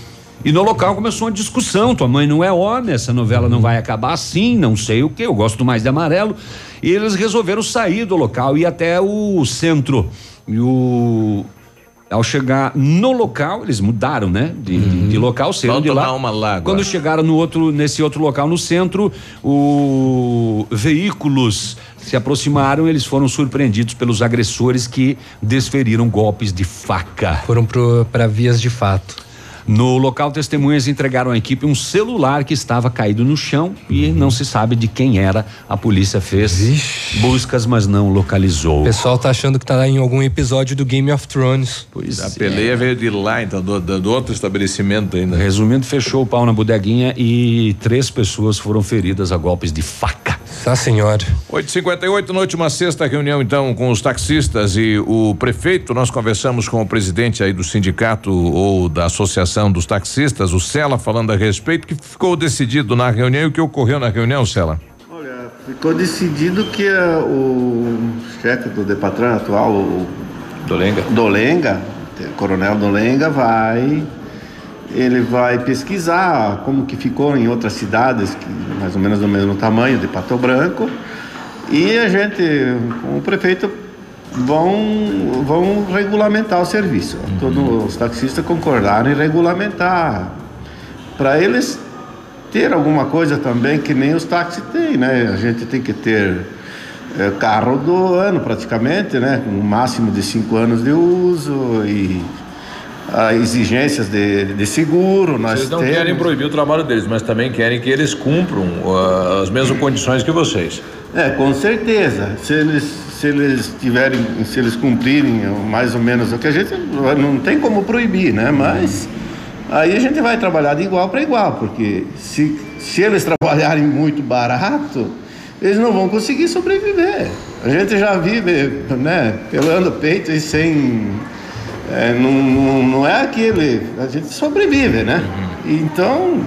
E no local começou uma discussão. Tua mãe não é homem, essa novela não vai acabar assim, não sei o que. Eu gosto mais de amarelo. E eles resolveram sair do local e ir até o centro. E o ao chegar no local, eles mudaram, né? De, de- de local, saíram de lá. uma lá agora. Quando chegaram no outro, nesse outro local no centro, o veículos se aproximaram, eles foram surpreendidos pelos agressores que desferiram golpes de faca. Foram para vias de fato. No local, testemunhas entregaram à equipe um celular que estava caído no chão e não se sabe de quem era. A polícia fez buscas, mas não localizou. O pessoal tá achando que tá lá em algum episódio do Game of Thrones. Pois A peleia veio de lá, então, do, do- do outro estabelecimento ainda. Resumindo, fechou o pau na bodeguinha e três pessoas foram feridas a golpes de faca. Tá, senhora. 858, na última sexta reunião, então, com os taxistas e o prefeito, nós conversamos com o presidente aí do sindicato ou da associação dos taxistas, o Sela, falando a respeito, que ficou decidido na reunião e o que ocorreu na reunião, Sela? Ficou decidido que eh, o chefe do Depatran atual, o Dolenga, Dolenga, o Coronel Dolenga, vai ele vai pesquisar como que ficou em outras cidades, que mais ou menos do mesmo tamanho, de Pato Branco, e a gente, com o prefeito, vão, vão regulamentar o serviço. Todos os taxistas concordaram em regulamentar, para eles ter alguma coisa também que nem os táxis têm, né? A gente tem que ter é, carro do ano praticamente, né? Com um máximo de cinco anos de uso e ah, exigências de, de seguro. Nós Vocês não temos. querem proibir o trabalho deles, mas também querem que eles cumpram ah, as mesmas condições que vocês. É, com certeza. Se eles, se eles tiverem, se eles cumprirem mais ou menos o que a gente não tem como proibir, né? Mas aí a gente vai trabalhar de igual para igual, porque se, se eles trabalharem muito barato, eles não vão conseguir sobreviver. A gente já vive, né, pelando peito e sem. É, não, não, não é aquele. A gente sobrevive, né? Então,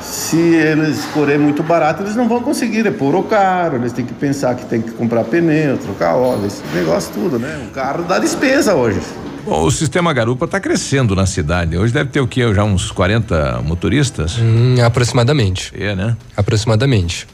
se eles forem muito barato, eles não vão conseguir repor o carro, eles têm que pensar que tem que comprar pneu, trocar óleo, esse negócio tudo, né? O carro dá despesa hoje. Bom, o sistema garupa está crescendo na cidade. Hoje deve ter o quê? Já uns 40 motoristas? Hum, aproximadamente. É, né? Aproximadamente.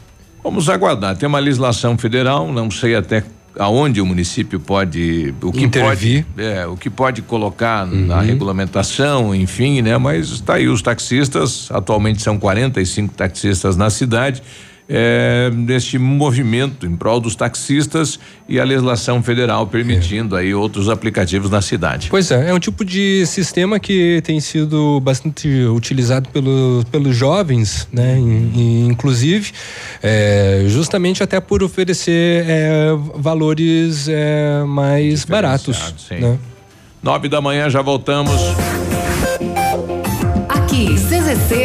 Vamos aguardar. Tem uma legislação federal, não sei até aonde o município pode o que Intervir. pode é, o que pode colocar na regulamentação, enfim, né? Mas está aí os taxistas, atualmente são 45 taxistas na cidade. É, neste movimento em prol dos taxistas e a legislação federal permitindo aí outros aplicativos na cidade. Pois é, é um tipo de sistema que tem sido bastante utilizado pelo, pelos jovens, né? In- in- inclusive, é, justamente até por oferecer é, valores é, mais baratos. sim. Né? Nove da manhã já voltamos. Aqui, CZC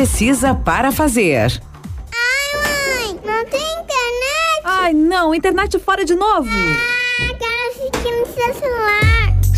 para fazer. Não tem internet? Ai, não, internet fora de novo. Ah, quero assistir no seu celular.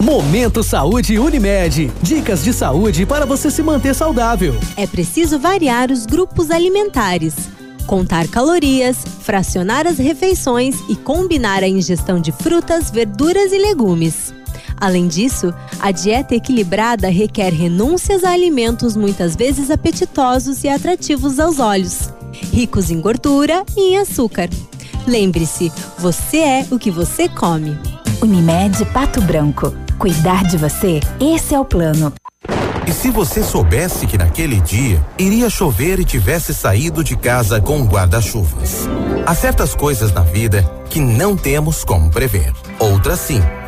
Momento Saúde Unimed. Dicas de saúde para você se manter saudável. É preciso variar os grupos alimentares, contar calorias, fracionar as refeições e combinar a ingestão de frutas, verduras e legumes. Além disso, a dieta equilibrada requer renúncias a alimentos muitas vezes apetitosos e atrativos aos olhos, ricos em gordura e em açúcar. Lembre-se, você é o que você come. Unimed Pato Branco. Cuidar de você, esse é o plano. E se você soubesse que naquele dia iria chover e tivesse saído de casa com guarda-chuvas? Há certas coisas na vida que não temos como prever. Outras sim.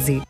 Magazine.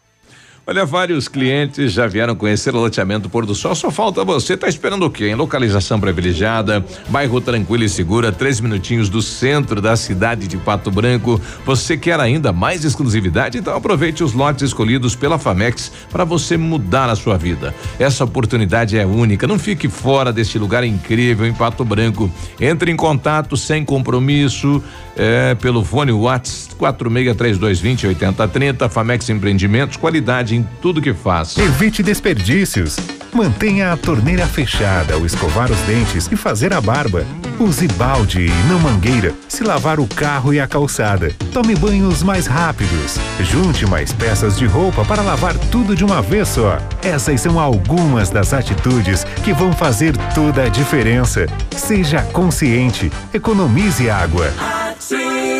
Olha, vários clientes já vieram conhecer o loteamento Pôr do Sol. Só falta você. Tá esperando o quê? Em localização privilegiada, bairro tranquilo e segura, três minutinhos do centro da cidade de Pato Branco. Você quer ainda mais exclusividade? Então aproveite os lotes escolhidos pela Famex para você mudar a sua vida. Essa oportunidade é única. Não fique fora deste lugar incrível em Pato Branco. Entre em contato sem compromisso é, pelo fone Whats 463220 8030. Famex Empreendimentos, qualidade em tudo que faz. Evite desperdícios. Mantenha a torneira fechada ao escovar os dentes e fazer a barba. Use balde e não mangueira se lavar o carro e a calçada. Tome banhos mais rápidos. Junte mais peças de roupa para lavar tudo de uma vez só. Essas são algumas das atitudes que vão fazer toda a diferença. Seja consciente. Economize água. Ativa.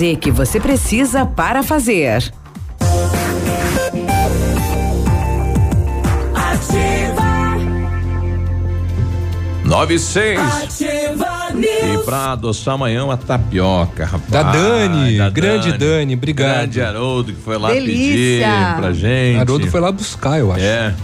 Z que você precisa para fazer. Ativa. Nove e seis. Ativa E pra adoçar amanhã uma tapioca, rapaz. Da Dani, Da grande Dani, obrigado. Grande Haroldo que foi lá Delícia. pedir pra gente. Haroldo foi lá buscar, eu acho. É.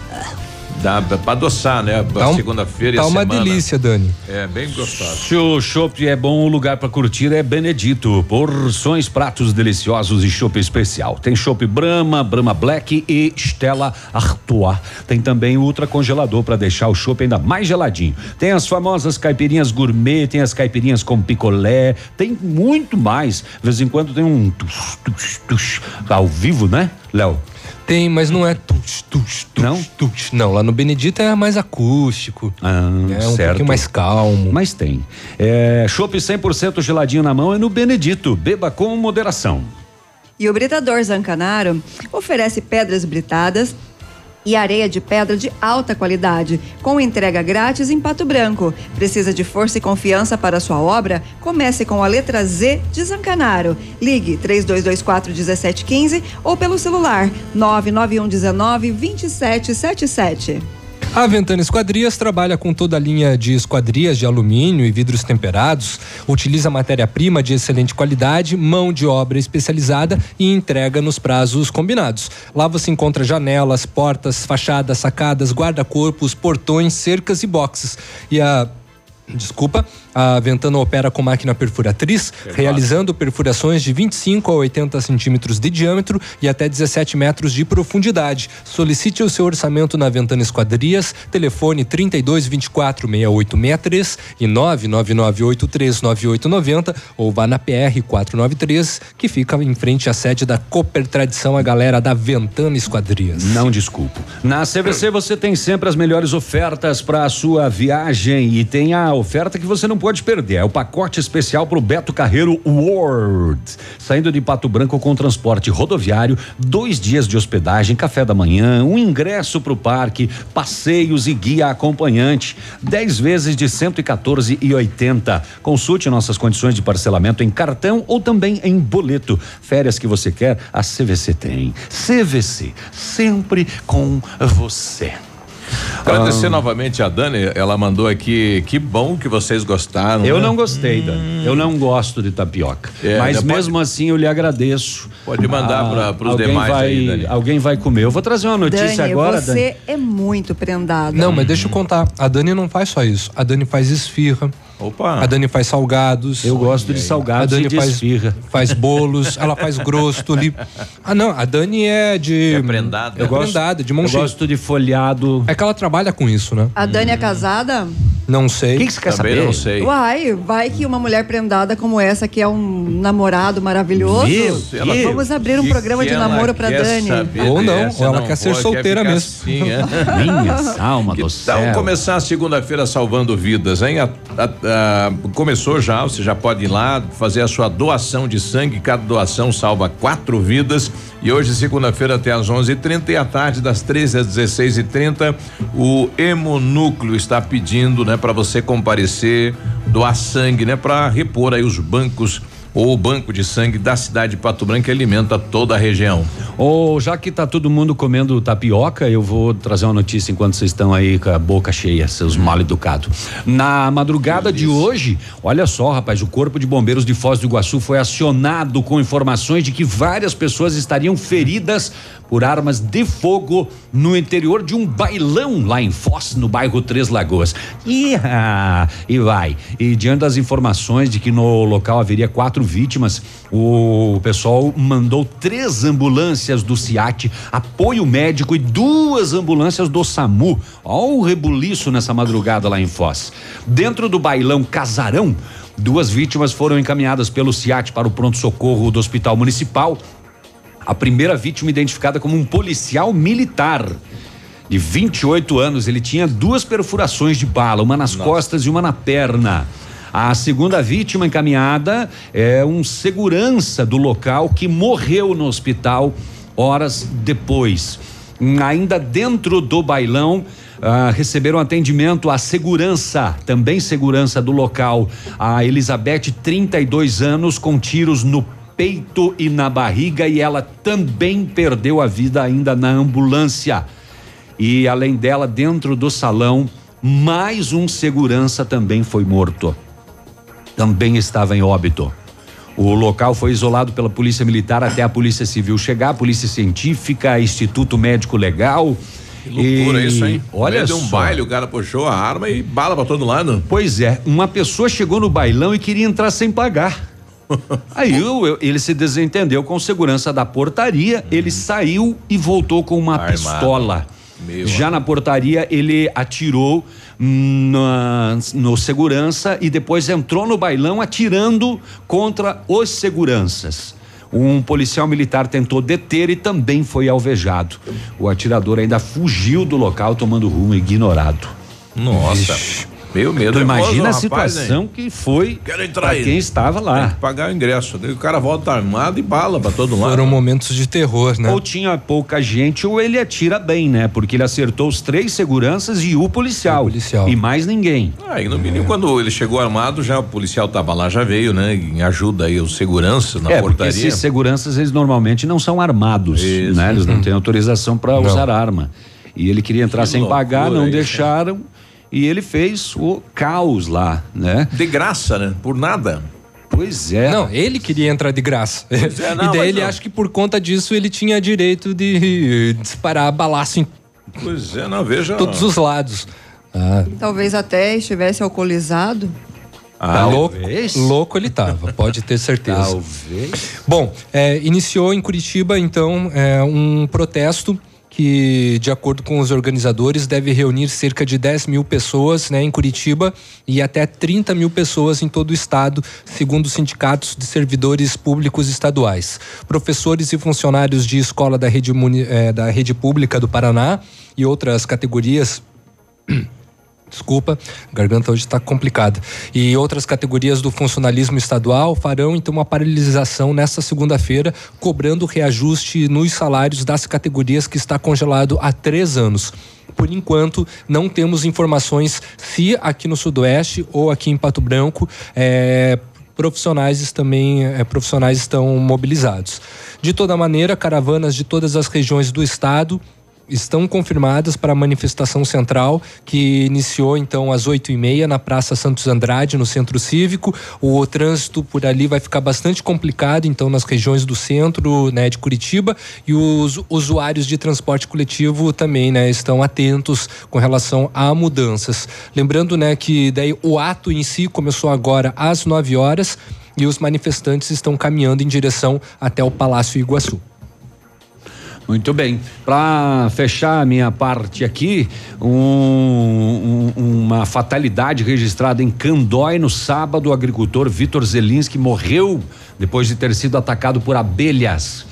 Dá pra adoçar, né? Tá um- Segunda-feira e tá a uma semana. delícia, Dani. É, bem gostoso. Se o chopp é bom, o lugar para curtir é Benedito. Porções, pratos deliciosos e chopp especial. Tem chopp Brahma, Brahma Black e Stella Artois. Tem também o ultra congelador para deixar o chopp ainda mais geladinho. Tem as famosas caipirinhas gourmet, tem as caipirinhas com picolé, tem muito mais. De vez em quando tem um tus, tus, tus, ao vivo, né, Léo? Tem, mas não é tus, tus, tus, não? tus. Não, lá no Benedito é mais acústico. Ah, é um certo. pouquinho mais calmo. Mas tem. É, chopp 100% geladinho na mão é no Benedito. Beba com moderação. E o Britador Zancanaro oferece pedras britadas e areia de pedra de alta qualidade, com entrega grátis em Pato Branco. Precisa de força e confiança para sua obra? Comece com a letra Z de Zancanaro. Ligue 3224 1715 ou pelo celular 991 19 2777. A Ventana Esquadrias trabalha com toda a linha de esquadrias de alumínio e vidros temperados, utiliza matéria-prima de excelente qualidade, mão de obra especializada e entrega nos prazos combinados. Lá você encontra janelas, portas, fachadas, sacadas, guarda-corpos, portões, cercas e boxes. E a Desculpa, a Ventana opera com máquina perfuratriz, realizando perfurações de 25 a 80 centímetros de diâmetro e até 17 metros de profundidade. Solicite o seu orçamento na Ventana Esquadrias, telefone 32 24 6863 e 999839890 ou vá na PR 493, que fica em frente à sede da Cooper Tradição, a galera da Ventana Esquadrias. Não desculpo. Na CVC você tem sempre as melhores ofertas para a sua viagem e tem a oferta que você não pode perder. É o pacote especial para o Beto Carreiro World. Saindo de Pato Branco com transporte rodoviário, dois dias de hospedagem, café da manhã, um ingresso para o parque, passeios e guia acompanhante. 10 vezes de 114,80. Consulte nossas condições de parcelamento em cartão ou também em boleto. Férias que você quer, a CVC tem. CVC, sempre com você. Agradecer Ah. novamente a Dani, ela mandou aqui, que bom que vocês gostaram. Eu né? não gostei, Dan. Eu não gosto de tapioca. É, Mas depois- mesmo assim eu lhe agradeço. Pode mandar pra- pros alguém demais vai, aí, Dani. Alguém vai comer. Eu vou trazer uma notícia Dani, agora, você Dani. é muito prendada. Não, mas deixa eu contar. A Dani não faz só isso. A Dani faz esfirra. Opa. A Dani faz salgados. Eu gosto de salgados A Dani e de faz, esfirra. faz bolos. ela faz grosso ali. Ah, não. A Dani é de. É prendada. É Eu gosto- prendada, de mão Eu gosto de folhado. É que ela trabalha com isso, né? A Dani é casada? Não sei. O que, que você quer Também saber? não sei. Uai, vai que uma mulher prendada como essa, que é um namorado maravilhoso. Meu Ela-. Vamos abrir um Que programa que de namoro pra quer Dani. saber Ou não, ou ela quer ser pode, solteira ficar mesmo. assim, é. Minha alma Que do céu. começar a segunda-feira salvando vidas, hein? A- a- a- começou já, você já pode ir lá fazer a sua doação de sangue. Cada doação salva quatro vidas. E hoje, segunda-feira, até às 11h30 e à tarde, das 13 às 16h30, o Hemonúcleo está pedindo, né, para você comparecer, doar sangue, né, para repor aí os bancos o banco de sangue da cidade de Pato Branco alimenta toda a região. Ou já que tá todo mundo comendo tapioca, eu vou trazer uma notícia enquanto vocês estão aí com a boca cheia, seus mal educados. Na madrugada de hoje, olha só, rapaz, o Corpo de Bombeiros de Foz do Iguaçu foi acionado com informações de que várias pessoas estariam feridas por armas de fogo no interior de um bailão lá em Foz, no bairro Três Lagoas. Ah, e vai. E diante das informações de que no local haveria quatro vítimas, o pessoal mandou três ambulâncias do SIAT, apoio médico e duas ambulâncias do SAMU. Olha o rebuliço nessa madrugada lá em Foz. Dentro do bailão Casarão, duas vítimas foram encaminhadas pelo SIAT para o pronto-socorro do Hospital Municipal. A primeira vítima identificada como um policial militar de 28 anos, ele tinha duas perfurações de bala, uma nas costas e uma na perna. A segunda vítima encaminhada é um segurança do local que morreu no hospital horas depois. Ainda dentro do bailão, ah, receberam atendimento a segurança, também segurança do local. A Elizabeth, 32 anos, com tiros no peito e na barriga, e ela também perdeu a vida ainda na ambulância. E além dela, dentro do salão, mais um segurança também foi morto. Também estava em óbito. O local foi isolado pela Polícia Militar até a Polícia Civil chegar, Polícia Científica, Instituto Médico Legal. Que loucura E isso, hein? Olha de um só. baile, o cara puxou a arma e bala pra todo lado. Pois é, uma pessoa chegou no bailão e queria entrar sem pagar. Aí o- eu- ele se desentendeu com segurança da portaria, ele saiu e voltou com uma Armado. pistola. Meu Já na portaria, ele atirou na- no segurança e depois entrou no bailão atirando contra os seguranças. Um policial militar tentou deter e também foi alvejado. O atirador ainda fugiu do local tomando rumo ignorado. Nossa. Meio medo. Tu nervoso, imagina a rapaz, situação hein? que foi Quero entrar pra aí. quem estava Tem lá. que pagar o ingresso. Daí O cara volta armado e bala pra todo lado. Foram momentos de terror, né? Ou tinha pouca gente ou ele atira bem, né? Porque ele acertou os três seguranças e o policial. E mais ninguém. Ah, e no mínimo, quando ele chegou armado, já o policial tava lá, já veio, né? Em ajuda aí os seguranças na é, porque portaria. esses seguranças eles normalmente não são armados, né? Eles não têm autorização para usar arma. E ele queria entrar Que sem pagar, não isso, deixaram. E ele fez o caos lá, né? De graça, né? Por nada. Pois é. Não, ele queria entrar de graça. é, não, e daí ele não. acha que por conta disso ele tinha direito de disparar balaço em Pois é, não, veja. todos os lados. Ah, Talvez até estivesse alcoolizado. tá louco, louco ele tava, pode ter certeza. Talvez. Bom, é, iniciou em Curitiba, então, é, um protesto que, de acordo com os organizadores, deve reunir cerca de 10 mil pessoas né, em Curitiba e até 30 mil pessoas em todo o estado, segundo os sindicatos de servidores públicos estaduais. Professores e funcionários de escola da rede, eh, da rede pública do Paraná e outras categorias Desculpa, a garganta hoje está complicada. E outras categorias do funcionalismo estadual farão então uma paralisação nesta segunda-feira, cobrando reajuste nos salários das categorias que está congelado há três anos. Por enquanto, não temos informações se aqui no Sudoeste ou aqui em Pato Branco eh, profissionais também eh, profissionais estão mobilizados. De toda maneira, caravanas de todas as regiões do estado estão confirmadas para a manifestação central que iniciou então às oito e meia na Praça Santos Andrade no Centro Cívico. O trânsito por ali vai ficar bastante complicado então nas regiões do centro, né, de Curitiba e os usuários de transporte coletivo também, né, estão atentos com relação a mudanças. Lembrando, né, que daí o ato em si começou agora às 9 horas e os manifestantes estão caminhando em direção até o Palácio Iguaçu. Muito bem. Para fechar a minha parte aqui, um- um- uma fatalidade registrada em Candói no sábado. O agricultor Vitor Zelinski morreu depois de ter sido atacado por abelhas.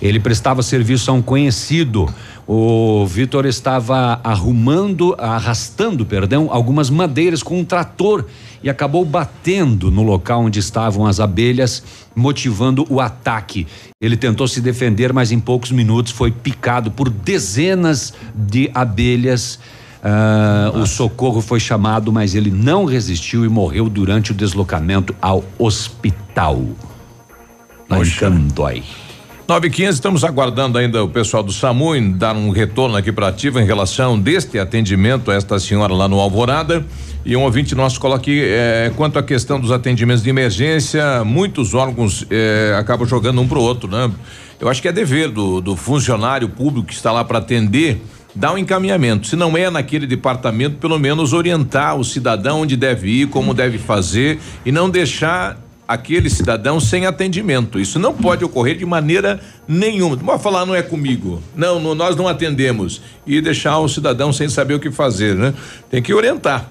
Ele prestava serviço a um conhecido. O Vitor estava arrumando, arrastando, perdão, algumas madeiras com um trator e acabou batendo no local onde estavam as abelhas, motivando o ataque. Ele tentou se defender, mas em poucos minutos foi picado por dezenas de abelhas. Ah, o socorro foi chamado, mas ele não resistiu e morreu durante o deslocamento ao hospital. Em Candói. 9 e 15 estamos aguardando ainda o pessoal do SAMU em dar um retorno aqui para ativa em relação deste atendimento a esta senhora lá no Alvorada. E um ouvinte nosso coloca aqui, eh, quanto à questão dos atendimentos de emergência, muitos órgãos eh, acabam jogando um pro outro, né? Eu acho que é dever do, do funcionário público que está lá para atender dar um encaminhamento. Se não é naquele departamento, pelo menos orientar o cidadão onde deve ir, como deve fazer e não deixar aquele cidadão sem atendimento. Isso não pode ocorrer de maneira nenhuma. Não vai falar, não é comigo. Não, não, nós não atendemos. E deixar o cidadão sem saber o que fazer, né? Tem que orientar.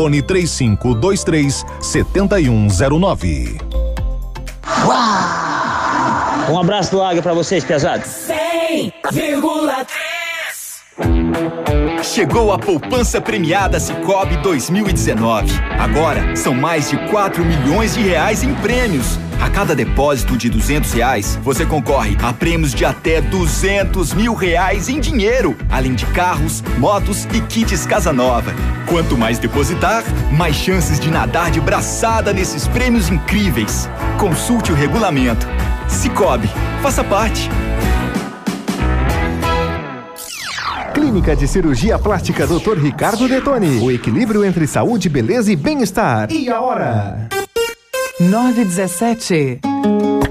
fone 3523 7109. Um abraço do Águia pra vocês, pesados. 100,3 Chegou a poupança premiada Cicobi 2019. Agora são mais de 4 milhões de reais em prêmios. A cada depósito de 200 reais, você concorre a prêmios de até 200 mil reais em dinheiro, além de carros, motos e kits Casa Nova. Quanto mais depositar, mais chances de nadar de braçada nesses prêmios incríveis. Consulte o regulamento. Cicobi, faça parte. Clínica de Cirurgia Plástica Dr. Ricardo Detoni. O equilíbrio entre saúde, beleza e bem-estar. E a hora? 917.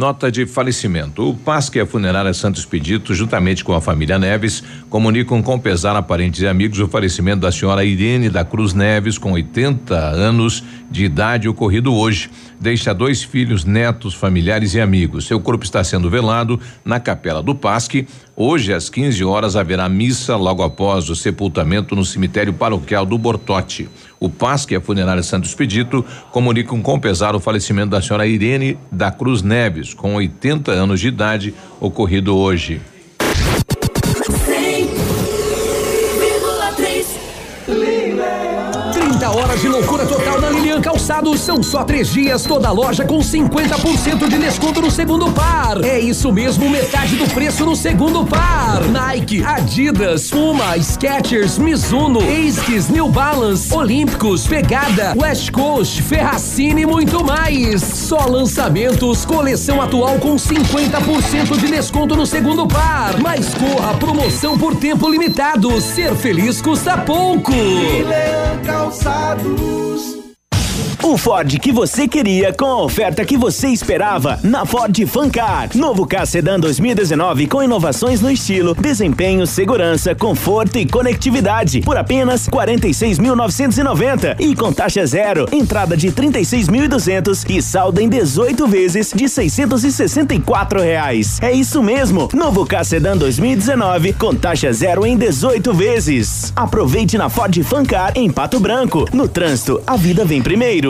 Nota de falecimento. O PASC e a funerária Santos Pedito, juntamente com a família Neves, comunicam com pesar a parentes e amigos o falecimento da senhora Irene da Cruz Neves, com 80 anos de idade, ocorrido hoje. Deixa dois filhos, netos, familiares e amigos. Seu corpo está sendo velado na capela do PASC. Hoje, às 15 horas, haverá missa logo após o sepultamento no cemitério paroquial do Bortote. O PASC e a funerária Santos Pedito comunicam com pesar o falecimento da senhora Irene da Cruz Neves, com 80 anos de idade, ocorrido hoje. 30 horas de loucura total Calçados. São só três dias, toda loja com 50% de desconto no segundo par. É isso mesmo, metade do preço no segundo par. Nike, Adidas, Puma, Skechers, Mizuno, Asics, New Balance, Olímpicos, Pegada, West Coast, Ferracini e muito mais. Só lançamentos, coleção atual com 50% de desconto no segundo par. Mas corra, promoção por tempo limitado. Ser feliz custa pouco. Calçados. O Ford que você queria com a oferta que você esperava na Ford Fancar. Novo K Sedan 2019 com inovações no estilo, desempenho, segurança, conforto e conectividade por apenas 46.990 e com taxa zero, entrada de 36.200 e saldo em 18 vezes de 664 reais. É isso mesmo, novo K Sedan 2019 com taxa zero em 18 vezes. Aproveite na Ford Fancar em Pato Branco. No trânsito, a vida vem primeiro.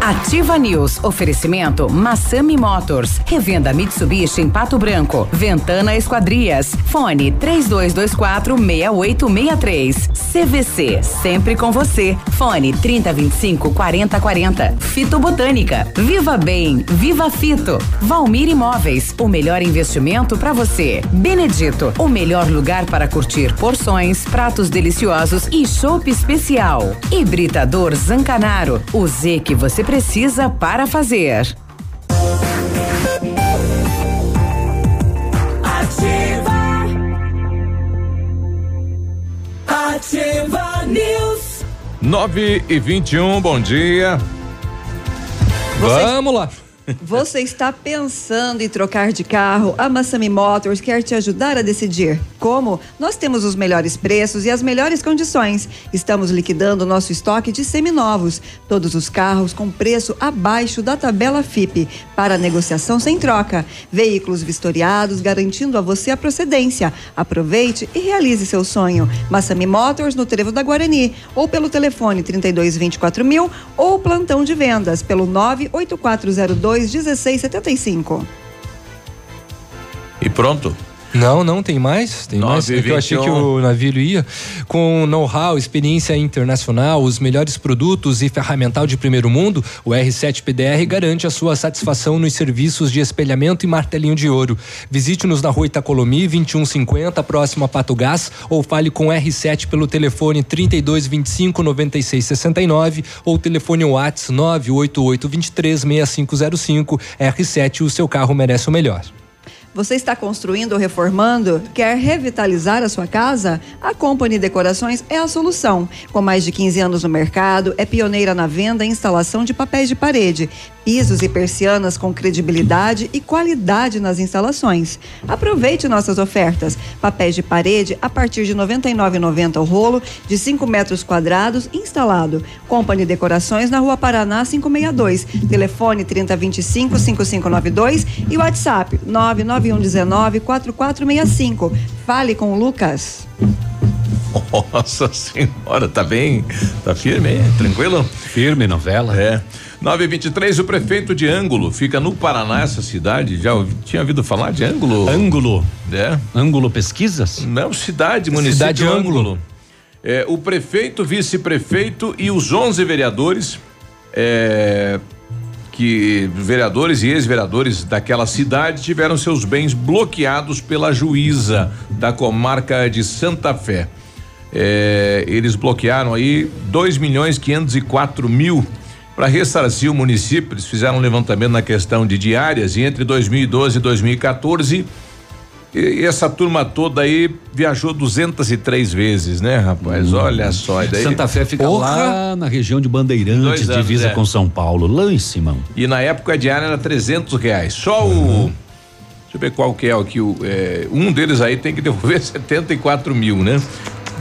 Ativa News. Oferecimento Massami Motors. Revenda Mitsubishi em Pato Branco. Ventana Esquadrias. Fone 3224 6863. CVC. Sempre com você. Fone 3025 4040. Fito Botânica. Viva Bem. Viva Fito. Valmir Imóveis. O melhor investimento para você. Benedito. O melhor lugar para curtir porções, pratos deliciosos e chopp especial. Hibridador Zancanaro. O Z que você precisa para fazer. Ativa. Ativa News. 9 e 21, bom dia. Vamos lá. Você está pensando em trocar de carro? A Massami Motors quer te ajudar a decidir. Como? Nós temos os melhores preços e as melhores condições. Estamos liquidando nosso estoque de seminovos. Todos os carros com preço abaixo da tabela FIP. Para negociação sem troca. Veículos vistoriados, garantindo a você a procedência. Aproveite e realize seu sonho. Massami Motors no Trevo da Guarani. Ou pelo telefone 32 24 mil ou plantão de vendas pelo 98402 1675. E pronto. Não, não, tem mais. Tem mais. É que eu achei que o navio ia. Com know-how, experiência internacional, os melhores produtos e ferramental de primeiro mundo, o R7 PDR garante a sua satisfação nos serviços de espelhamento e martelinho de ouro. Visite-nos na rua Itacolomi, 2150, próximo a Pato Gás, ou fale com o R7 pelo telefone 3225 9669 ou telefone WhatsApp 98823 6505. R7, o seu carro merece o melhor. Você está construindo ou reformando? Quer revitalizar a sua casa? A Company Decorações é a solução. Com mais de 15 anos no mercado, é pioneira na venda e instalação de papéis de parede, pisos e persianas com credibilidade e qualidade nas instalações. Aproveite nossas ofertas. Papéis de parede a partir de R$ 99,90 o rolo, de 5 metros quadrados, instalado. Company Decorações na Rua Paraná 562. Telefone 3025 5592 e WhatsApp 99119 4465. Fale com o Lucas. Nossa senhora, tá bem? Tá firme, hein? Tranquilo? Firme novela. É. 923, o prefeito de Ângulo, fica no Paraná, essa cidade. Já tinha ouvido falar de Ângulo? Ângulo. É. Ângulo Pesquisas? Não, cidade, município Cidade Ângulo. Ângulo. É, o prefeito, vice-prefeito e os 11 vereadores, é, que vereadores e ex-vereadores daquela cidade tiveram seus bens bloqueados pela juíza da comarca de Santa Fé. É, eles bloquearam aí 2 milhões 504 mil para ressarcir o município. Eles fizeram um levantamento na questão de diárias e entre 2012 e 2014 e, essa turma toda aí viajou 203 vezes, né, rapaz? Olha só. Daí, Santa Fé fica lá na região de Bandeirantes, Dois anos, divisa é. com São Paulo, lá em Simão. E na época a diária era 300 reais. Só o. Deixa eu ver qual que é o que o. é, um deles aí tem que devolver 74 mil, né?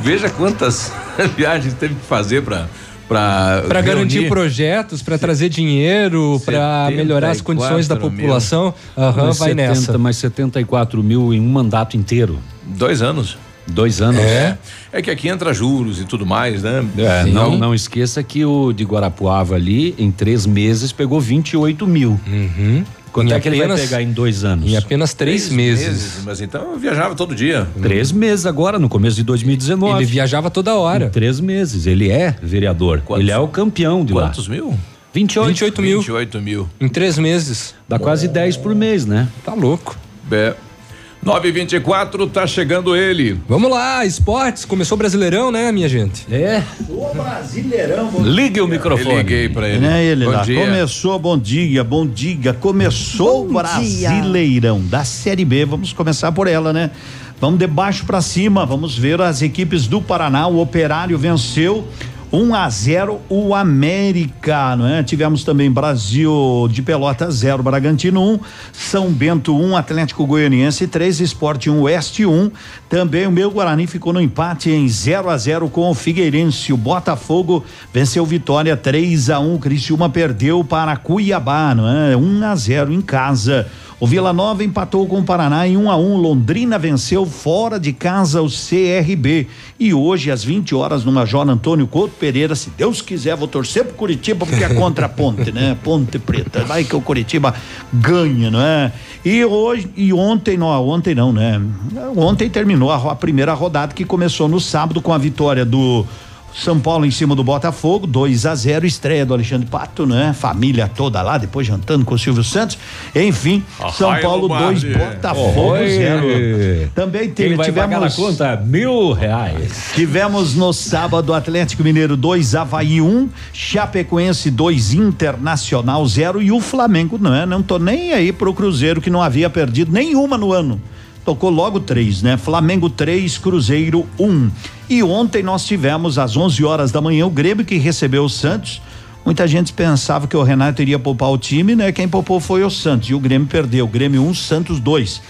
Veja quantas viagens teve que fazer para para Para garantir projetos, para trazer dinheiro, para melhorar as condições da 74 mil. população. Aham, vai 70, nessa. Mais 74 mil em um mandato inteiro. Dois anos. Dois anos. É. É que aqui entra juros e tudo mais, né? É, não, não esqueça que o de Guarapuava ali, em três meses, pegou 28 mil. Quanto Em é que ele vai apenas- pegar em dois anos? Em apenas três, meses. Mas então eu viajava todo dia. Três meses agora, no começo de 2019. Ele viajava toda hora. Em três meses. Ele é vereador. Ele é o campeão de lá. Quantos mil? 28. 28 mil. 28 mil. Em três meses. Dá quase 10 por mês, né? Tá louco. É. 924 tá chegando ele. Vamos lá, esportes. Começou o Brasileirão, né, minha gente? É. O Brasileirão. bom Ligue o microfone. Eu liguei pra ele. Né, ele Bom lá. dia. Começou, bom dia, bom dia. Começou o Bom dia. Brasileirão da Série B. Vamos começar por ela, né? Vamos de baixo para cima. Vamos ver as equipes do Paraná. O Operário venceu 1 a 0 o América, não é? Tivemos também Brasil de Pelotas 0, Bragantino 1, São Bento 1, Atlético Goianiense 3, Esporte 1, Oeste 1. Também o meu Guarani ficou no empate em 0 a 0 com o Figueirense. O Botafogo venceu Vitória 3 a 1. O Criciúma perdeu para Cuiabá, não é? 1 a 0 em casa. O Vila Nova empatou com o Paraná em 1 a 1. Londrina venceu fora de casa o CRB. E hoje, às 20 horas, no Major Antônio Couto Pereira, se Deus quiser, vou torcer pro Curitiba, porque é contra a ponte, né? Ponte Preta. Vai que o Curitiba ganha, não é? E hoje, e ontem, não, ontem não, né? Ontem terminou a, ro- a primeira rodada que começou no sábado com a vitória do são Paulo em cima do Botafogo, 2 a 0 estreia do Alexandre Pato, né? Família toda lá, depois jantando com o Silvio Santos. Enfim, São Paulo Lombardi. 2, Botafogo Oi. 0. Também Quem teve, vai pagar na tivemos conta? Mil reais. Tivemos no sábado Atlético Mineiro 2, Havaí 1, um, Chapecoense 2, Internacional 0 e o Flamengo, não é? Não tô nem aí pro Cruzeiro que não havia perdido nenhuma no ano. Tocou logo três, né? Flamengo 3, Cruzeiro 1. Um. E ontem nós tivemos às 11 horas da manhã o Grêmio que recebeu o Santos. Muita gente pensava que o Renato iria poupar o time, né? Quem poupou foi o Santos e o Grêmio perdeu. Grêmio 1, um, Santos 2.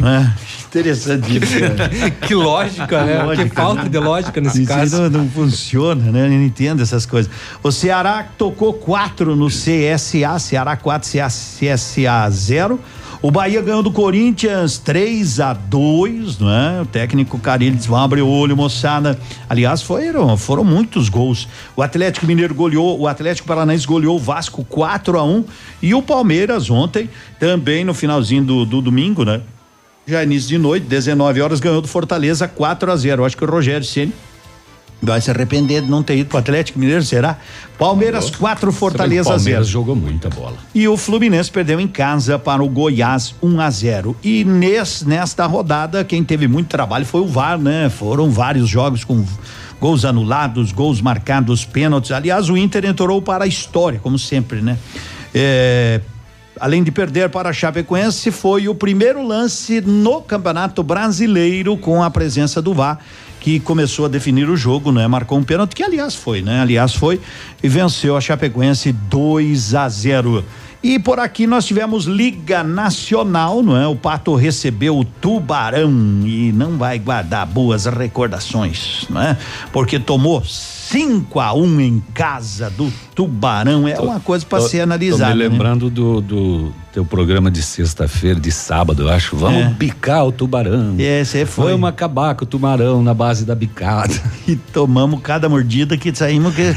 né? Interessante isso. cara. que lógica, né? Lógica, que falta né? de lógica nesse Isso caso. Não, não funciona, né? Eu não entendo essas coisas. O Ceará tocou quatro no CSA, Ceará 4, CSA 0. O Bahia ganhou do Corinthians 3 a 2, não é? O técnico disse: vamos abrir o olho, moçada. Aliás, foram, foram muitos gols. O Atlético Mineiro goleou, o Atlético Paranaense goleou o Vasco 4 a 1 e o Palmeiras ontem, também no finalzinho do, do domingo, né? já início de noite, 19 horas, ganhou do Fortaleza 4 a 0 Acho que o Rogério Ceni vai se arrepender de não ter ido pro Atlético Mineiro, será? Palmeiras 4, Fortaleza 0. Palmeiras jogou muita bola. E o Fluminense perdeu em casa para o Goiás 1 a 0. E nes, nesta rodada, quem teve muito trabalho foi o VAR, né? Foram vários jogos com gols anulados, gols marcados, pênaltis. Aliás, o Inter entrou para a história, como sempre, né? É, além de perder para a Chapecoense, foi o primeiro lance no Campeonato Brasileiro com a presença do VAR que começou a definir o jogo, né? Marcou um pênalti que aliás foi, né? Aliás foi e venceu a Chapecoense 2 a 0. E por aqui nós tivemos Liga Nacional, não é? O Pato recebeu o Tubarão e não vai guardar boas recordações, não é? Porque tomou 5 a 1 um em casa do Tubarão. É uma coisa para ser analisada. Tô me né? lembrando do, do teu programa de sexta-feira, de sábado, eu acho. Vamos É. picar o tubarão. É, você foi. Vamos acabar com o tubarão na base da bicada. E tomamos cada mordida que saímos que.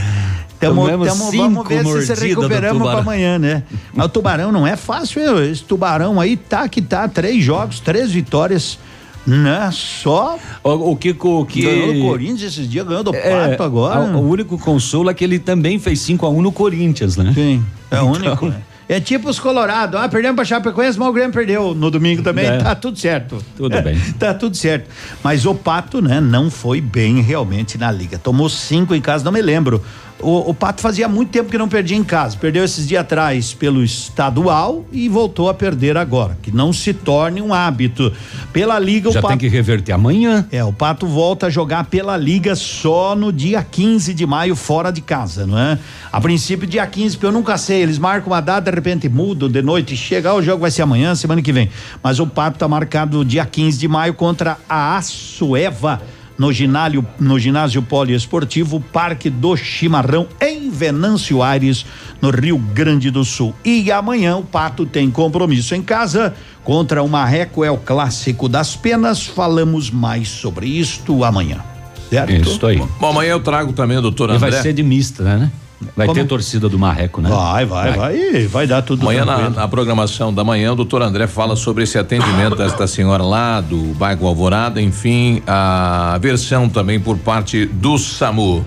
Tamo, tamo, vamos ver se se recuperamos para amanhã, né? Mas o tubarão não é fácil, esse tubarão aí tá que tá, três jogos, três vitórias, né? Só. O, o que o que Ganhou do Corinthians esses dias, ganhou do É, Pato agora. a- O único consolo é que ele também fez 5 a 1 no Corinthians, né? Sim, é o Então- único. né? É tipo os Colorado. Ah, perdemos pra Chapecoense, mas o Grêmio perdeu no domingo também. É. Tá tudo certo. Tudo bem. tá tudo certo. Mas o Pato, né, não foi bem realmente na liga. Tomou cinco em casa, não me lembro. O, o Pato fazia muito tempo que não perdia em casa. Perdeu esses dias atrás pelo estadual e voltou a perder agora. Que não se torne um hábito. Pela liga, Já o Pato. tem que reverter amanhã. É, o Pato volta a jogar pela Liga só no dia 15 de maio, fora de casa, não é? A princípio, dia 15, porque eu nunca sei. Eles marcam uma data, de repente mudam de noite, chega, ah, o jogo vai ser amanhã, semana que vem. Mas o Pato tá marcado dia 15 de maio contra a Açueva. No ginásio, no ginásio poliesportivo Parque do Chimarrão, em Venâncio Aires, no Rio Grande do Sul. E amanhã o Pato tem compromisso em casa contra o Marreco, é o clássico das penas. Falamos mais sobre isto amanhã. Certo? Isso aí. Bom, amanhã eu trago também o doutor E André. vai ser de mista, né? Vai Como? ter torcida do Marreco, né? Vai, vai, vai, e vai dar tudo Amanhã na, na programação da manhã, o doutor André fala sobre esse atendimento desta senhora lá do bairro Alvorada, enfim, a versão também por parte do SAMU.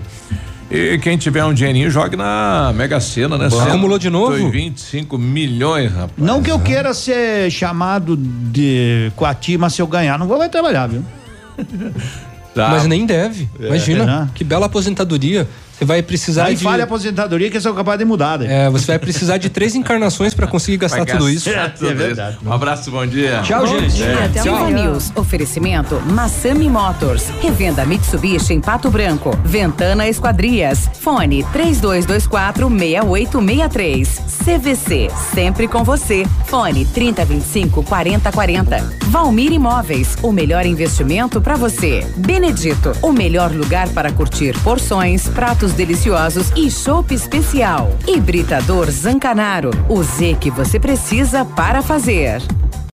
E quem tiver um dinheirinho, jogue na Mega Sena, né? Bom. Cento Acumulou de novo? e 25 milhões, rapaz. Não que eu queira ser chamado de coati, mas se eu ganhar, não vou mais trabalhar, viu? Tá. Mas nem deve. É, Imagina, né? que bela aposentadoria. Você vai precisar Aí de. falha a aposentadoria que eu sou capaz de mudar, né? É, você vai precisar de três encarnações para conseguir gastar tudo isso. tudo É verdade. isso. Um abraço, bom dia. Tchau, gente. É. Ativa News. Oferecimento Massami Motors. Revenda Mitsubishi em Pato Branco. Ventana Esquadrias. Fone 3224 6863. CVC. Sempre com você. Fone 3025 4040. Valmir Imóveis. O melhor investimento para você. Benedito. O melhor lugar para curtir porções, pratos deliciosos e chopp especial. Hibridador Zancanaro. O Z que você precisa para fazer.